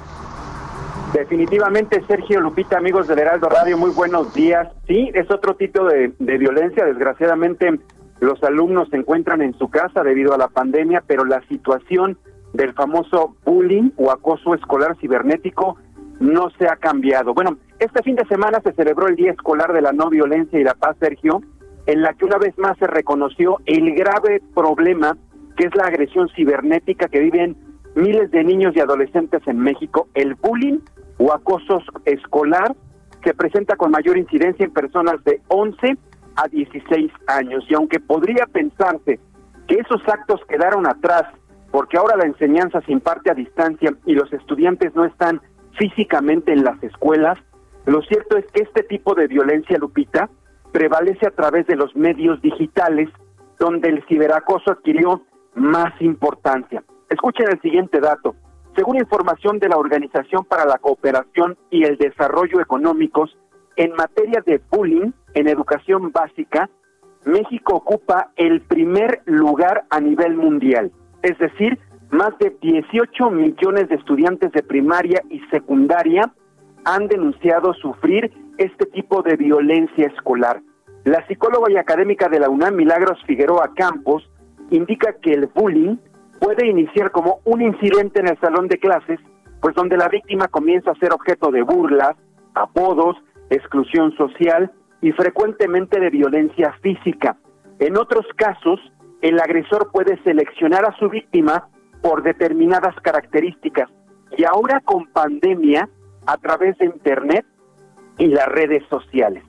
Definitivamente, Sergio Lupita, amigos del Heraldo Radio, muy buenos días. Sí, es otro tipo de violencia. Desgraciadamente, los alumnos se encuentran en su casa debido a la pandemia, pero la situación del famoso bullying o acoso escolar cibernético no se ha cambiado. Bueno, este fin de semana se celebró el Día Escolar de la No Violencia y la Paz, Sergio, en la que una vez más se reconoció el grave problema que es la agresión cibernética que viven miles de niños y adolescentes en México, el bullying o acoso escolar se presenta con mayor incidencia en personas de 11 a 16 años. Y aunque podría pensarse que esos actos quedaron atrás, porque ahora la enseñanza se imparte a distancia y los estudiantes no están físicamente en las escuelas, lo cierto es que este tipo de violencia, Lupita, prevalece a través de los medios digitales, donde el ciberacoso adquirió más importancia. Escuchen el siguiente dato. Según información de la Organización para la Cooperación y el Desarrollo Económicos, en materia de bullying en educación básica, México ocupa el primer lugar a nivel mundial. Es decir, más de 18 millones de estudiantes de primaria y secundaria han denunciado sufrir este tipo de violencia escolar. La psicóloga y académica de la UNAM, Milagros Figueroa Campos, indica que el bullying puede iniciar como un incidente en el salón de clases, pues donde la víctima comienza a ser objeto de burlas, apodos, exclusión social y frecuentemente de violencia física. En otros casos, el agresor puede seleccionar a su víctima por determinadas características. Y ahora con pandemia, a través de Internet, y las redes sociales.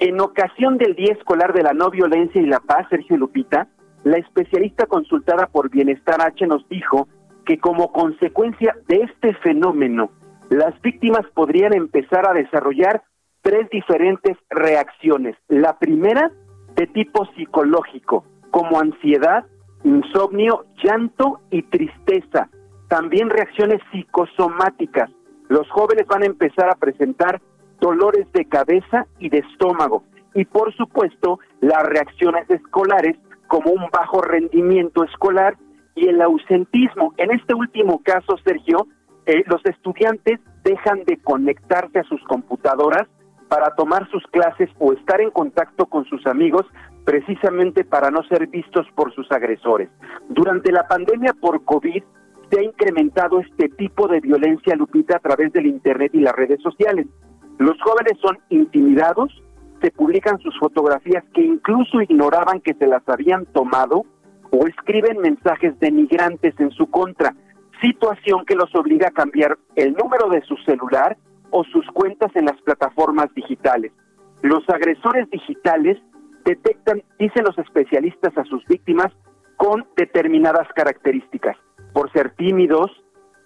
En ocasión del Día Escolar de la No Violencia y la Paz, Sergio Lupita, la especialista consultada por Bienestar H nos dijo que como consecuencia de este fenómeno, las víctimas podrían empezar a desarrollar tres diferentes reacciones. La primera, de tipo psicológico, como ansiedad, insomnio, llanto y tristeza. También reacciones psicosomáticas. Los jóvenes van a empezar a presentar dolores de cabeza y de estómago. Y por supuesto, las reacciones escolares como un bajo rendimiento escolar y el ausentismo. En este último caso, Sergio, eh, los estudiantes dejan de conectarse a sus computadoras para tomar sus clases o estar en contacto con sus amigos precisamente para no ser vistos por sus agresores. Durante la pandemia por COVID se ha incrementado este tipo de violencia, Lupita, a través del Internet y las redes sociales. Los jóvenes son intimidados, se publican sus fotografías que incluso ignoraban que se las habían tomado o escriben mensajes denigrantes en su contra, situación que los obliga a cambiar el número de su celular o sus cuentas en las plataformas digitales. Los agresores digitales detectan, dicen los especialistas, a sus víctimas con determinadas características, por ser tímidos,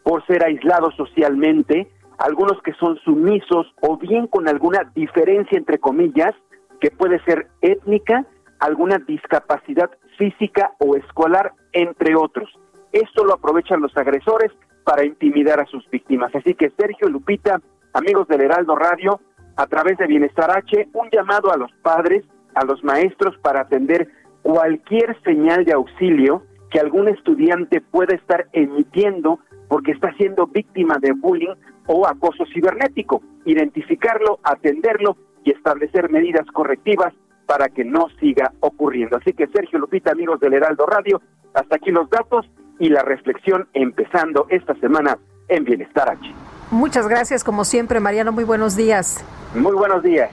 por ser aislados socialmente, algunos que son sumisos o bien con alguna diferencia entre comillas, que puede ser étnica, alguna discapacidad física o escolar, entre otros. Esto lo aprovechan los agresores para intimidar a sus víctimas. Así que Sergio Lupita, amigos del Heraldo Radio, a través de Bienestar H, un llamado a los padres, a los maestros para atender cualquier señal de auxilio que algún estudiante pueda estar emitiendo porque está siendo víctima de bullying o acoso cibernético. Identificarlo, atenderlo y establecer medidas correctivas para que no siga ocurriendo. Así que Sergio Lupita, amigos del Heraldo Radio, hasta aquí los datos y la reflexión empezando esta semana en Bienestar H. Muchas gracias, como siempre, Mariano. Muy buenos días. Muy buenos días.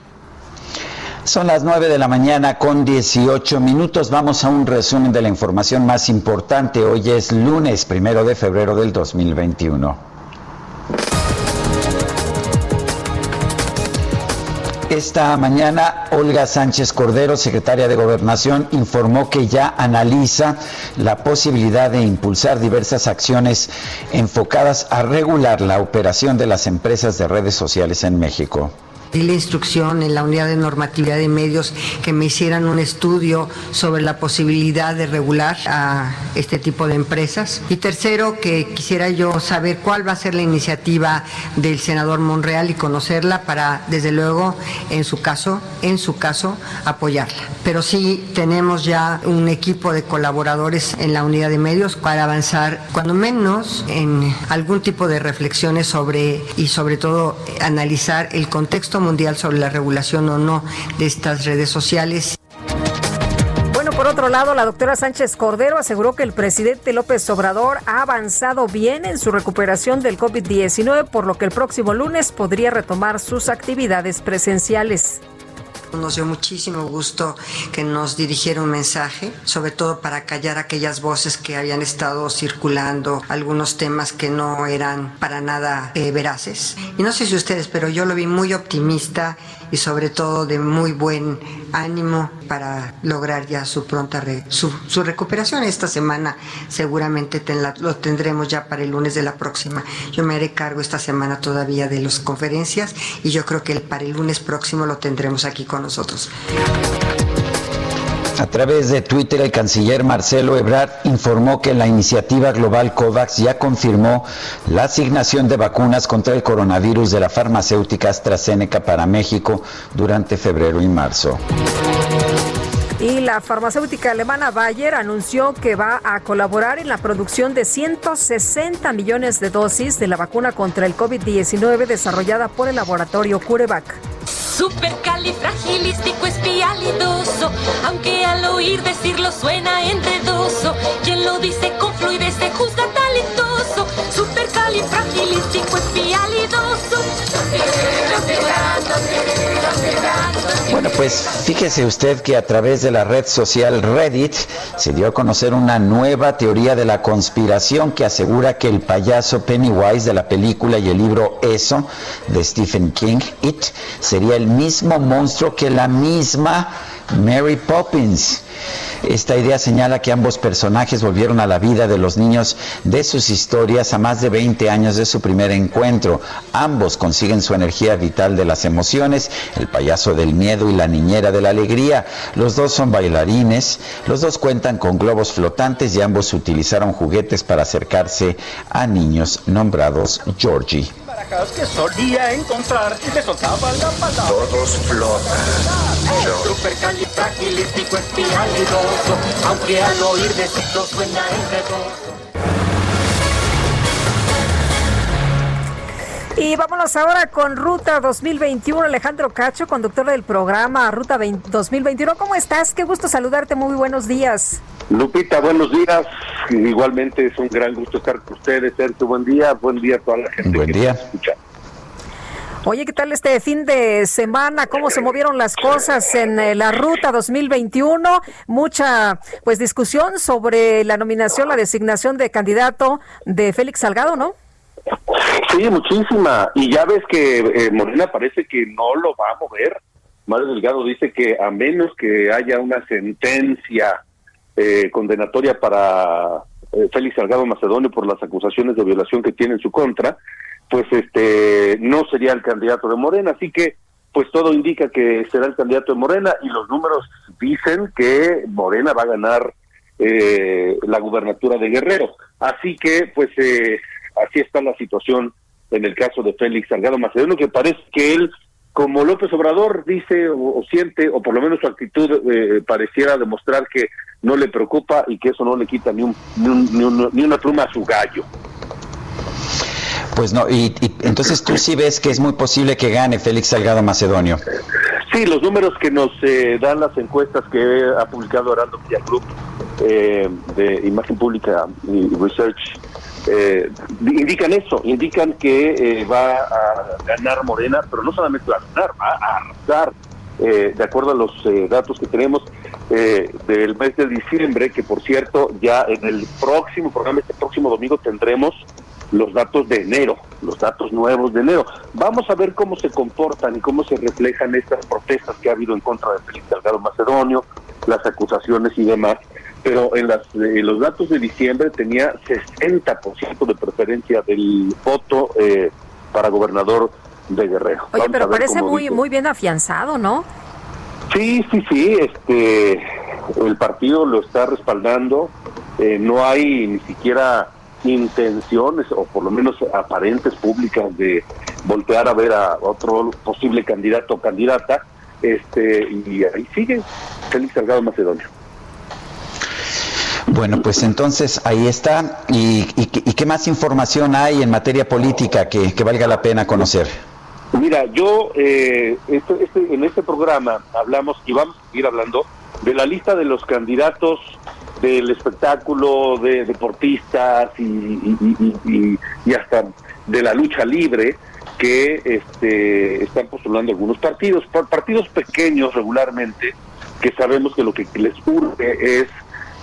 Son las 9 de la mañana con 18 minutos. Vamos a un resumen de la información más importante. Hoy es lunes, primero de febrero del 2021. Esta mañana, Olga Sánchez Cordero, secretaria de Gobernación, informó que ya analiza la posibilidad de impulsar diversas acciones enfocadas a regular la operación de las empresas de redes sociales en México la instrucción en la unidad de normatividad de medios que me hicieran un estudio sobre la posibilidad de regular a este tipo de empresas. Y tercero, que quisiera yo saber cuál va a ser la iniciativa del senador Monreal y conocerla para, desde luego, en su caso, en su caso, apoyarla. Pero sí tenemos ya un equipo de colaboradores en la unidad de medios para avanzar, cuando menos, en algún tipo de reflexiones sobre y sobre todo analizar el contexto mundial sobre la regulación o no de estas redes sociales. Bueno, por otro lado, la doctora Sánchez Cordero aseguró que el presidente López Obrador ha avanzado bien en su recuperación del COVID-19, por lo que el próximo lunes podría retomar sus actividades presenciales. Nos dio muchísimo gusto que nos dirigiera un mensaje, sobre todo para callar aquellas voces que habían estado circulando, algunos temas que no eran para nada eh, veraces. Y no sé si ustedes, pero yo lo vi muy optimista y sobre todo de muy buen ánimo para lograr ya su pronta su, recuperación. Esta semana seguramente lo tendremos ya para el lunes de la próxima. Yo me haré cargo esta semana todavía de las conferencias y yo creo que para el lunes próximo lo tendremos aquí con nosotros. A través de Twitter, el canciller Marcelo Ebrard informó que la iniciativa global COVAX ya confirmó la asignación de vacunas contra el coronavirus de la farmacéutica AstraZeneca para México durante febrero y marzo. Y la farmacéutica alemana Bayer anunció que va a colaborar en la producción de 160 millones de dosis de la vacuna contra el COVID-19 desarrollada por el laboratorio CureVac. Supercalifragilístico espialidoso, aunque al oír decirlo suena enredoso, quien lo dice con fluidez se juzga talentoso, espialidoso. Bueno, pues fíjese usted que a través de la red social Reddit se dio a conocer una nueva teoría de la conspiración que asegura que el payaso Pennywise de la película y el libro Eso de Stephen King, It, sería el mismo monstruo que la misma Mary Poppins. Esta idea señala que ambos personajes volvieron a la vida de los niños de sus historias a más de 20 años de su primer encuentro. Ambos consiguen su energía vital de las emociones, el payaso del miedo y la niñera de la alegría. Los dos son bailarines, los dos cuentan con globos flotantes y ambos utilizaron juguetes para acercarse a niños nombrados Georgie que solía encontrar le soltaban la patada. Todos flotan. Supercalifragilístico espialidoso, aunque al oír decirlo suena enredoso. Y vámonos ahora con Ruta 2021. Alejandro Cacho, conductor del programa Ruta 2021. ¿Cómo estás? Qué gusto saludarte. Muy buenos días. Lupita, buenos días. Igualmente es un gran gusto estar con ustedes. Sergio, buen día. Buen día a toda la gente buen que día. escucha. Oye, ¿qué tal este fin de semana? ¿Cómo se movieron las cosas en eh, la ruta 2021? Mucha pues discusión sobre la nominación, la designación de candidato de Félix Salgado, ¿no? Sí, muchísima. Y ya ves que eh, Morena parece que no lo va a mover. Mario Delgado dice que a menos que haya una sentencia eh, condenatoria para eh, Félix Salgado Macedonio por las acusaciones de violación que tiene en su contra, pues este no sería el candidato de Morena. Así que pues todo indica que será el candidato de Morena y los números dicen que Morena va a ganar eh, la gubernatura de Guerrero. Así que pues eh, así está la situación en el caso de Félix Salgado Macedonio, que parece que él, como López Obrador dice o, o siente, o por lo menos su actitud eh, pareciera demostrar que no le preocupa y que eso no le quita ni, un, ni, un- ni un- ni una pluma a su gallo. Pues no, y, y entonces tú sí ves que es muy posible que gane Félix Salgado Macedonio. Sí, los números que nos eh, dan las encuestas que ha publicado Arando Media Group eh, de Imagen Pública y Research eh, indican eso, indican que eh, va a ganar Morena, pero no solamente va a ganar, va a arrasar. Eh, de acuerdo a los eh, datos que tenemos eh, del mes de diciembre, que por cierto ya en el próximo programa, este próximo domingo tendremos los datos de enero, los datos nuevos de enero. Vamos a ver cómo se comportan y cómo se reflejan estas protestas que ha habido en contra de Félix Salgado Macedonio, las acusaciones y demás. Pero en las, eh, los datos de diciembre tenía 60% de preferencia del voto eh, para gobernador de Guerrero. Oye, Vamos pero parece muy, dice. muy bien afianzado, ¿no? Sí, sí, sí, este, el partido lo está respaldando, eh, no hay ni siquiera intenciones, o por lo menos aparentes públicas, de voltear a ver a otro posible candidato o candidata, este, y ahí sigue Félix Salgado Macedonio. Bueno, pues entonces ahí está. ¿Y, qué más información hay en materia política que, valga la pena conocer? Mira, yo eh, este- este- en este programa hablamos y vamos a seguir hablando de la lista de los candidatos del espectáculo, de deportistas y, hasta de la lucha libre que este, están postulando algunos partidos, pa- partidos pequeños regularmente, que sabemos que lo que les urge es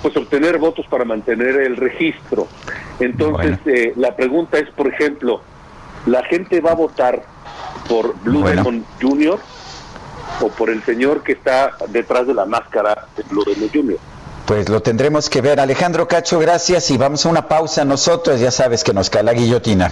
pues obtener votos para mantener el registro. Entonces, eh, la pregunta es, por ejemplo, ¿la gente va a votar por Blue Demon Jr. o por el señor que está detrás de la máscara de Blue Demon Jr.? Pues lo tendremos que ver. Alejandro Cacho, gracias y vamos a una pausa nosotros. Ya sabes que nos cae la guillotina.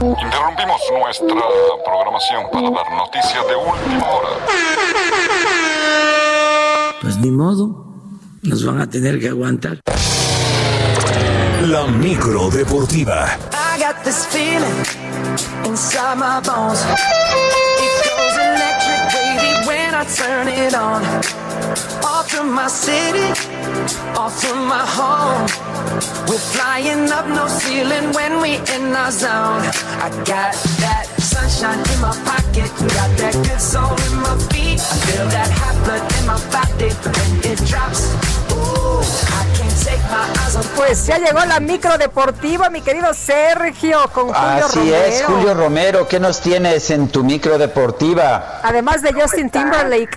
Interrumpimos nuestra programación para dar noticias de última hora. Pues ni modo, nos van a tener que aguantar. La micro deportiva. I got this feeling inside my bones. I turn it on. Off from my city, off from my home. We're flying up no ceiling when we in our zone. I got that sunshine in my pocket, got that good soul in my feet. I feel that hot blood in my body when it drops. Ooh, I can't Pues ya llegó la micro deportiva, mi querido Sergio, con Julio Así Romero. es, Julio Romero, ¿qué nos tienes en tu micro deportiva? Además de Justin Timberlake.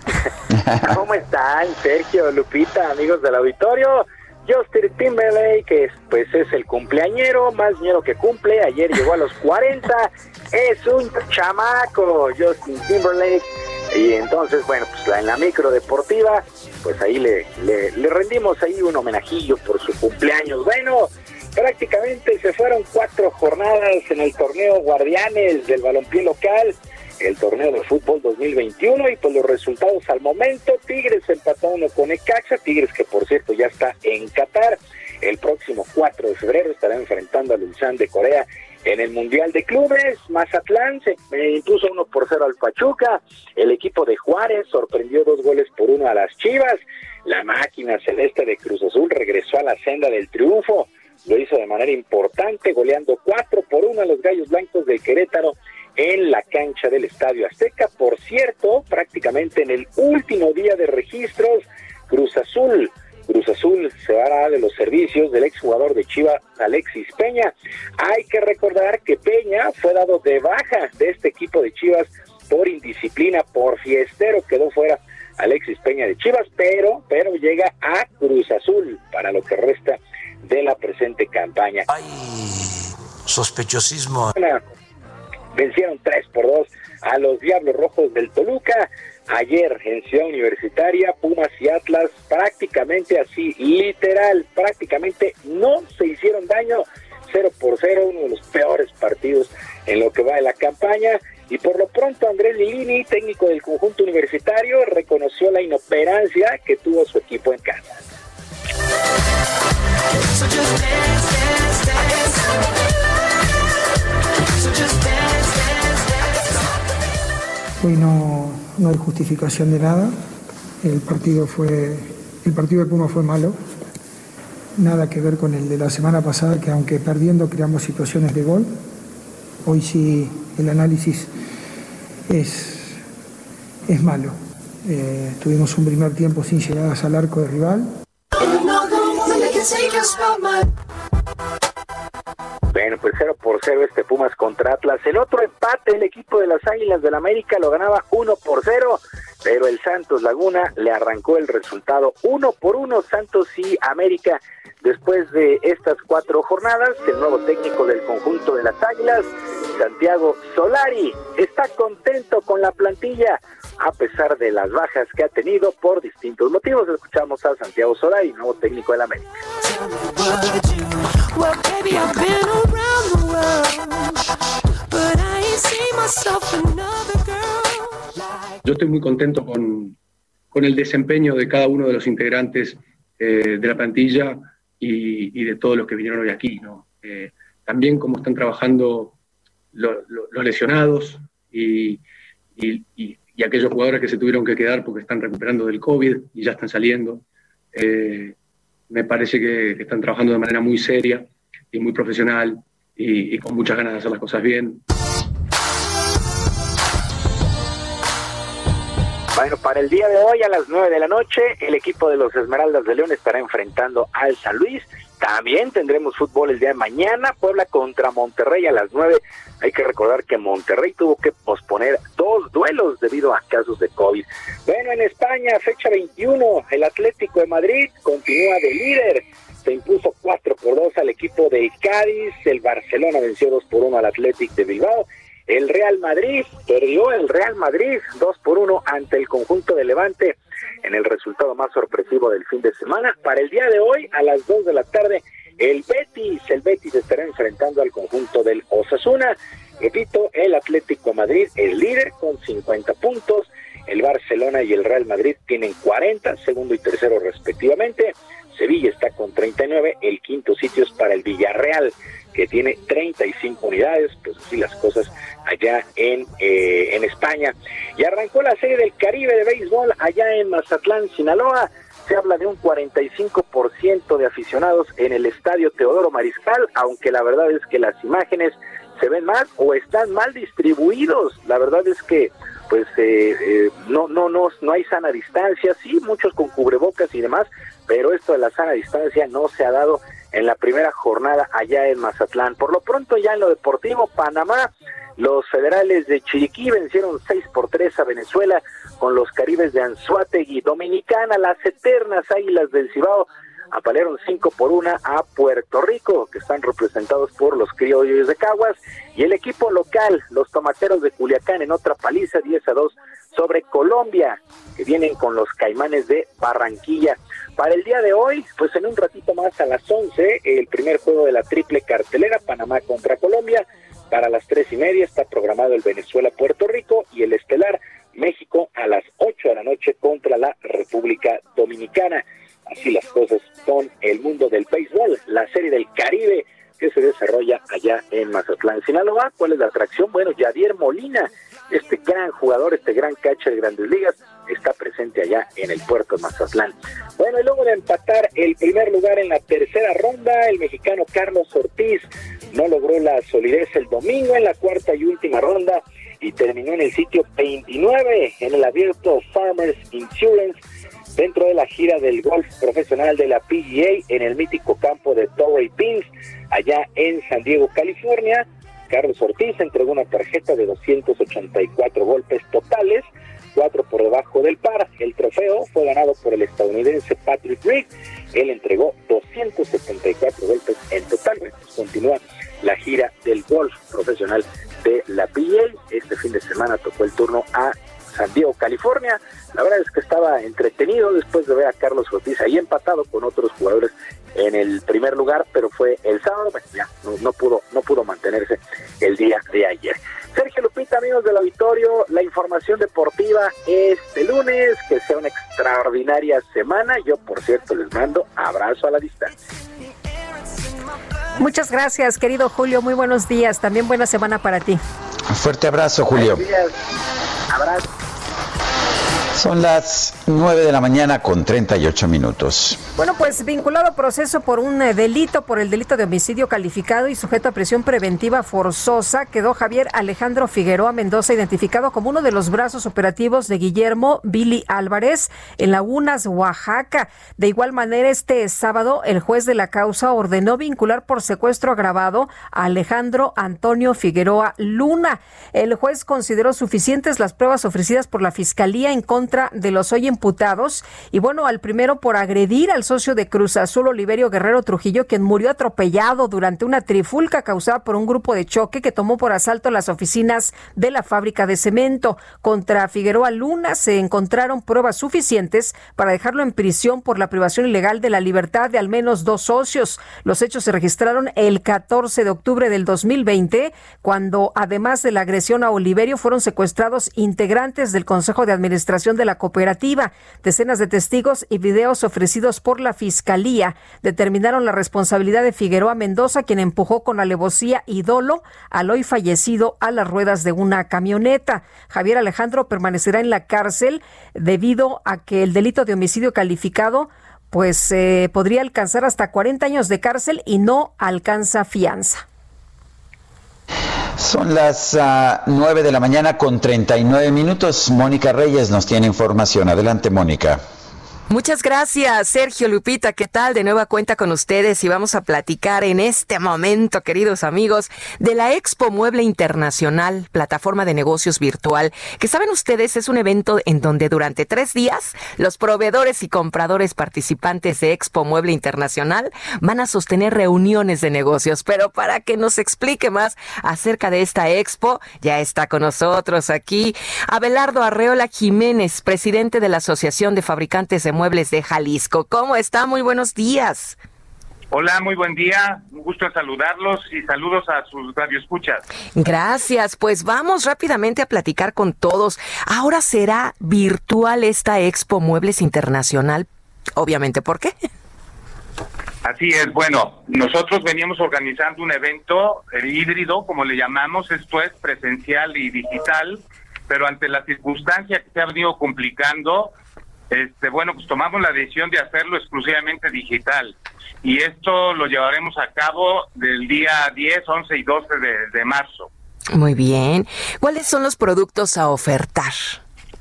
¿Cómo están, Sergio, Lupita, amigos del auditorio? Justin Timberlake, que es, pues es el cumpleañero, más ñero que cumple, ayer llegó a los 40, es un chamaco, Justin Timberlake, y entonces, bueno, pues la- en la micro deportiva, pues ahí le, le, le rendimos ahí un homenajillo por su cumpleaños. Bueno, prácticamente se fueron cuatro jornadas en el torneo Guardianes del balompié local, el torneo de fútbol 2021 y pues los resultados al momento, Tigres empató uno con Ecaxa, Tigres que por cierto ya está en Qatar, el próximo 4 de febrero estará enfrentando al Ulsan de Corea en el Mundial de Clubes, Mazatlán se eh, impuso uno por cero al Pachuca, el equipo de Juárez sorprendió dos goles por uno a las Chivas, la máquina celeste de Cruz Azul regresó a la senda del triunfo, lo hizo de manera importante, goleando cuatro por uno a los Gallos Blancos del Querétaro en la cancha del Estadio Azteca. Por cierto, prácticamente en el último día de registros, Cruz Azul, Cruz Azul se hará de los servicios del exjugador de Chivas, Alexis Peña. Hay que recordar que Peña fue dado de baja de este equipo de Chivas por indisciplina, por fiestero, quedó fuera Alexis Peña de Chivas, pero, pero llega a Cruz Azul para lo que resta de la presente campaña. Sospechosismo. Vencieron 3 por 2 a los Diablos Rojos del Toluca. Ayer en Ciudad Universitaria, Pumas y Atlas prácticamente así, literal, prácticamente no se hicieron daño. 0 por 0, uno de los peores partidos en lo que va de la campaña. Y por lo pronto Andrés Lilini, técnico del conjunto universitario, reconoció la inoperancia que tuvo su equipo en casa. Hoy no, no hay justificación de nada. El partido fue el partido de Puma fue malo. Nada que ver con el de la semana pasada, que aunque perdiendo creamos situaciones de gol. Hoy sí el análisis es, es malo. Eh, tuvimos un primer tiempo sin llegadas al arco de rival. Bueno, pues 0 por 0 este Pumas contra Atlas. El otro empate, el equipo de las Águilas del América lo ganaba 1 por 0, pero el Santos Laguna le arrancó el resultado 1 por 1. Santos y América, después de estas cuatro jornadas, el nuevo técnico del conjunto de las Águilas, Santiago Solari, está contento con la plantilla a pesar de las bajas que ha tenido por distintos motivos. Escuchamos a Santiago Solari, nuevo técnico del América. Well, baby, I've been around the world, but I ain't seen myself another girl. Yo estoy muy contento con, con el desempeño de cada uno de los integrantes eh, de la plantilla y, y de todos los que vinieron hoy aquí. ¿no? Eh, también cómo están trabajando lo- lo- los lesionados y, y- y- aquellos jugadores que se tuvieron que quedar porque están recuperando del COVID y ya están saliendo. Eh, me parece que, están trabajando de manera muy seria y muy profesional y, y con muchas ganas de hacer las cosas bien. Bueno, para el día de hoy a las 9 de la noche, el equipo de los Esmeraldas de León estará enfrentando al San Luis. También tendremos fútbol el día de mañana, Puebla contra Monterrey a las 9. Hay que recordar que Monterrey tuvo que posponer dos duelos debido a casos de COVID. Bueno, en España, fecha 21, el Atlético de Madrid continúa de líder. Se impuso 4 por 2 al equipo de Cádiz. El Barcelona venció 2 por 1 al Atlético de Bilbao. El Real Madrid perdió el Real Madrid 2 por 1 ante el conjunto de Levante en el resultado más sorpresivo del fin de semana. Para el día de hoy, a las 2 de la tarde, el Betis, el Betis estará enfrentando al conjunto del Osasuna. Repito, el Atlético Madrid es líder con 50 puntos. El Barcelona y el Real Madrid tienen 40, segundo y tercero respectivamente. Sevilla está con 39, el quinto sitio es para el Villarreal que tiene 35 unidades, pues así las cosas allá en, eh, en España. Y arrancó la serie del Caribe de béisbol allá en Mazatlán, Sinaloa. Se habla de un 45% de aficionados en el estadio Teodoro Mariscal, aunque la verdad es que las imágenes se ven mal o están mal distribuidos. La verdad es que pues eh, eh, no no no no hay sana distancia, sí, muchos con cubrebocas y demás, pero esto de la sana distancia no se ha dado en la primera jornada allá en Mazatlán. Por lo pronto ya en lo deportivo, Panamá, los federales de Chiriquí vencieron 6 por 3 a Venezuela con los caribes de Anzuategui, Dominicana, las eternas águilas del Cibao apalearon 5 por 1 a Puerto Rico, que están representados por los criollos de Caguas, y el equipo local, los tomateros de Culiacán, en otra paliza 10 a 2 sobre Colombia, que vienen con los caimanes de Barranquilla. Para el día de hoy, pues en un ratito más a las 11, el primer juego de la triple cartelera, Panamá contra Colombia. Para las tres y media está programado el Venezuela-Puerto Rico y el estelar México a las 8 de la noche contra la República Dominicana. Así las cosas con el mundo del béisbol, la serie del Caribe que se desarrolla allá en Mazatlán, Sinaloa. ¿Cuál es la atracción? Bueno, Javier Molina, este gran jugador, este gran catcher de grandes ligas, está presente allá en el puerto de Mazatlán. Bueno, y luego de empatar el primer lugar en la tercera ronda, el mexicano Carlos Ortiz no logró la solidez el domingo en la cuarta y última ronda y terminó en el sitio 29 en el abierto Farmers Insurance dentro de la gira del golf profesional de la PGA en el mítico campo de Torrey Pines, allá en San Diego, California. Carlos Ortiz entregó una tarjeta de 284 golpes totales, cuatro por debajo del par. El trofeo fue ganado por el estadounidense Patrick Reed. Él entregó 274 golpes en total. Continúa la gira del golf profesional de la PGA. Este fin de semana tocó el turno a San Diego, California. La verdad es que estaba entretenido después de ver a Carlos Ortiz ahí empatado con otros jugadores en el primer lugar, pero fue el sábado, bueno, ya no, pudo no pudo mantenerse el día de ayer. Sergio Lupita, amigos del auditorio, la información deportiva este lunes, que sea una extraordinaria semana. Yo, por cierto, les mando abrazo a la distancia. Muchas gracias, querido Julio. Muy buenos días. También buena semana para ti. Un fuerte abrazo, Julio. Abrazo. Son las 9 de la mañana con 38 minutos. Bueno, pues vinculado a proceso por un eh, delito, por el delito de homicidio calificado y sujeto a prisión preventiva forzosa, quedó Javier Alejandro Figueroa Mendoza, identificado como uno de los brazos operativos de Guillermo Billy Álvarez en Lagunas, Oaxaca. De igual manera, este sábado, el juez de la causa ordenó vincular por secuestro agravado a Alejandro Antonio Figueroa Luna. El juez consideró suficientes las pruebas ofrecidas por la Fiscalía en contra de los hoy imputados. Y bueno, al primero por agredir al socio de Cruz Azul, Oliverio Guerrero Trujillo, quien murió atropellado durante una trifulca causada por un grupo de choque que tomó por asalto las oficinas de la fábrica de cemento. Contra Figueroa Luna se encontraron pruebas suficientes para dejarlo en prisión por la privación ilegal de la libertad de al menos dos socios. Los hechos se registraron el 14 de octubre del 2020, cuando además de la agresión a Oliverio fueron secuestrados integrantes del Consejo de Administración de la cooperativa. Decenas de testigos y videos ofrecidos por la Fiscalía determinaron la responsabilidad de Figueroa Mendoza, quien empujó con alevosía y dolo al hoy fallecido a las ruedas de una camioneta. Javier Alejandro permanecerá en la cárcel debido a que el delito de homicidio calificado pues eh, podría alcanzar hasta 40 años de cárcel y no alcanza fianza. Son las uh, 9 de la mañana con 39 minutos. Mónica Reyes nos tiene información. Adelante, Mónica. Muchas gracias, Sergio Lupita. ¿Qué tal? De nueva cuenta con ustedes y vamos a platicar en este momento, queridos amigos, de la Expo Mueble Internacional, plataforma de negocios virtual, que saben ustedes es un evento en donde durante tres días los proveedores y compradores participantes de Expo Mueble Internacional van a sostener reuniones de negocios. Pero para que nos explique más acerca de esta expo, ya está con nosotros aquí Abelardo Arreola Jiménez, presidente de la Asociación de Fabricantes de Muebles de Jalisco. ¿Cómo está? Muy buenos días. Hola, muy buen día. Un gusto saludarlos y saludos a sus radioescuchas. Gracias. Pues vamos rápidamente a platicar con todos. Ahora será virtual esta Expo Muebles Internacional. Obviamente, ¿por qué? Así es, bueno, nosotros veníamos organizando un evento híbrido, como le llamamos, esto es presencial y digital, pero ante la circunstancia que se ha venido complicando, este, bueno, pues tomamos la decisión de hacerlo exclusivamente digital. Y esto lo llevaremos a cabo del día 10, 11 y 12 de, de marzo. Muy bien. ¿Cuáles son los productos a ofertar?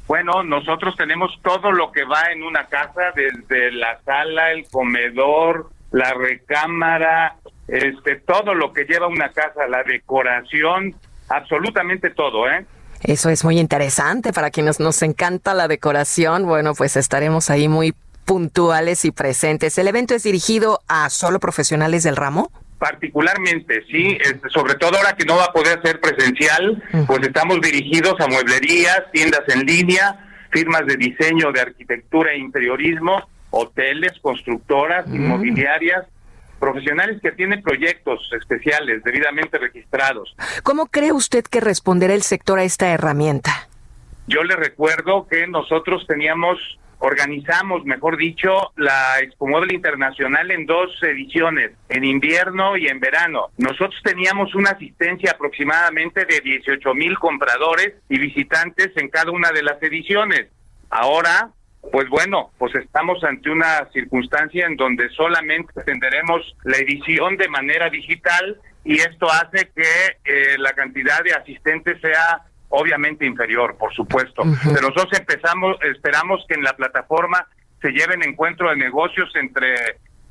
Bueno, nosotros tenemos todo lo que va en una casa, desde la sala, el comedor, la recámara, este, todo lo que lleva una casa, la decoración, absolutamente todo, ¿eh? Eso es muy interesante para quienes nos encanta la decoración. Bueno, pues estaremos ahí muy puntuales y presentes. ¿El evento es dirigido a solo profesionales del ramo? Particularmente, sí, este, sobre todo ahora que no va a poder ser presencial, pues estamos dirigidos a mueblerías, tiendas en línea, firmas de diseño, de arquitectura e interiorismo, hoteles, constructoras, inmobiliarias, profesionales que tienen proyectos especiales debidamente registrados. ¿Cómo cree usted que responderá el sector a esta herramienta? Yo le recuerdo que nosotros teníamos, organizamos, mejor dicho, la Expo Móvil Internacional en dos ediciones, en invierno y en verano. Nosotros teníamos una asistencia aproximadamente de 18 mil compradores y visitantes en cada una de las ediciones. Ahora pues bueno, pues estamos ante una circunstancia en donde solamente tendremos la edición de manera digital y esto hace que eh, la cantidad de asistentes sea obviamente inferior, por supuesto. Pero nosotros empezamos, esperamos que en la plataforma se lleven encuentro de negocios entre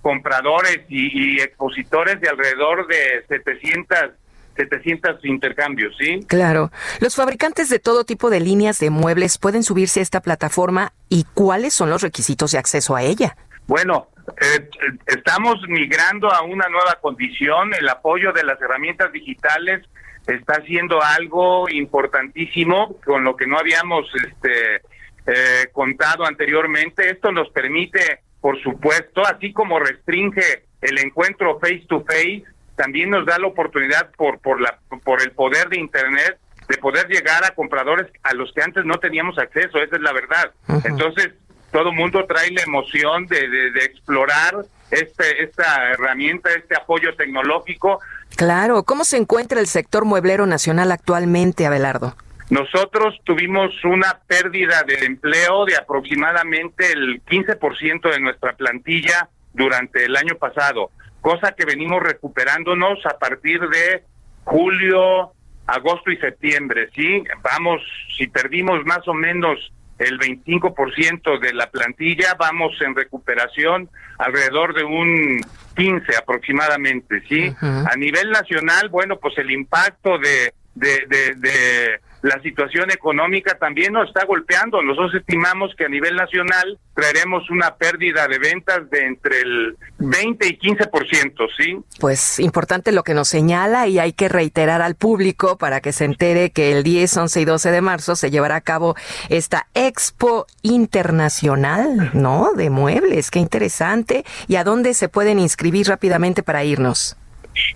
compradores y, y expositores de alrededor de 700 700 intercambios, ¿sí? Claro. Los fabricantes de todo tipo de líneas de muebles pueden subirse a esta plataforma y cuáles son los requisitos de acceso a ella. Bueno, eh, estamos migrando a una nueva condición. El apoyo de las herramientas digitales está siendo algo importantísimo con lo que no habíamos este, eh, contado anteriormente. Esto nos permite, por supuesto, así como restringe el encuentro face to face, también nos da la oportunidad por por la por el poder de internet de poder llegar a compradores a los que antes no teníamos acceso, esa es la verdad. Entonces, todo mundo trae la emoción de, de, explorar este, esta herramienta, este apoyo tecnológico. Claro, ¿cómo se encuentra el sector mueblero nacional actualmente, Abelardo? Nosotros tuvimos una pérdida de empleo de aproximadamente el 15% de nuestra plantilla durante el año pasado cosa que venimos recuperándonos a partir de julio, agosto y septiembre, ¿sí? Vamos, si perdimos más o menos el 25% de la plantilla, vamos en recuperación alrededor de un 15 aproximadamente, ¿sí? A nivel nacional, bueno, pues el impacto de, de, de, de la situación económica también nos está golpeando. Nosotros estimamos que a nivel nacional traeremos una pérdida de ventas de entre el 20 y 15%, ¿sí? Pues importante lo que nos señala y hay que reiterar al público para que se entere que el 10, 11 y 12 de marzo se llevará a cabo esta Expo Internacional, ¿no? De muebles, qué interesante. ¿Y a dónde se pueden inscribir rápidamente para irnos?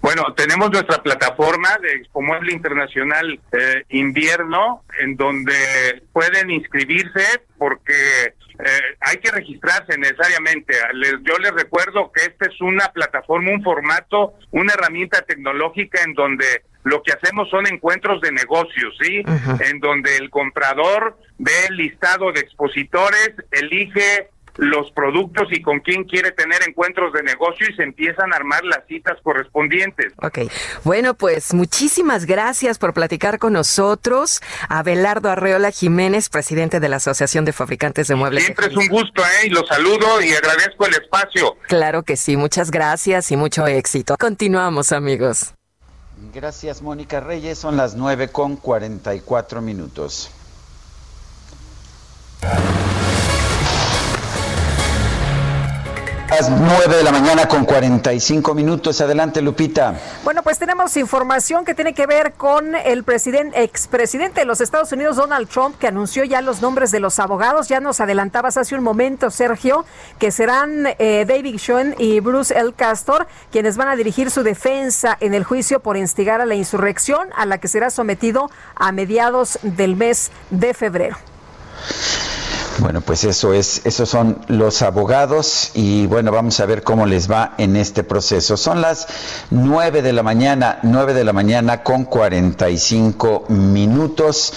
Bueno, tenemos nuestra plataforma de Expo Mueble Internacional eh, Invierno, en donde pueden inscribirse porque eh, hay que registrarse necesariamente. yo les recuerdo que esta es una plataforma, un formato, una herramienta tecnológica en donde lo que hacemos son encuentros de negocios, ¿sí? En donde el comprador ve el listado de expositores, elige los productos y con quién quiere tener encuentros de negocio y se empiezan a armar las citas correspondientes. Ok, bueno, pues muchísimas gracias por platicar con nosotros. Abelardo Arreola Jiménez, presidente de la Asociación de Fabricantes de Muebles. Siempre es un gusto, ¿eh? Y los saludo y agradezco el espacio. Claro que sí, muchas gracias y mucho éxito. Continuamos, amigos. Gracias, Mónica Reyes. Son las 9 con 44 minutos. Las 9 de la mañana con 45 minutos. Adelante, Lupita. Bueno, pues tenemos información que tiene que ver con el presidente, expresidente de los Estados Unidos, Donald Trump, que anunció ya los nombres de los abogados. Ya nos adelantabas hace un momento, Sergio, que serán eh, David Schoen y Bruce L. Castor, quienes van a dirigir su defensa en el juicio por instigar a la insurrección, a la que será sometido a mediados del mes de febrero. Bueno, pues eso es, esos son los abogados y bueno, vamos a ver cómo les va en este proceso. Son las nueve de la mañana, nueve de la mañana con 45 minutos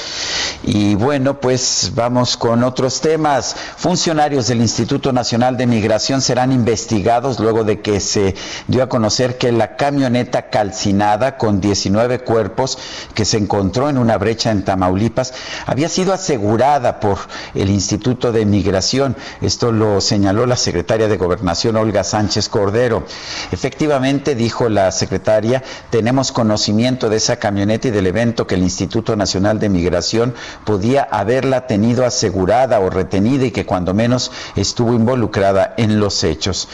y bueno, pues vamos con otros temas. Funcionarios del Instituto Nacional de Migración serán investigados luego de que se dio a conocer que la camioneta calcinada con 19 cuerpos que se encontró en una brecha en Tamaulipas había sido asegurada por el Instituto de Migración. Esto lo señaló la secretaria de Gobernación, Olga Sánchez Cordero. Efectivamente, dijo la secretaria, tenemos conocimiento de esa camioneta y del evento que el Instituto Nacional de Migración podía haberla tenido asegurada o retenida y que cuando menos estuvo involucrada en los hechos.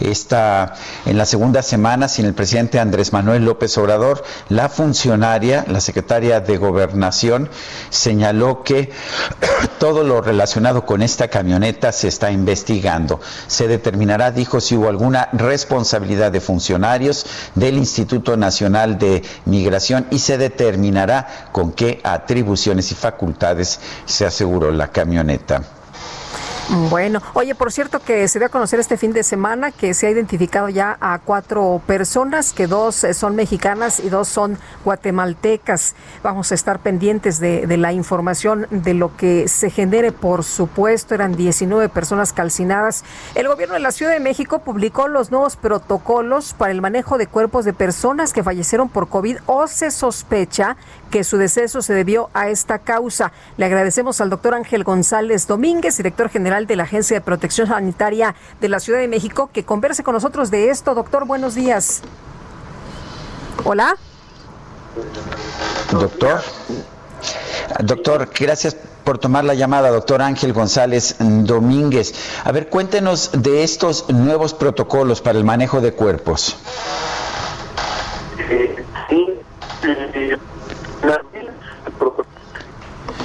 Esta, en la segunda semana, sin el presidente Andrés Manuel López Obrador, la funcionaria, la secretaria de Gobernación, señaló que todo lo relacionado con esta camioneta se está investigando. Se determinará, dijo, si hubo alguna responsabilidad de funcionarios del Instituto Nacional de Migración y se determinará con qué atribuciones y facultades se aseguró la camioneta. Bueno, oye, por cierto que se dio a conocer este fin de semana que se ha identificado ya a cuatro personas, que dos eh, son mexicanas y dos son guatemaltecas. Vamos a estar pendientes de, la información de lo que se genere, por supuesto, eran 19 personas calcinadas. El gobierno de la Ciudad de México publicó los nuevos protocolos para el manejo de cuerpos de personas que fallecieron por COVID o se sospecha que su deceso se debió a esta causa. Le agradecemos al doctor Ángel González Domínguez, director general de la Agencia de Protección Sanitaria de la Ciudad de México, que converse con nosotros de esto. Doctor, buenos días. Hola. Doctor. Doctor, gracias por tomar la llamada, doctor Ángel González Domínguez. A ver, cuéntenos de estos nuevos protocolos para el manejo de cuerpos. Sí,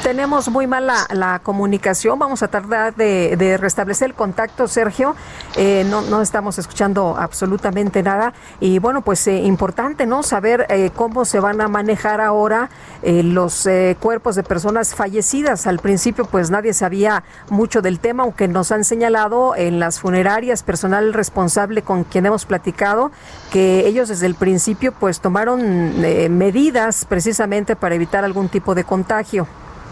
tenemos muy mala la comunicación. Vamos a tardar de, restablecer el contacto, Sergio. Eh, no, no estamos escuchando absolutamente nada. Y bueno, pues eh, importante, ¿no? Saber eh, cómo se van a manejar ahora los cuerpos de personas fallecidas. Al principio, pues nadie sabía mucho del tema, aunque nos han señalado en las funerarias, personal responsable con quien hemos platicado, que ellos desde el principio, pues tomaron medidas precisamente para evitar algún tipo de contagio.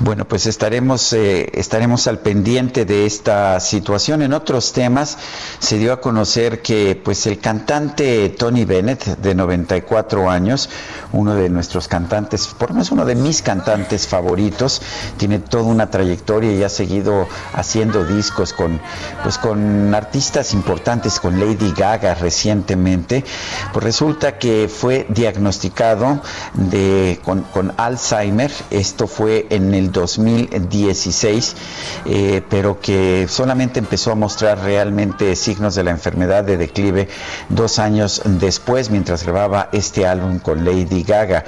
Bueno, pues estaremos, eh, estaremos al pendiente de esta situación. En otros temas se dio a conocer que pues el cantante Tony Bennett, de 94 años, uno de nuestros cantantes, por lo menos uno de mis cantantes favoritos, tiene toda una trayectoria y ha seguido haciendo discos con, pues, con artistas importantes, con Lady Gaga recientemente. Pues resulta que fue diagnosticado de, con, con Alzheimer. Esto fue en el 2016, eh, pero que solamente empezó a mostrar realmente signos de la enfermedad de declive dos años después, mientras grababa este álbum con Lady Gaga.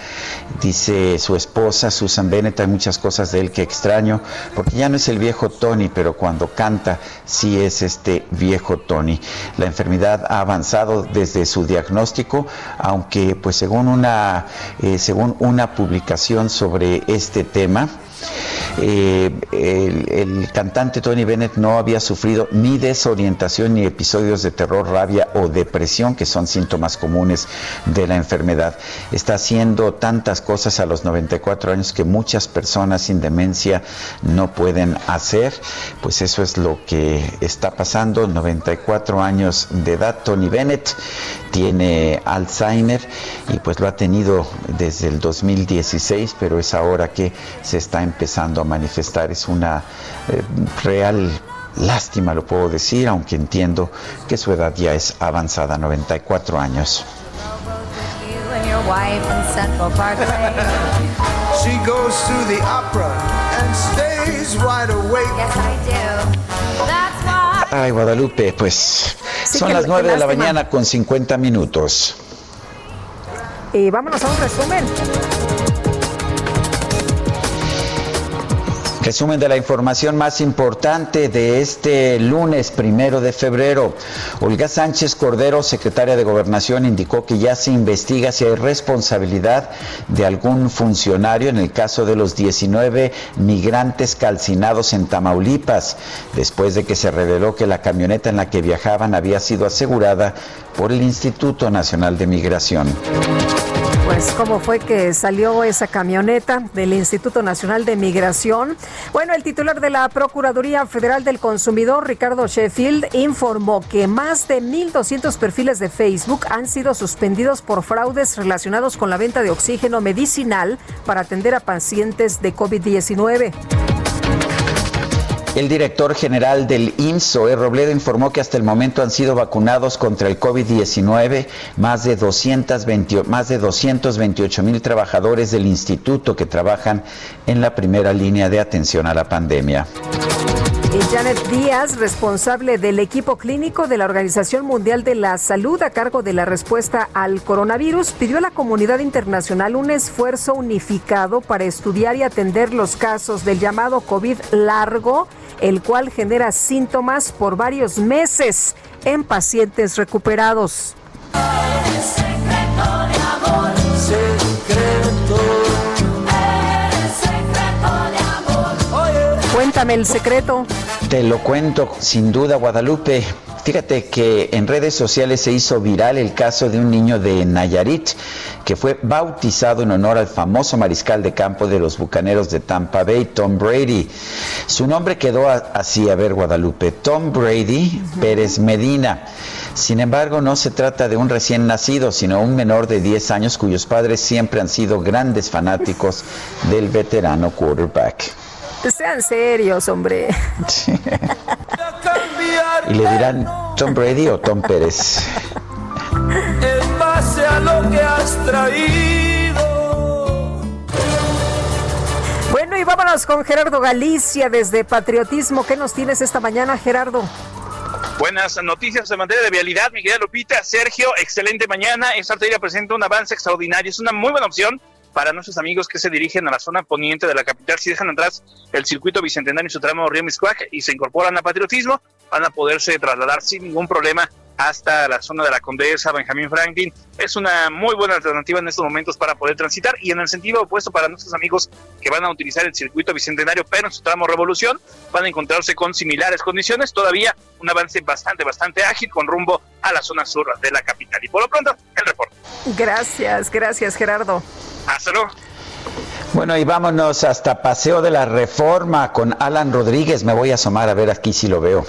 Dice su esposa, Susan Bennett, hay muchas cosas de él que extraño, porque ya no es el viejo Tony, pero cuando canta sí es este viejo Tony. La enfermedad ha avanzado desde su diagnóstico, aunque pues según una, eh, según una publicación sobre este tema, eh, el, cantante Tony Bennett no había sufrido ni desorientación ni episodios de terror, rabia o depresión, que son síntomas comunes de la enfermedad. Está haciendo tantas cosas a los 94 años que muchas personas sin demencia no pueden hacer. Pues eso es lo que está pasando. 94 años de edad, Tony Bennett tiene Alzheimer y pues lo ha tenido desde el 2016, pero es ahora que se está empezando a manifestar. Es una eh, real lástima, lo puedo decir, aunque entiendo que su edad ya es avanzada, 94 años. Ay, Guadalupe, pues son las 9 de la mañana con 50 minutos. Y vámonos a un resumen. Resumen de la información más importante de este lunes primero de febrero. Olga Sánchez Cordero, secretaria de Gobernación, indicó que ya se investiga si hay responsabilidad de algún funcionario en el caso de los 19 migrantes calcinados en Tamaulipas, después de que se reveló que la camioneta en la que viajaban había sido asegurada por el Instituto Nacional de Migración. Pues cómo fue que salió esa camioneta del Instituto Nacional de Migración. Bueno, el titular de la Procuraduría Federal del Consumidor, Ricardo Sheffield, informó que más de 1.200 perfiles de Facebook han sido suspendidos por fraudes relacionados con la venta de oxígeno medicinal para atender a pacientes de COVID-19. El director general del IMSO, Robledo, informó que hasta el momento han sido vacunados contra el COVID-19 más de 220, más de 228 mil trabajadores del instituto que trabajan en la primera línea de atención a la pandemia. Janet Díaz, responsable del equipo clínico de la Organización Mundial de la Salud a cargo de la respuesta al coronavirus, pidió a la comunidad internacional un esfuerzo unificado para estudiar y atender los casos del llamado COVID largo, el cual genera síntomas por varios meses en pacientes recuperados. Cuéntame el secreto. Te lo cuento, sin duda, Guadalupe. Fíjate que en redes sociales se hizo viral el caso de un niño de Nayarit que fue bautizado en honor al famoso mariscal de campo de los Bucaneros de Tampa Bay, Tom Brady. Su nombre quedó así, a ver Guadalupe, Tom Brady Pérez Medina. Sin embargo, no se trata de un recién nacido, sino un menor de 10 años cuyos padres siempre han sido grandes fanáticos del veterano quarterback. Sean serios, hombre. y le dirán Tom Brady o Tom Pérez. En base a lo que has traído. Bueno, y vámonos con Gerardo Galicia desde Patriotismo. ¿Qué nos tienes esta mañana, Gerardo? Buenas noticias en materia de vialidad, mi querida Lupita. Sergio, excelente mañana. Esta arteria presenta un avance extraordinario. Es una muy buena opción para nuestros amigos que se dirigen a la zona poniente de la capital. Si dejan atrás el circuito bicentenario y su tramo Río Miscuac y se incorporan a patriotismo, van a poderse trasladar sin ningún problema hasta la zona de la Condesa, Benjamín Franklin. Es una muy buena alternativa en estos momentos para poder transitar y en el sentido opuesto para nuestros amigos que van a utilizar el circuito bicentenario, pero en su tramo Revolución, van a encontrarse con similares condiciones, todavía un avance bastante, bastante ágil con rumbo a la zona sur de la capital. Y por lo pronto, el reporte. Gracias, gracias Gerardo. Hasta luego. Bueno, y vámonos hasta Paseo de la Reforma con Alan Rodríguez. Me voy a asomar a ver aquí si lo veo.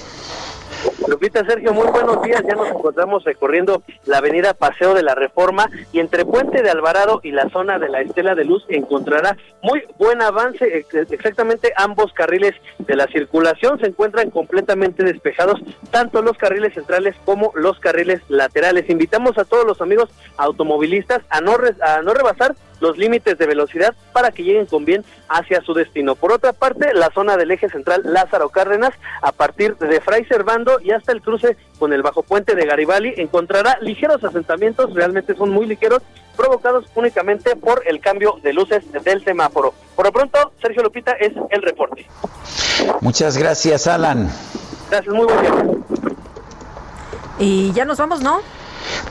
Lupita, Sergio, muy buenos días. Ya nos encontramos recorriendo la avenida Paseo de la Reforma y entre Puente de Alvarado y la zona de la Estela de Luz encontrará muy buen avance. Exactamente ambos carriles de la circulación se encuentran completamente despejados, tanto los carriles centrales como los carriles laterales. Invitamos a todos los amigos automovilistas a no, a no rebasar los límites de velocidad para que lleguen con bien hacia su destino. Por otra parte, la zona del eje central Lázaro Cárdenas, a partir de Fray Servando y hasta el cruce con el bajo puente de Garibaldi, encontrará ligeros asentamientos, realmente son muy ligeros, provocados únicamente por el cambio de luces del semáforo. Por lo pronto, Sergio Lupita es el reporte. Muchas gracias, Alan. Gracias, muy buen día. Y ya nos vamos, ¿no?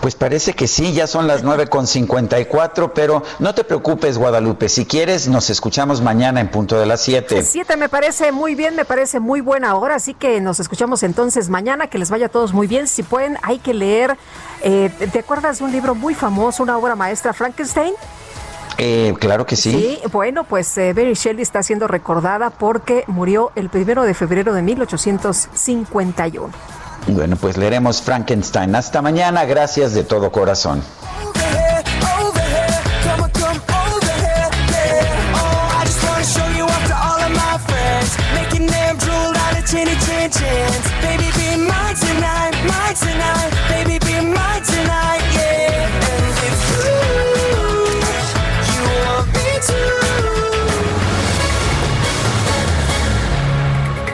Pues parece que sí, ya son las 9.54, pero no te preocupes, Guadalupe. Si quieres, nos escuchamos mañana en punto de las 7. 7 me parece muy bien, me parece muy buena hora, así que nos escuchamos entonces mañana. Que les vaya a todos muy bien. Si pueden, hay que leer. Eh, ¿Te acuerdas de un libro muy famoso, una obra maestra, Frankenstein? Eh, claro que sí. Sí, bueno, pues eh, Mary Shelley está siendo recordada porque murió el primero de febrero de 1851. Bueno, pues leeremos Frankenstein. Hasta mañana, gracias de todo corazón.